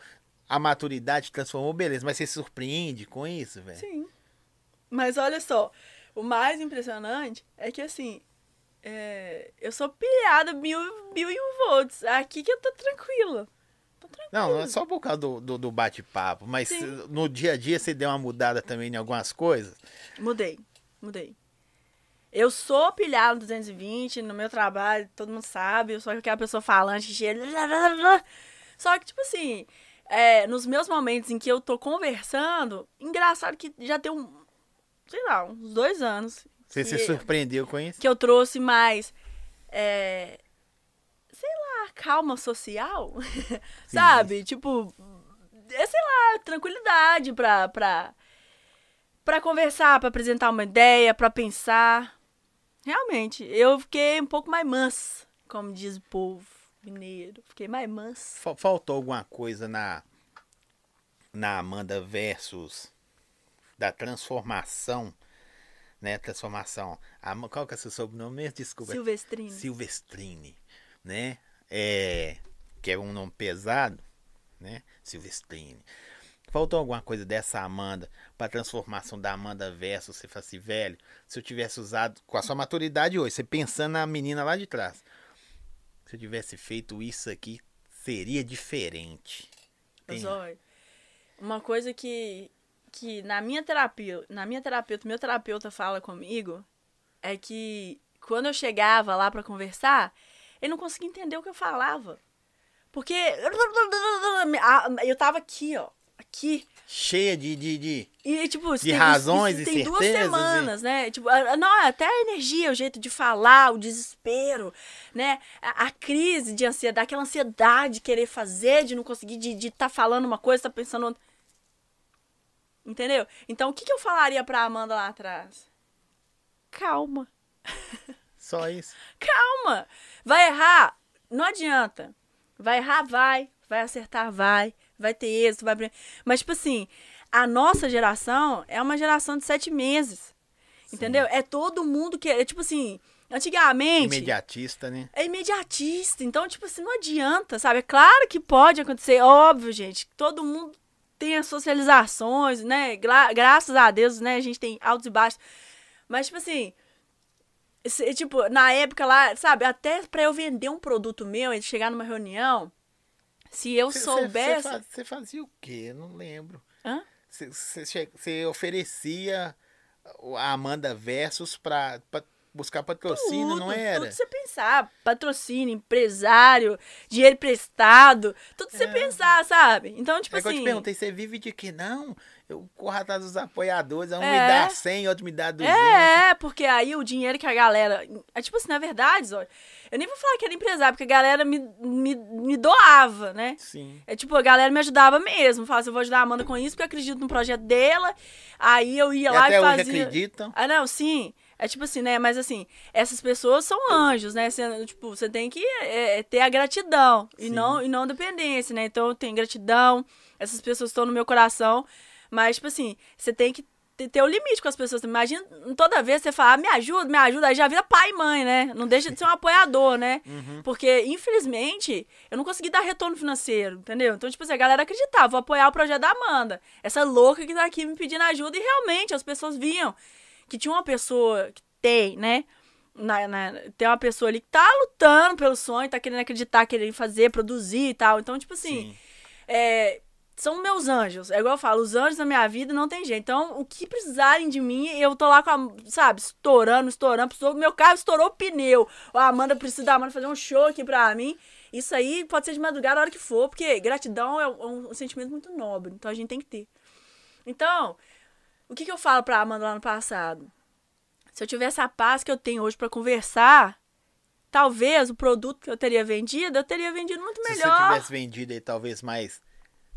A maturidade transformou, beleza, mas você se surpreende com isso, velho? Sim. Mas olha só, o mais impressionante é que assim, é, eu sou pilhada mil, mil e um volts. Aqui que eu tô tranquila. Tô tranquila. Não, não é só por causa do, do, do bate-papo, mas Sim. no dia a dia você deu uma mudada também em algumas coisas. Mudei, mudei. Eu sou pilhada no 220, no meu trabalho, todo mundo sabe, eu sou aquela pessoa falante que chega. Só que, tipo assim, é, nos meus momentos em que eu tô conversando, engraçado que já tem um, sei lá, uns dois anos. Você que- se surpreendeu com isso? que eu trouxe mais, é, sei lá, calma social, sabe? Tipo, é, sei lá, tranquilidade pra, pra, pra conversar, pra apresentar uma ideia, pra pensar. Realmente, eu fiquei um pouco mais mansa, como diz o povo mineiro. Fiquei mais mansa. Fa- Faltou alguma coisa na na Amanda versus da transformação, né? Transformação. A, qual que é o seu sobrenome mesmo? Desculpa. Silvestrine. Silvestrini, né? É, que é um nome pesado, né? Silvestrini. Faltou alguma coisa dessa Amanda para transformação da Amanda versus você fala assim, velho, se eu tivesse usado com a sua maturidade hoje, você pensando na menina lá de trás, se eu tivesse feito isso aqui, seria diferente. Tem- uma coisa que, que na minha terapia, na minha terapeuta, meu terapeuta fala comigo é que quando eu chegava lá pra conversar, ele não conseguia entender o que eu falava. Porque eu tava aqui, ó, aqui. Cheia de. de, de... E, tipo, de razões tem, e tem duas certezas semanas, né? Tipo, não, até a energia, o jeito de falar, o desespero, né? A, a crise de ansiedade, aquela ansiedade de querer fazer, de não conseguir, de estar falando uma coisa, tá pensando outra. Entendeu? Então, o que, que eu falaria pra Amanda lá atrás? Calma. Só isso. Calma. Vai errar? Não adianta. Vai errar? Vai. Vai acertar? Vai. Vai ter êxito? Vai... Mas, tipo assim, a nossa geração é uma geração de sete meses. Entendeu? É todo mundo que. É tipo assim, antigamente. Imediatista, né? É imediatista. Então, tipo assim, não adianta, sabe? É claro que pode acontecer, óbvio, gente. Todo mundo tem as socializações, né? Gra- graças a Deus, né? A gente tem altos e baixos. Mas, tipo assim. esse- tipo, na época lá, sabe? Até pra eu vender um produto meu e chegar numa reunião, se eu Cê- soubesse. Você faz- cê fazia o quê? Eu não lembro. Hã? Você oferecia a Amanda Versus pra, pra buscar patrocínio, Tudo, não era? Tudo você pensar. Patrocínio, empresário, dinheiro emprestado. Tudo você É. pensar, sabe? Então, tipo é que eu assim. te perguntei, você vive de quê? Não, eu corro atrás dos apoiadores, um É. me dá 100, outro me dá 200. É, porque aí o dinheiro que a galera. É tipo assim, na verdade, Zóio, eu nem vou falar que era empresário, porque a galera me, me, me doava, né? Sim. É tipo, a galera me ajudava mesmo. Falava assim, eu vou ajudar a Amanda com isso, porque eu acredito no projeto dela. Aí eu ia E lá até e hoje fazia. acreditam. Ah, não, sim. É tipo assim, né? Mas assim, essas pessoas são anjos, né? Você, tipo, você tem que é, é, ter a gratidão e não, e não dependência, né? Então eu tenho gratidão, essas pessoas estão no meu coração. Mas, tipo assim, você tem que ter, o limite com as pessoas. Imagina toda vez você falar, "Ah, me ajuda, me ajuda, aí já vira pai e mãe, né? Não deixa de ser um apoiador, né? Uhum. Porque, infelizmente, eu não consegui dar retorno financeiro, entendeu? Então, tipo assim, a galera acreditava, vou apoiar o projeto da Amanda. Essa louca que tá aqui me pedindo ajuda. E realmente, as pessoas viam que tinha uma pessoa que tem, né? Na, na- tem uma pessoa ali que tá lutando pelo sonho, tá querendo acreditar, querendo fazer, produzir e tal. Então, tipo assim, Sim. é, são meus anjos. É igual eu falo, os anjos da minha vida não tem jeito. Então, o que precisarem de mim, eu tô lá com a, sabe, estourando, estourando. Precisou- Meu carro estourou o pneu. A Amanda precisa da Amanda fazer um show aqui pra mim. Isso aí pode ser de madrugada a hora que for, porque gratidão é um, um sentimento muito nobre. Então, a gente tem que ter. Então, o que, que eu falo pra Amanda lá no passado? Se eu tivesse a paz que eu tenho hoje pra conversar, talvez o produto que eu teria vendido, eu teria vendido muito Se melhor. você tivesse vendido aí talvez mais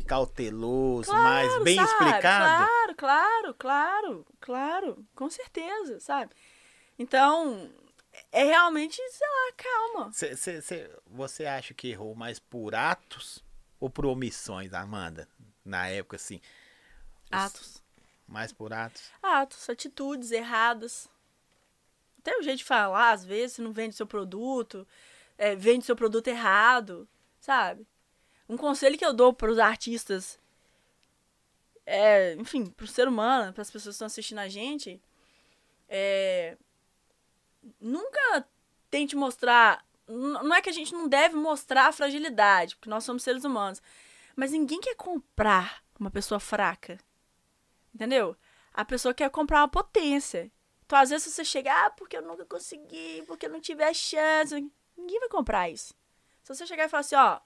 cauteloso, mais Claro, bem sabe? explicado. Claro, claro, claro, claro, com certeza, sabe? Então, é realmente, sei lá, calma. Cê- cê- cê- você acha que errou mais por atos ou por omissões, Amanda? Na época, assim. Os- Atos. Mais por atos. Atos, atitudes erradas. Até o jeito de falar, às vezes, você não vende seu produto, é, vende seu produto errado, sabe? Um conselho que eu dou para os artistas, é, enfim, para o ser humano, para as pessoas que estão assistindo a gente, é, nunca tente mostrar. Não é que a gente não deve mostrar a fragilidade, porque nós somos seres humanos. Mas ninguém quer comprar uma pessoa fraca. Entendeu? A pessoa quer comprar uma potência. Então, às vezes, você chega, ah, porque eu nunca consegui, porque eu não tive a chance. Ninguém vai comprar isso. Se você chegar e falar assim, ó,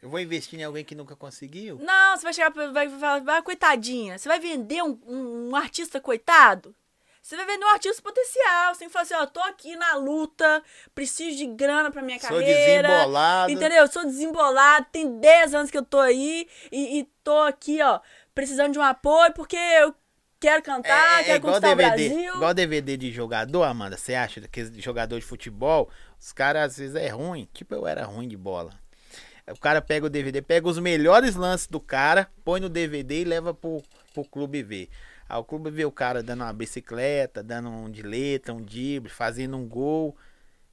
Eu vou investir em alguém que nunca conseguiu? não, você vai chegar vai falar, vai, coitadinha, você vai vender um, um, um artista coitado? Você vai vender um artista potencial. Você tem que falar assim, ó, tô aqui na luta, preciso de grana pra minha Sou carreira. desembolado. Entendeu? Eu sou desembolado, tem 10 anos que eu tô aí e, e tô aqui, ó, precisando de um apoio porque eu quero cantar, É, é quero igual conquistar DVD, o Brasil. igual DVD de jogador, Amanda. Você acha que jogador de futebol, os caras às vezes é ruim. Tipo, eu era ruim de bola. O cara pega o DVD, pega os melhores lances do cara, põe no DVD e leva pro, pro clube ver. Aí o clube vê o cara dando uma bicicleta, dando um de letra, um drible, fazendo um gol.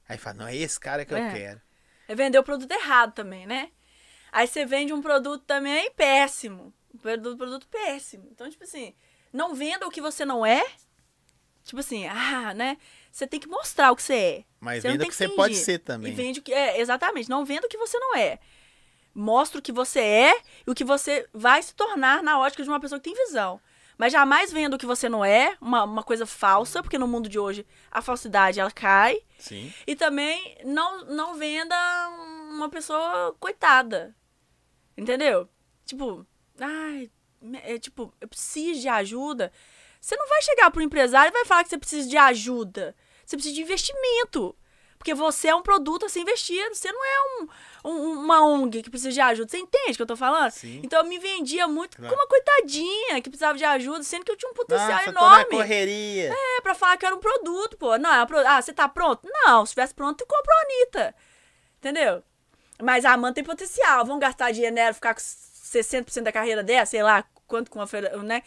Aí fala, não, é esse cara que eu É. quero. É vender o produto errado também, né? Aí você vende um produto também péssimo. Um produto, produto péssimo. Então, tipo assim, não venda o que você não é. Tipo assim, ah, né? Você tem que mostrar o que você é. Mas Você venda o que que você pode ser também. E vende o que. É, exatamente. Não venda o que você não é. Mostra o que você é e o que você vai se tornar na ótica de uma pessoa que tem visão. Mas jamais venda o que você não é, uma, uma coisa falsa, porque no mundo de hoje a falsidade ela cai. Sim. E também não, não venda uma pessoa coitada. Entendeu? Tipo, ai, é, tipo, eu preciso de ajuda. Você não vai chegar pro empresário e vai falar que você precisa de ajuda. Você precisa de investimento. Porque você é um produto a ser investido. Você não é um, um- uma ONG que precisa de ajuda. Você entende o que eu tô falando? Sim. Então eu me vendia muito Claro. como uma coitadinha que precisava de ajuda, sendo que eu tinha um potencial Nossa, tô na enorme. correria. É, pra falar que era um produto, pô. Não, é um pro- ah, você tá pronto? Não, se estivesse pronto, tu comprou a Anitta. Entendeu? Mas a Amanda tem potencial. Vamos gastar dinheiro nela, ficar com 60% da carreira dela, sei lá, quanto com a né?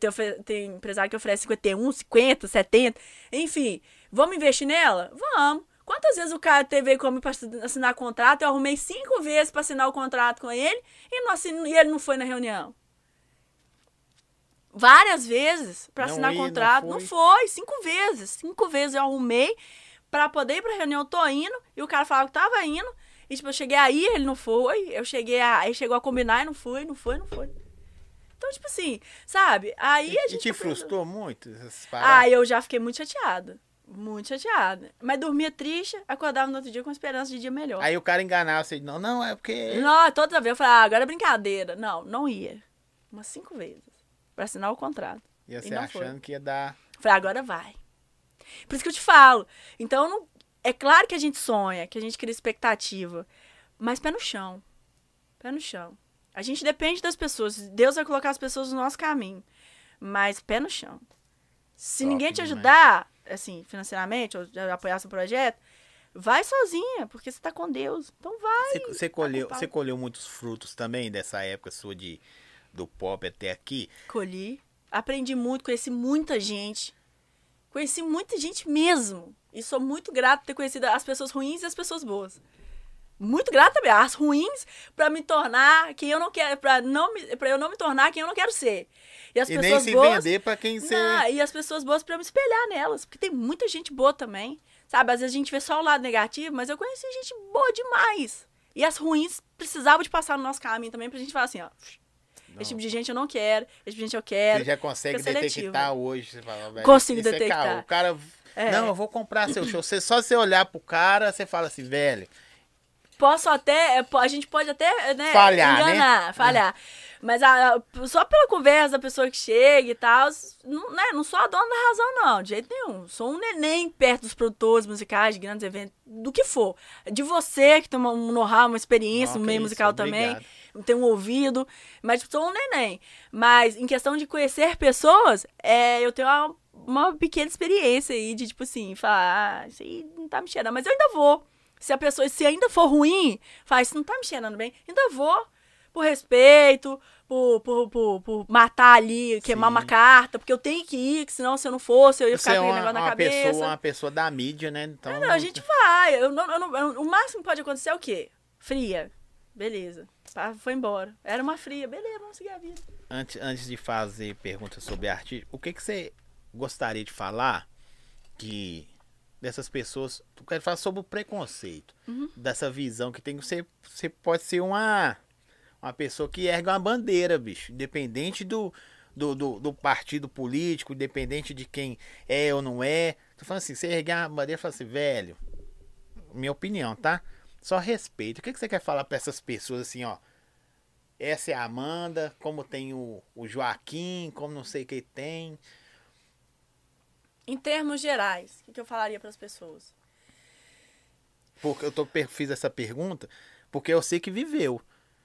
Tem, tem empresário que oferece 51, 50, 70. Enfim, vamos investir nela? Vamos. Quantas vezes o cara teve comigo pra assinar contrato? Eu arrumei cinco vezes pra assinar o contrato com ele e, não e ele não foi na reunião. Várias vezes Não assinar ia, não contrato. Não foi. foi. cinco vezes. Cinco vezes eu arrumei pra poder ir pra reunião. Eu tô indo. E o cara falava que tava indo. E tipo, eu cheguei aí, ele não foi. Eu cheguei a. Aí chegou a combinar e não foi, não foi, não foi. Então, tipo assim, sabe? Aí a E gente. te tá pensando- frustrou muito essas ah, paradas? eu já fiquei muito chateada. Muito chateada. Mas dormia triste, acordava no outro dia com esperança de dia melhor. Aí o cara enganava você, não, não, é porque... Não, toda vez eu falei, ah, agora é brincadeira. Não, não ia. Umas cinco vezes. Pra assinar o contrato. Ia E você não foi. achando que ia dar... Falei, agora vai. Por isso que eu te falo. Então, não- é claro que a gente sonha, que a gente cria expectativa. Mas pé no chão. Pé no chão. A gente depende das pessoas. Deus vai colocar as pessoas no nosso caminho. Mas pé no chão. Se Top ninguém te demais. Assim, financeiramente, ou apoiar seu projeto, vai sozinha, porque você tá com Deus. Então vai. Você, você colheu, você colheu muitos frutos também dessa época sua de, do pop até aqui? Colhi. Aprendi muito, conheci muita gente. Conheci muita gente mesmo. E sou muito grata por ter conhecido as pessoas ruins e as pessoas boas. Muito grata mesmo. As ruins pra me tornar quem eu não quero, para não para eu não me tornar quem eu não quero ser. E as e nem pessoas se boas vender pra quem você... Não, e as pessoas boas pra eu me espelhar nelas, porque tem muita gente boa também. Sabe, às vezes a gente vê só o lado negativo, mas eu conheci gente boa demais. E as ruins precisavam de passar no nosso caminho também pra gente falar assim, ó, Não. esse tipo de gente eu não quero, esse tipo de gente eu quero. Você já consegue detectar hoje. Você fala, velho, Consigo é detectar. caô. o cara. É. Não, eu vou comprar seu show. Você, só você olhar pro cara, você fala assim, velho. Posso até, é, a gente pode até, né, Falhar, né? enganar, falhar. Mas a- a- só pela conversa da pessoa que chega e tal, não, né, não sou a dona da razão, não, de jeito nenhum. Sou um neném perto dos produtores musicais, de grandes eventos, do que for. De você, que tem uma- um know-how, uma experiência no que meio isso, musical obrigado. também, tem um ouvido, mas tipo, sou um neném. Mas em questão de conhecer pessoas, é, eu tenho uma, uma pequena experiência aí de, tipo assim, falar, ah, isso aí não tá me cheirando, mas eu ainda vou. Se a pessoa, se ainda for ruim, faz, isso não tá me cheirando bem, ainda vou. Por respeito, por, por, por, por matar ali, queimar Sim. uma carta, porque eu tenho que ir, que senão se eu não fosse, eu ia ficar é com aquele uma, negócio na cabeça. pessoa, uma pessoa da mídia, né? Então, Não, a gente vai. Eu não, eu não- eu- o máximo que pode acontecer é o quê? Fria. Beleza. Tá, foi embora. Era uma fria. Beleza, vamos seguir a vida. antes, antes de fazer perguntas sobre arte, o que, que você gostaria de falar que dessas pessoas. Tu quer falar sobre o preconceito, Uhum. dessa visão que tem. Você, você pode ser uma, uma pessoa que ergue uma bandeira, bicho, independente do, do, do, do partido político, independente de quem é ou não é. Tô falando assim, você ergue uma bandeira e fala assim, velho, minha opinião, tá? Só respeito. O que, que você quer falar pra essas pessoas assim, ó? Essa é a Amanda, como tem o, o Joaquim, como não sei quem tem. Em termos gerais, o que, eu falaria para as pessoas? Porque eu tô, fiz essa pergunta porque eu sei que viveu.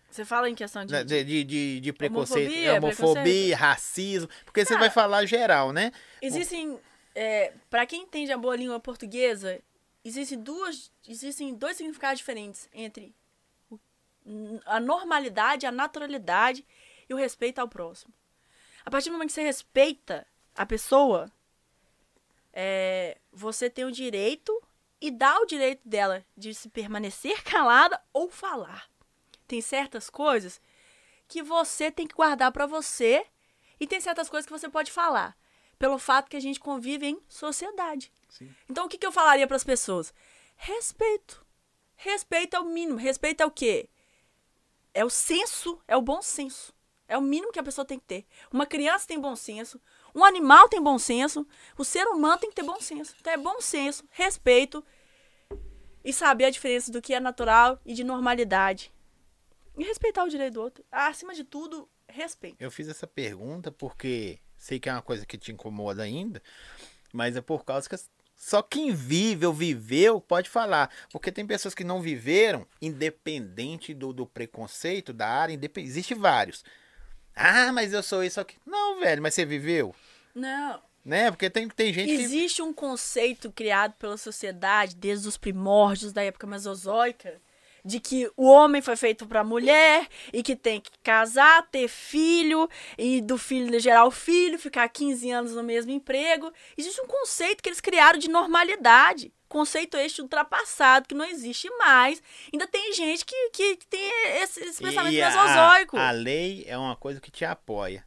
Você fala em questão de. né, De, de, de, de preconceito, Homofobia, homofobia, preconceito. racismo. Porque você Cara, vai falar geral, né? Existem. É, para quem entende a boa língua portuguesa, existem duas. Existem dois significados diferentes entre a normalidade, a naturalidade e o respeito ao próximo. A partir do momento que você respeita a pessoa, é, você tem o direito e dá o direito dela de se permanecer calada ou falar. Tem certas coisas que você tem que guardar pra você e tem certas coisas que você pode falar, pelo fato que a gente convive em sociedade. Sim. Então o que, que eu falaria para as pessoas? Respeito. Respeito é o mínimo. Respeito é o quê? É o senso, é o bom senso. É o mínimo que a pessoa tem que ter. Uma criança tem bom senso, um animal tem bom senso, o ser humano tem que ter bom senso. Então é bom senso, respeito e saber a diferença do que é natural e de normalidade. E respeitar o direito do outro. Acima de tudo, respeito. Eu fiz essa pergunta porque sei que é uma coisa que te incomoda ainda, mas é por causa que só quem vive ou viveu pode falar. Porque tem pessoas que não viveram, independente do, do preconceito da área, independ... existe vários. Ah, mas eu sou isso aqui. Não, velho, mas você viveu? Não. Né? Porque tem, tem gente Existe que... um conceito criado pela sociedade desde os primórdios da época mesozoica de que o homem foi feito para a mulher e que tem que casar, ter filho e do filho gerar o filho, ficar 15 anos no mesmo emprego. Existe um conceito que eles criaram de normalidade. Conceito este ultrapassado, que não existe mais. Ainda tem gente que, que, que tem esse, esse pensamento mesozoico. A, a lei é uma coisa que te apoia.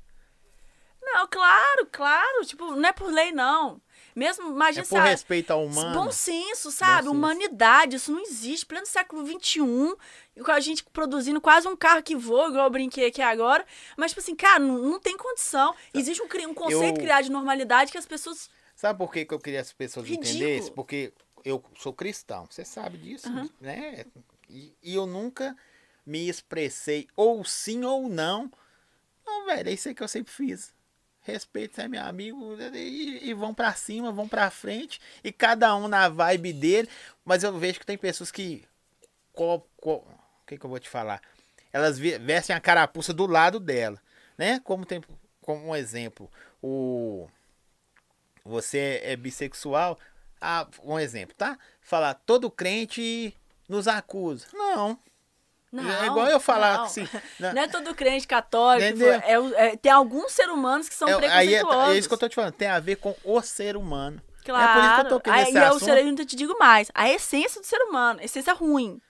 Não, claro, claro. Tipo, não é por lei, não. Mesmo, imagina, é por sabe, respeito ao humano. Bom senso, sabe? Bom senso. Humanidade, isso não existe. Pleno século XXI, com a gente produzindo quase um carro que voa, igual eu brinquei aqui agora. Mas, tipo assim, cara, não, não tem condição. Existe um, um conceito Eu- criado de normalidade que as pessoas. Sabe por que, que eu queria que as pessoas Ridículo. entendessem? Porque eu sou cristão, você sabe disso, né? E, e eu nunca me expressei ou sim ou não. Não, velho, é isso aí que eu sempre fiz. Respeito, você é meu amigo, e, e vão pra cima, vão pra frente, e cada um na vibe dele. Mas eu vejo que tem pessoas que. O que, que eu vou te falar? Elas ve- vestem a carapuça do lado dela, né? Como tem como um exemplo, o você é bissexual, ah, um exemplo, tá? Falar, todo crente nos acusa. Não. Não, é igual eu falar não. assim. Não né? é todo crente católico. É, é- tem alguns seres humanos que são É, aí é, preconceituosos. é isso que eu tô te falando, tem a ver com o ser humano. Claro. É por isso que eu toquei Aí nesse é o assunto. eu ainda te digo mais. A essência do ser humano, a essência ruim.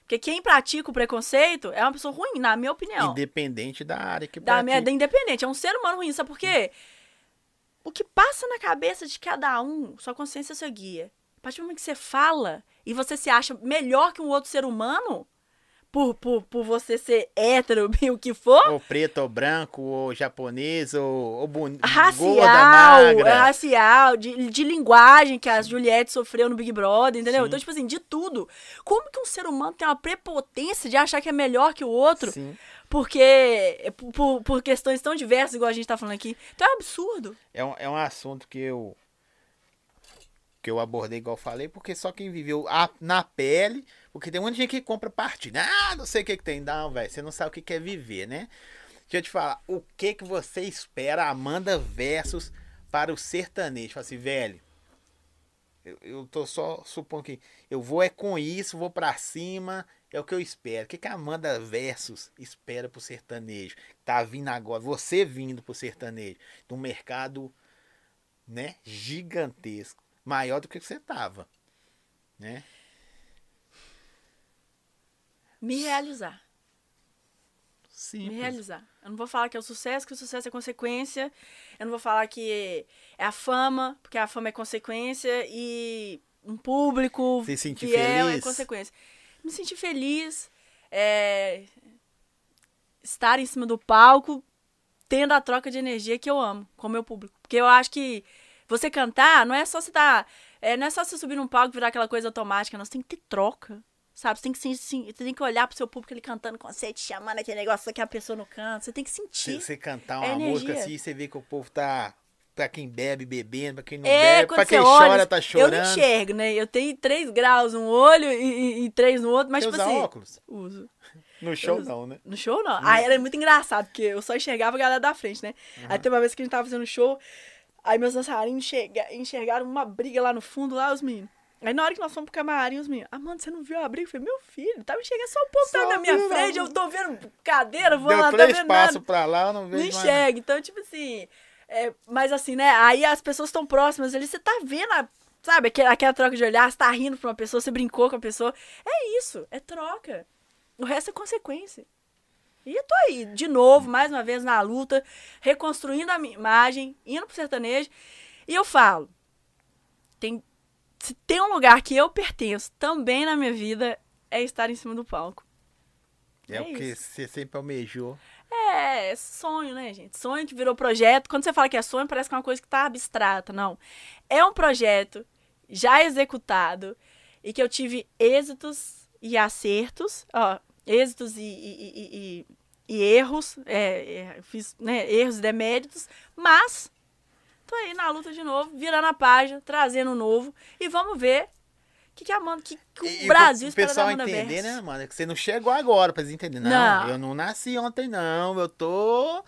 Porque quem pratica o preconceito é uma pessoa ruim, na minha opinião. Independente da área que Da pratica. merda independente. É um ser humano ruim. Sabe por quê? O que passa na cabeça de cada um, sua consciência é seu guia. A partir do momento que você fala e você se acha melhor que um outro ser humano, por, por, por você ser hétero, bem o que for, Ou preto, ou branco, ou japonês, ou, ou bonito. gorda, racial, magra. racial, de, de linguagem que a Juliette sofreu no Big Brother, entendeu? Sim. Então, tipo assim, de tudo. Como que um ser humano tem uma prepotência de achar que é melhor que o outro? Sim. Porque. Por, por, por questões tão diversas, igual a gente tá falando aqui. Então é um absurdo. É um, é um assunto que eu que eu abordei igual falei, porque só quem viveu a- na pele, porque tem muita gente que compra partida. Ah, não sei o que que tem. Não, velho, você não sabe o que que é viver, né? Deixa eu te falar, o que que você espera Amanda versus para o sertanejo? Fala assim, velho, eu, eu tô só supondo que eu vou é com isso, vou pra cima, é o que eu espero. O que que a Amanda versus espera pro sertanejo? Tá vindo agora, você vindo pro sertanejo, de um mercado, né, gigantesco, maior do que você tava, né? Me realizar. Simples. Me realizar. Eu não vou falar que é o sucesso, que o sucesso é consequência. Eu não vou falar que é a fama, porque a fama é consequência. E um público Se sentir fiel é feliz. consequência. Me sentir feliz. é, estar em cima do palco, tendo a troca de energia que eu amo com o meu público. Porque eu acho que você cantar não é só você tá. é, não é só você subir num palco e virar aquela coisa automática, não. Você tem que ter troca. Sabe? Você tem que, você tem que olhar pro seu público ele cantando com você, te chamando aquele negócio que a pessoa não canta. Você tem que Se sentir. você cantar É uma música energia. assim, você vê que o povo tá. Pra quem bebe, bebendo, pra quem não É, bebe, pra quem olha, chora, tá eu não chorando. enxergo, né? Eu tenho três graus no olho e, e- e três no outro, mas Você tipo usa assim. óculos? Uso. No show uso. não, né? No show, não. Aí era muito engraçado, porque eu só enxergava a galera da frente, né? Aí tem uma vez que a gente tava fazendo show, aí meus dançarinos enxerga- enxergaram uma briga lá no fundo, lá os meninos. Aí na hora que nós fomos pro camarim, os meninos, ah, mano, você não viu a briga? Eu falei, meu filho, tava enxergando só o povo Só tá na minha viu, frente, não. eu tô vendo cadeira voando Deu lá, tô três vendo passos nada. pra lá, eu não Não vejo nada. enxerga. Então, tipo assim. é, mas assim, né? Aí as pessoas estão próximas ali, você tá vendo, a- sabe, aquela, aquela troca de olhar, você tá rindo pra uma pessoa, você brincou com a pessoa. É isso, é troca. O resto é consequência. E eu tô aí, de novo, mais uma vez na luta, reconstruindo a minha imagem, indo pro sertanejo. E eu falo, tem, se tem um lugar que eu pertenço também na minha vida, é estar em cima do palco. É, É o que isso. você sempre almejou. É, é sonho, né, gente? Sonho que virou projeto. Quando você fala que é sonho, parece que é uma coisa que tá abstrata. Não. É um projeto já executado e que eu tive êxitos e acertos, ó, êxitos e, e, e, e erros, é, é, fiz né, erros e deméritos, mas tô aí na luta de novo, virando a página, trazendo o novo e vamos ver o que, que a Amanda, que, que o E- Brasil espera da Amanda entender, Verso. né, mano? É que você não chegou agora pra eles entenderem. Não, Não. eu não nasci ontem, não. Eu tô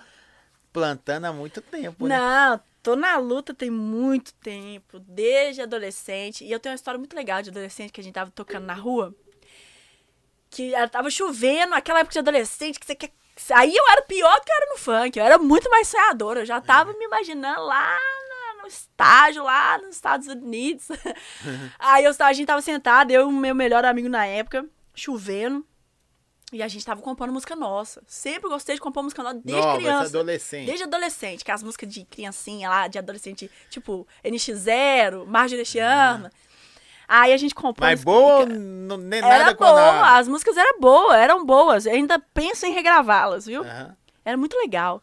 plantando há muito tempo, né? Não, tô na luta tem muito tempo, desde adolescente. E eu tenho uma história muito legal de adolescente que a gente tava tocando na rua. Que tava chovendo, aquela época de adolescente que você quer. Aí eu era pior do que eu era no funk. Eu era muito mais sonhadora. Eu já tava me imaginando lá no estágio, lá nos Estados Unidos. Aí eu, a gente tava sentado, eu e o meu melhor amigo na época, chovendo. E a gente tava compondo música nossa. Sempre gostei de compor música nossa desde Nova, criança. adolescente. Desde adolescente, que as músicas de criancinha lá, de adolescente, tipo NX0, Marjorie Chiana. Aí a gente compôs. Mas boa, não, nem Era nada boa, as músicas eram boas, eram boas. Eu ainda penso em regravá-las, viu? Aham. Era muito legal.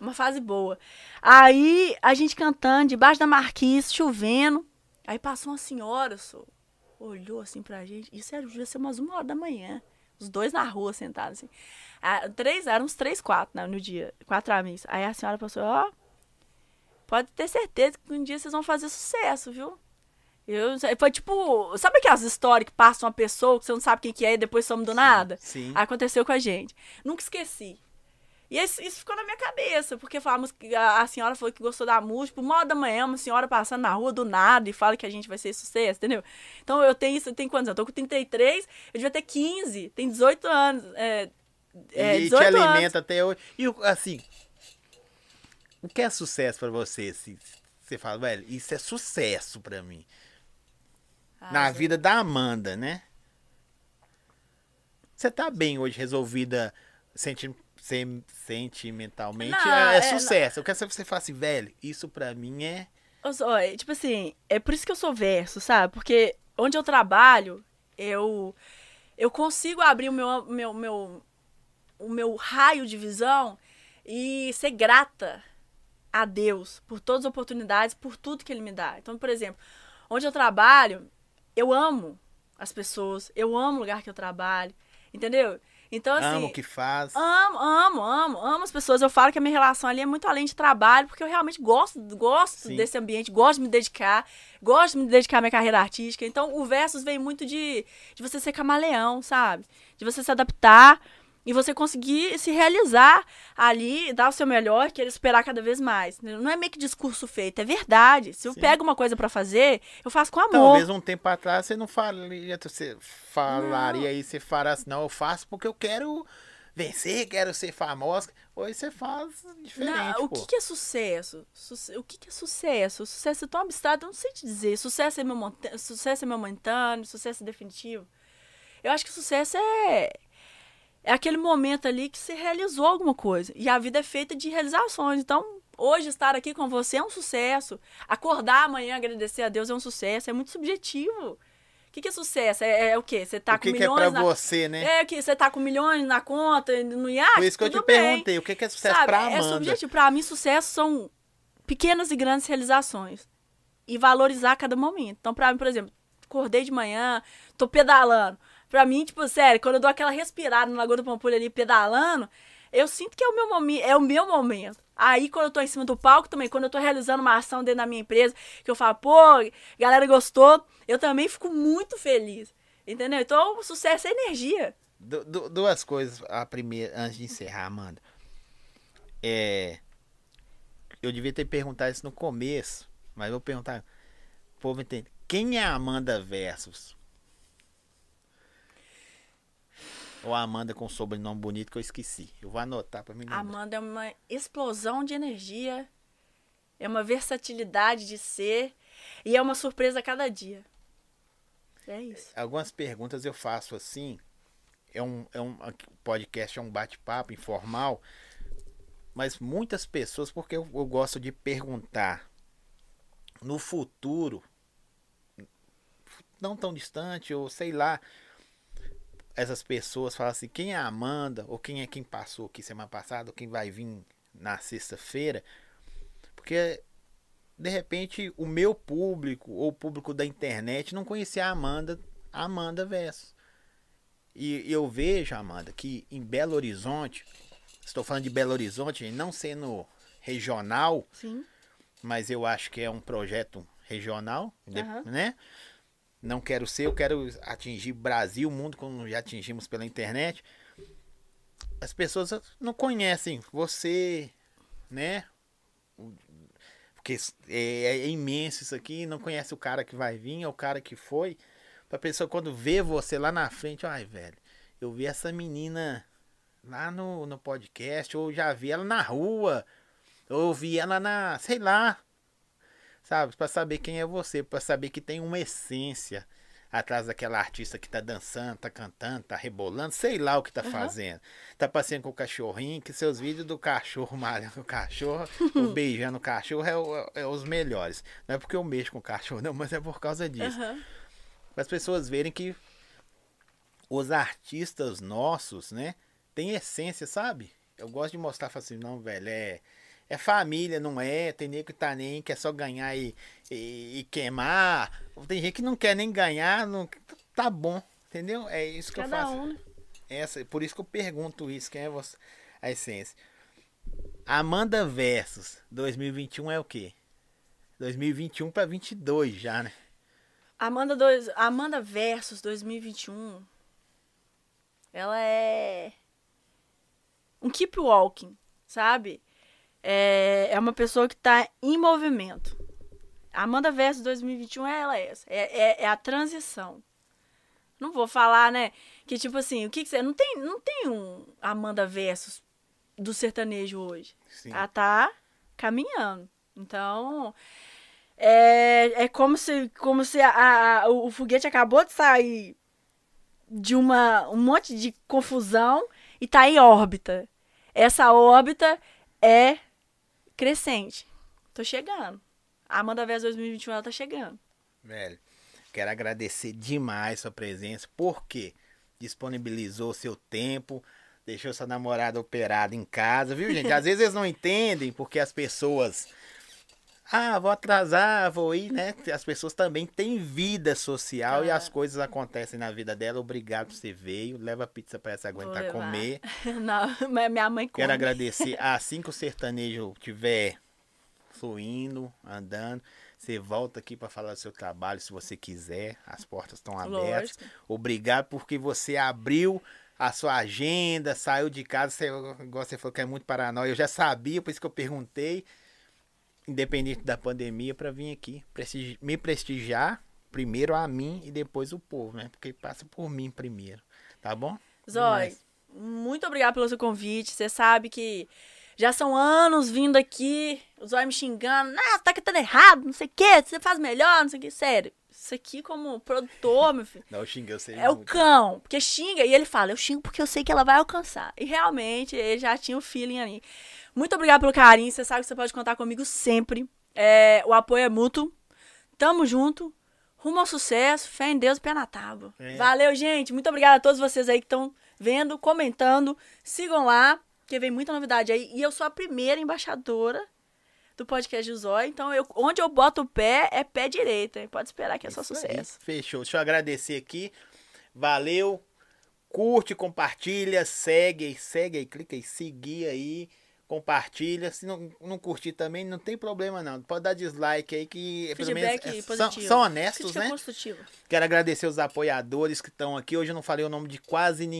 Uma fase boa. Aí a gente cantando, debaixo da marquise, chovendo. Aí passou uma senhora, só, olhou assim pra gente. Isso era, devia ser umas uma hora da manhã. Os dois na rua sentados, assim. Ah, três, eram uns três, quatro né, no dia. Quatro amigos. Aí a senhora passou, ó. pode ter certeza que um dia vocês vão fazer sucesso, viu? Eu, foi tipo, sabe aquelas histórias que passa uma pessoa que você não sabe quem que é e depois some do nada? sim. Aconteceu com a gente. Nunca esqueci. E isso, isso ficou na minha cabeça, porque a, música, a, a senhora falou que gostou da música, uma hora da manhã, uma senhora passando na rua do nada e fala que a gente vai ser sucesso, entendeu? Então eu tenho isso, eu tenho quantos anos? Eu tô com 33, eu devia ter 15, tem 18 anos. É, é, e te 18 anos. alimenta até hoje. E o- assim, o que é sucesso pra você? Se você fala, velho, isso é sucesso pra mim. Ah, Na Zé. vida da Amanda, né? Você tá bem hoje resolvida senti sem- sentimentalmente? Não, é, é é, sucesso. Eu quero saber se você fala assim, velho, isso pra mim é. Sou- é, tipo assim, é por isso que eu sou verso, sabe? Porque onde eu trabalho, eu eu consigo abrir o meu, meu, meu, o meu raio de visão e ser grata a Deus por todas as oportunidades, por tudo que Ele me dá. Então, por exemplo, onde eu trabalho, eu amo as pessoas, eu amo o lugar que eu trabalho, entendeu? Então, assim. Amo o que faz. Amo, amo, amo, amo as pessoas. Eu falo que a minha relação ali é muito além de trabalho, porque eu realmente gosto, gosto Sim. desse ambiente, gosto de me dedicar, gosto de me dedicar à minha carreira artística. Então, o Versus vem muito de, de você ser camaleão, sabe? De você se adaptar e você conseguir se realizar ali, dar o seu melhor, querer superar cada vez mais. Não é meio que discurso feito, é verdade. Se eu Sim. pego uma coisa pra fazer, eu faço com amor. Talvez um tempo atrás você não falaria, você falaria aí, você fará assim, não, eu faço porque eu quero vencer, quero ser famosa. Hoje você faz diferente, Não, o que, que é sucesso? Suce- O que, que é sucesso? Sucesso é tão abstrato, eu não sei te dizer. Sucesso é, momenta- sucesso é momentâneo, sucesso é definitivo. Eu acho que sucesso é, é aquele momento ali que você realizou alguma coisa. E a vida é feita de realizações. Então, hoje estar aqui com você é um sucesso. Acordar amanhã, agradecer a Deus é um sucesso. É muito subjetivo. O que, que é sucesso? É, é o quê? Você tá o que, com que é milhões pra na... você, né? É que você tá com milhões na conta, no iate, Por isso que eu te bem. perguntei, o que, que é sucesso Sabe, pra é Amanda? subjetivo. Pra mim, sucesso são pequenas e grandes realizações. E valorizar cada momento. Então, pra mim, por exemplo, acordei de manhã, tô pedalando. Pra mim, tipo, sério, quando eu dou aquela respirada na Lagoa do Pampulha ali pedalando, eu sinto que é o meu momento, é o meu momento. Aí, quando eu tô em cima do palco também, quando eu tô realizando uma ação dentro da minha empresa, que eu falo, pô, galera gostou, eu também fico muito feliz. Entendeu? Então, o sucesso é energia. Du- du- duas coisas, a primeira, antes de encerrar, Amanda. É. Eu devia ter perguntado isso no começo, mas vou perguntar. O povo entende. Quem é a Amanda Versus? Ou a Amanda com sobrenome bonito que eu esqueci. Eu vou anotar pra mim. lembrar. Amanda é uma explosão de energia, é uma versatilidade de ser e é uma surpresa a cada dia. É isso. Algumas perguntas eu faço assim. É um, é um podcast é um bate-papo informal, mas muitas pessoas, porque eu, eu gosto de perguntar no futuro, não tão distante, ou sei lá, essas pessoas falam assim, quem é a Amanda, ou quem é quem passou aqui semana passada, ou quem vai vir na sexta-feira, porque de repente o meu público, ou o público da internet, não conhecia a Amanda, a Amanda Versus. E eu vejo, Amanda, que em Belo Horizonte, estou falando de Belo Horizonte, não sendo regional, Sim. mas eu acho que é um projeto regional, Aham. né? Não quero ser, eu quero atingir Brasil, mundo, como já atingimos pela internet. As pessoas não conhecem você, né? Porque é, é imenso isso aqui, não conhece o cara que vai vir, é o cara que foi. Pra pessoa quando vê você lá na frente, ai, velho, eu vi essa menina lá no, no podcast, ou já vi ela na rua, ou vi ela na, sei lá, sabe? Pra saber quem é você, pra saber que tem uma essência atrás daquela artista que tá dançando, tá cantando, tá rebolando, sei lá o que tá Aham. fazendo. Tá passeando com o cachorrinho, que seus vídeos do cachorro malhando o cachorro, ou beijando o cachorro é, o- é os melhores. Não é porque eu mexo com o cachorro, não, mas é por causa disso Aham. para as pessoas verem que os artistas nossos, né, tem essência, sabe? Eu gosto de mostrar, falar assim, não, velho, é, é família, não é? Tem nego que tá nem, quer só ganhar e, e, e queimar. Tem gente que não quer nem ganhar, não, tá bom, entendeu? É isso que eu Cada faço. um, né? Essa, por isso que eu pergunto isso, quem é você? A essência. Amanda Versus 2021 é o quê? 2021 para 22 já, né? Amanda, dois, Amanda Versus 2021. Ela é. Um keep walking, sabe? É, é uma pessoa que tá em movimento. A Amanda Versus 2021 é ela essa. É, é, é a transição. Não vou falar, né? Que tipo assim, o que, que você. Não tem, não tem um Amanda Versus do sertanejo hoje. Sim. Ela tá caminhando. Então, é, é como se, como se a, a- o, o foguete acabou de sair de uma, um monte de confusão e tá em órbita. Essa órbita é crescente. Tô chegando. A Amanda Vez 2021 ela tá chegando. Velho, quero agradecer demais sua presença, porque disponibilizou seu tempo, deixou sua namorada operada em casa, viu, gente? Às vezes eles não entendem porque as pessoas. Ah, vou atrasar, vou ir, né? As pessoas também têm vida social e Ah. as coisas acontecem na vida dela. Obrigado por você veio. Leva pizza pra essa aguentar comer. Não, mas minha mãe come. Quero agradecer. Assim que o sertanejo tiver fluindo, andando, você volta aqui para falar do seu trabalho, se você quiser. As portas estão abertas. Lógico. Obrigado porque você abriu a sua agenda, saiu de casa. Você, igual você falou que é muito paranoia. Eu já sabia, por isso que eu perguntei, independente da pandemia, para vir aqui prestigi- me prestigiar. Primeiro a mim e depois o povo, né? Porque passa por mim primeiro. Tá bom? Zói, Demais. muito obrigada pelo seu convite. Você sabe que já são anos vindo aqui, o Zói me xingando. Ah, tá cantando errado, não sei o que, você faz melhor, não sei o que. Sério, isso aqui como produtor, meu filho, Não, xinguei, eu sei é o muito. cão. Porque xinga, e ele fala, eu xingo porque eu sei que ela vai alcançar. E realmente, ele já tinha o feeling ali. Muito obrigada pelo carinho, você sabe que você pode contar comigo sempre. É, o apoio é mútuo. Tamo junto. Rumo ao sucesso, fé em Deus, pé na tábua. É. Valeu, gente. Muito obrigada a todos vocês aí que estão vendo, comentando. Sigam lá, que vem muita novidade aí. E eu sou a primeira embaixadora do podcast do Zóio. Então, eu, onde eu boto o pé, é pé direito. hein? Pode esperar que é só Isso aí. sucesso. Fechou. Deixa eu agradecer aqui. Valeu. Curte, compartilha, segue, segue aí, clica aí, seguir aí, compartilha. Se não, não curtir também, não tem problema não. Pode dar dislike aí que pelo menos é, são, são honestos, Crítica né? construtiva. Quero agradecer os apoiadores que estão aqui. Hoje eu não falei o nome de quase ninguém.